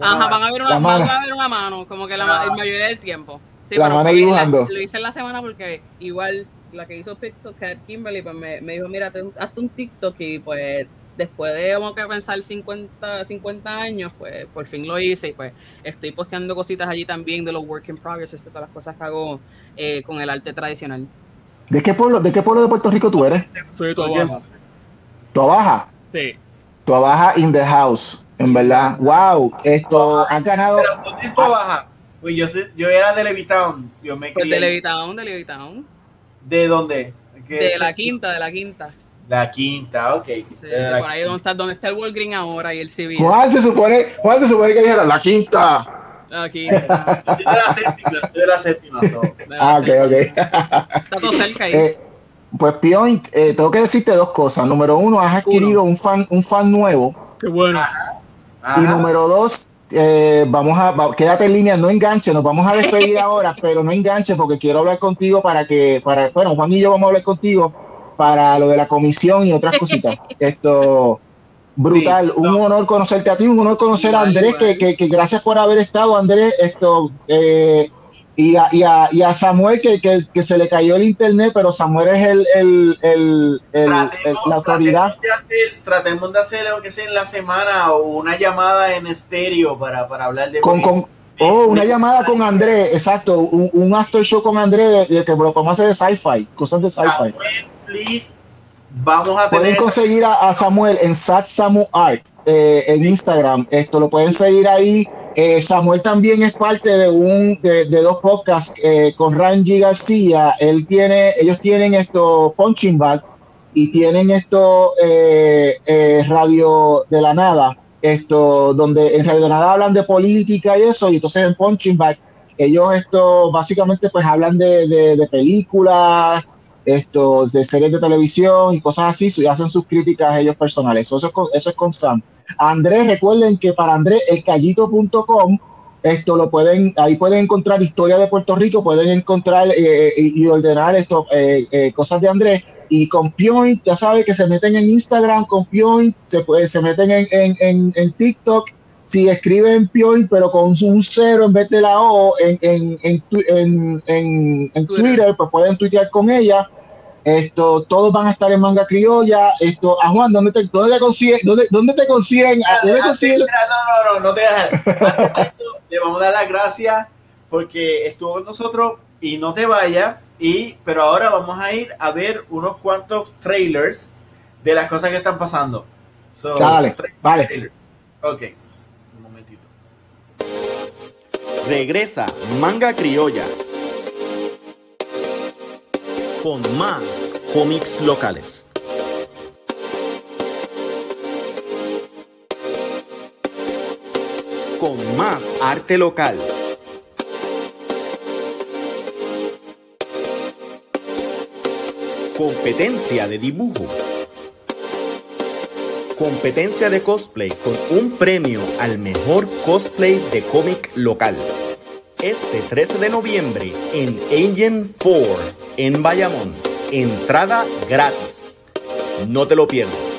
Ajá, van a ver una, mano. a ver una mano, como que la, mayoría del tiempo. Sí, la mano dibujando. lo hice en la semana porque igual la que hizo Pixelcat, Kimberly, pues me, me dijo, mira, hazte un TikTok y pues después de como que pensar 50, 50 años, pues por fin lo hice y pues estoy posteando cositas allí también de los work in progress, de todas las cosas que hago eh, con el arte tradicional. ¿De qué pueblo, de qué pueblo de Puerto Rico tú eres? Soy de Toabaja. ¿Toabaja? Sí. Toabaja in the house, en verdad. Wow, esto han ganado. ¿Dónde es Toabaja? Pues yo, sé, yo era de Levitown. Yo me pues de Levitown, de Levitown. ¿De dónde? De la quinta, de la quinta. La quinta, ok. Sí, sí, por ahí donde está, donde está el Walgreen ahora y el civil. ¿Cuál se supone, cuál se supone que dijera? La quinta. La quinta. de la séptima, de la séptima. ah, ok, ok. Está todo cerca ahí. Eh, pues Point, eh, tengo que decirte dos cosas. Número uno, has adquirido un fan, un fan nuevo. Qué bueno. Y número dos, eh, vamos a, quédate en línea, no enganche, nos vamos a despedir ahora, pero no enganche porque quiero hablar contigo para que, para, bueno, Juan y yo vamos a hablar contigo para lo de la comisión y otras cositas. Esto, brutal. un honor conocerte a ti, un honor conocer a Andrés, que, que, gracias por haber estado, Andrés. Esto, eh, y, a, y, a, y, a, Samuel, que, que, se le cayó el internet, pero Samuel es el, el, el, la autoridad. Tratemos de hacer, lo que sea en la semana, o una llamada en estéreo para, para hablar de. Con, con, Oh, una llamada con Andrés, exacto, un, un, after show con Andrés de, que lo hacer de sci-fi, cosas de sci-fi please. Vamos a Pueden conseguir a, Samuel en Sat Samu Art eh, en Instagram. Esto lo pueden seguir ahí. Eh, Samuel también es parte de un de, dos podcasts eh, con Ranji García. Él tiene, ellos tienen esto Punching Bag y tienen esto Radio de la Nada. Esto donde en Radio de la Nada hablan de política y eso. Y entonces en Punching Bag ellos esto básicamente pues hablan de, de, de películas estos de series de televisión y cosas así, y hacen sus críticas ellos personales. Eso es eso es con Sam. Andrés, recuerden que para Andrés, elcallito.com, esto lo pueden, ahí pueden encontrar historia de Puerto Rico, pueden encontrar eh, eh, y ordenar esto, eh, cosas de Andrés. Y con Point, ya saben que se meten en Instagram, con Point, se, puede, se meten en, en, en, en TikTok, si escriben Pioy, pero con un cero en vez de la O en, en, en, en, en Twitter, pues pueden tuitear con ella. Esto, todos van a estar en manga criolla. Esto, a Juan, ¿dónde te, dónde te consiguen? Dónde, dónde te consiguen? ¿Dónde ah, consiguen? no, no, no, no te dejes. le vamos a dar las gracias porque estuvo con nosotros y no te vayas. Y, pero ahora vamos a ir a ver unos cuantos trailers de las cosas que están pasando. vale, vale. Ok, Regresa Manga Criolla con más cómics locales. Con más arte local. Competencia de dibujo. Competencia de cosplay con un premio al mejor cosplay de cómic local. Este 13 de noviembre en Engine 4 en Bayamón. Entrada gratis. No te lo pierdas.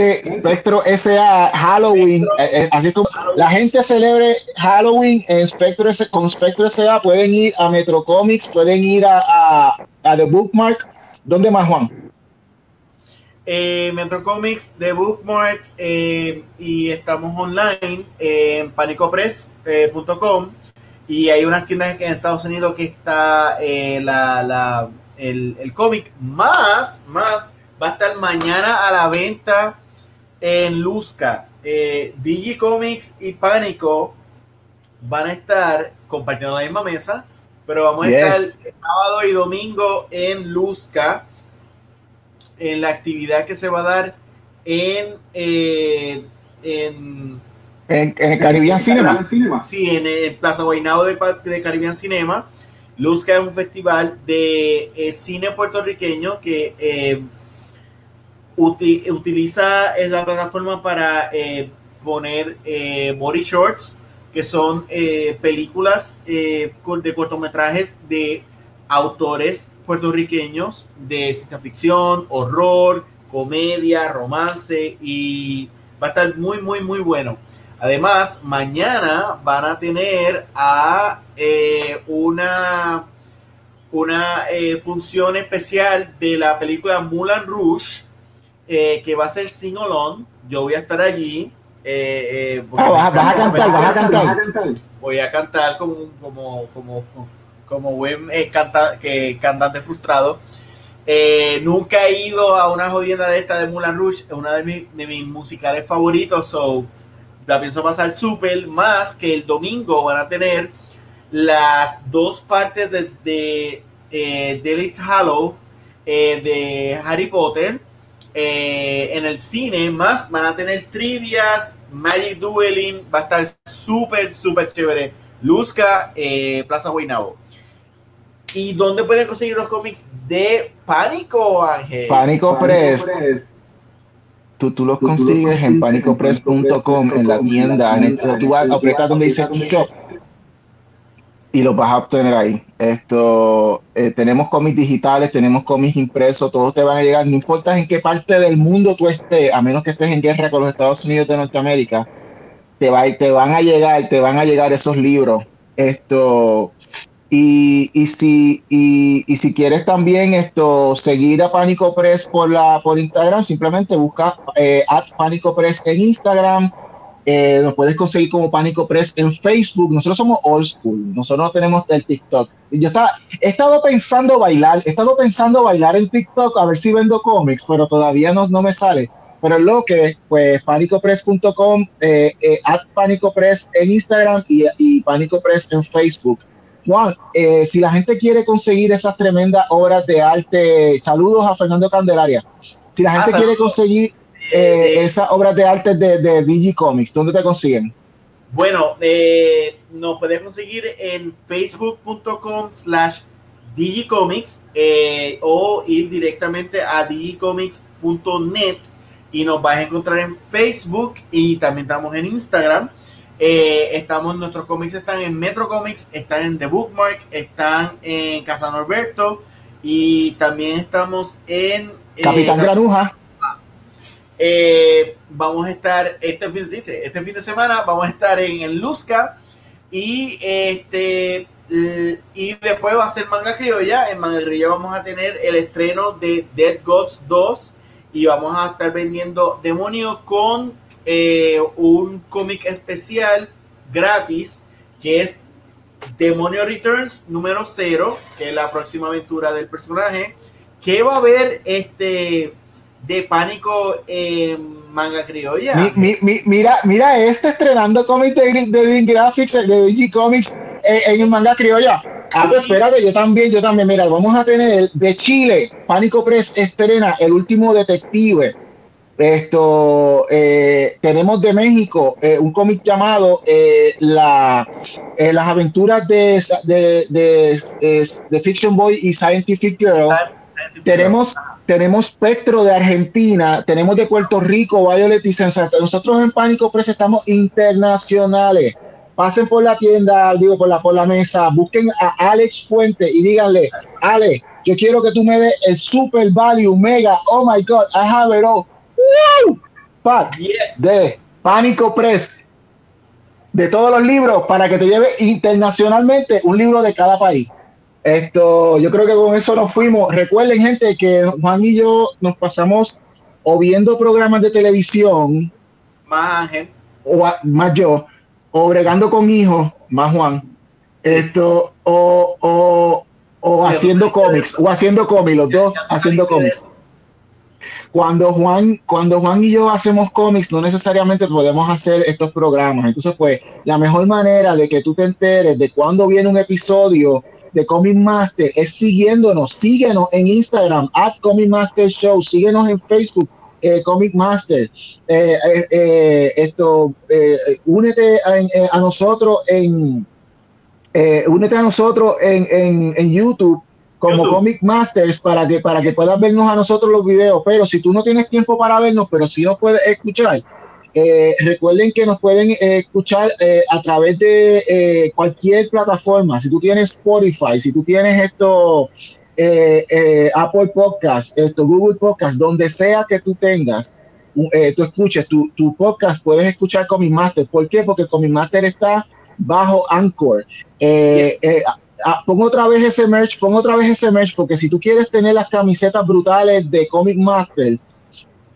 Gente, Spectro SA, Halloween, eh, eh, así como la gente celebre Halloween en Spectro con Spectro SA, pueden ir a Metro Comics, pueden ir a, a, The Bookmark. ¿Dónde más, Juan? Eh, Metro Comics, The Bookmark, y estamos online en panicopress.com. y hay unas tiendas en Estados Unidos que está la, la, el, el cómic más, más va a estar mañana a la venta en Luzca. Eh, Digicomics y Pánico van a estar compartiendo la misma mesa, pero vamos a estar sábado y domingo en Luzca en la actividad que se va a dar en eh, en, en, el Caribbean Cinema. Sí, en el Plaza Guaynabo de, de Caribbean Cinema. Luzca es un festival de eh, cine puertorriqueño que eh, utiliza la plataforma para eh, poner eh, body shorts, que son eh, películas de cortometrajes de autores puertorriqueños de ciencia ficción, horror, comedia, romance y va a estar muy, muy, muy bueno. Además, mañana van a tener a una, una función especial de la película Mulan Rouge eh, que va a ser Sing Along. Yo voy a estar allí. Eh, eh, ah, vas, a cantar, vas a cantar, Voy a cantar como, como, como, como buen que, cantante frustrado. nunca he ido a una jodienda de esta de Mulan Rouge, es una de, de mis musicales favoritos, so la pienso pasar súper, más que el domingo van a tener las dos partes de, de, de Hollow de Harry Potter eh, en el cine, más van a tener trivias, Magic Dueling, va a estar súper, súper chévere. Luzca, eh, Plaza Guaynabo. ¿Y dónde pueden conseguir los cómics de Pánico, Ángel? Pánico, Press. Tú, tú los consigues en panicopress.com en la tienda. En el, tú vas a apretar donde dice shop y los vas a obtener ahí. Esto, eh, tenemos cómics digitales, tenemos cómics impresos, todos te van a llegar, no importa en qué parte del mundo tú estés, a menos que estés en guerra con los Estados Unidos de Norteamérica, te, va, te van a llegar, te van a llegar esos libros. Esto, y, y si, y, si quieres también esto, seguir a Pánico Press por, la, por Instagram, simplemente busca eh, at Pánico Press en Instagram Eh, nos puedes conseguir como Pánico Press en Facebook. Nosotros somos old school. Nosotros no tenemos el TikTok. Yo estaba, he estado pensando bailar, he estado pensando bailar en TikTok a ver si vendo cómics, pero todavía no, no me sale. Pero lo que, pues, panicopress.com, eh, eh, at panicopress en Instagram y, y panicopress en Facebook. Juan, eh, si la gente quiere conseguir esas tremendas obras de arte, saludos a Fernando Candelaria. Si la gente ah, quiere conseguir eh, esas obras de arte de, de Digicomics, ¿dónde te consiguen? Bueno, eh, nos puedes conseguir en facebook.com slash digicomics o ir directamente a digicomics.net y nos vas a encontrar en Facebook y también estamos en Instagram. Eh, estamos, nuestros cómics están en Metro Comics, están en The Bookmark, están en Casa Norberto y también estamos en eh, Capitán Granuja. Eh, vamos a estar este fin, este fin de semana, vamos a estar en el Luzca y este y después va a ser Manga Criolla. En Manga Criolla vamos a tener el estreno de Dead Gods 2 y vamos a estar vendiendo Demonio con eh, un cómic especial gratis que es Demonio Returns número 0, que es la próxima aventura del personaje. que va a haber este de pánico en manga criolla? mira, mira, este estrenando cómic de, de, Graphics, de DG Comics en, manga criolla. Ah, pues espérate, yo también, yo también. Mira, vamos a tener de Chile, Pánico Press estrena el último detective. Esto eh, tenemos de México eh, un cómic llamado eh, la, Las aventuras de, de, de, Fiction Boy y Scientific Girl. Tenemos, tenemos Spectro de Argentina, tenemos de Puerto Rico, Violet y Sensata. Nosotros en Pánico Press estamos internacionales pasen por la tienda, digo, por la, por la mesa, busquen a Alex Fuente y díganle, Alex, yo quiero que tú me des el Super Value Mega, oh my God, I have it all. Pack de Pánico Press, de todos los libros, para que te lleve internacionalmente un libro de cada país. Esto, yo creo que con eso nos fuimos. Recuerden, gente, que Juan y yo nos pasamos o viendo programas de televisión, más o más yo, o bregando con hijos, más Juan, esto, o, o, haciendo cómics, o haciendo cómics, los dos haciendo cómics. Cuando Juan, cuando Juan y yo hacemos cómics, no necesariamente podemos hacer estos programas. Entonces, pues, la mejor manera de que tú te enteres de cuándo viene un episodio de Comic Master es siguiéndonos, síguenos en Instagram, at Comic Master Show, síguenos en Facebook, eh, Comic Master. Eh, eh, esto, únete a, nosotros en únete a nosotros en, en, YouTube como Comic Masters para que para que puedas vernos a nosotros los videos. Pero si tú no tienes tiempo para vernos, pero si nos puedes escuchar, recuerden que nos pueden escuchar a través de cualquier plataforma. Si tú tienes Spotify, si tú tienes esto, eh, eh, Apple Podcast, esto, Google Podcast, donde sea que tú tengas, eh, tú escuches tu, tu, podcast, puedes escuchar Comic Master. ¿Por qué? Porque Comic Master está bajo Anchor. pon otra vez ese merch, pon otra vez ese merch, porque si tú quieres tener las camisetas brutales de Comic Master,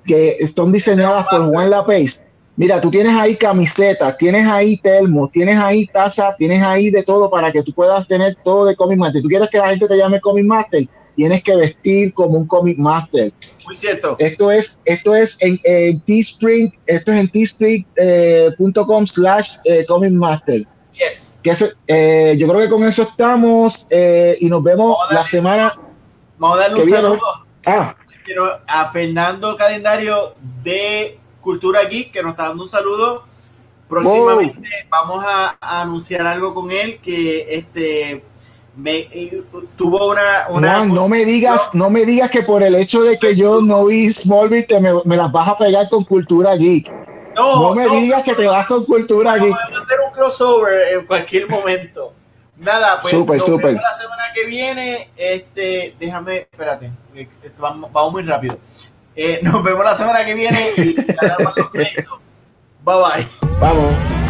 que están diseñadas por Juan Lapace, Mira, tú tienes ahí camisetas, tienes ahí termos, tienes ahí taza, tienes ahí de todo para que tú puedas tener todo de Comic Master. Tú quieres que la gente te llame Comic Master, tienes que vestir como un Comic Master. Muy cierto. Esto es, esto es en, Teespring, esto es en teespring.com eh, slash eh, Comic Master. Yes. Que eh, yo creo que con eso estamos y nos vemos la semana. Vamos a darle un saludo. Ah. A Fernando Calendario de Cultura Geek, que nos está dando un saludo. Próximamente vamos a, anunciar algo con él que este me tuvo una, una no, me digas no me digas que por el hecho de que yo no vi Smallville te me, las vas a pegar con Cultura Geek. No, no me digas que te vas con Cultura Geek. Vamos a hacer un crossover en cualquier momento. Nada, pues super, super. la semana que viene. Este, déjame, espérate, eh, vamos, vamos muy rápido. Eh, nos vemos la semana que viene y ganar más los Bye bye. Vamos.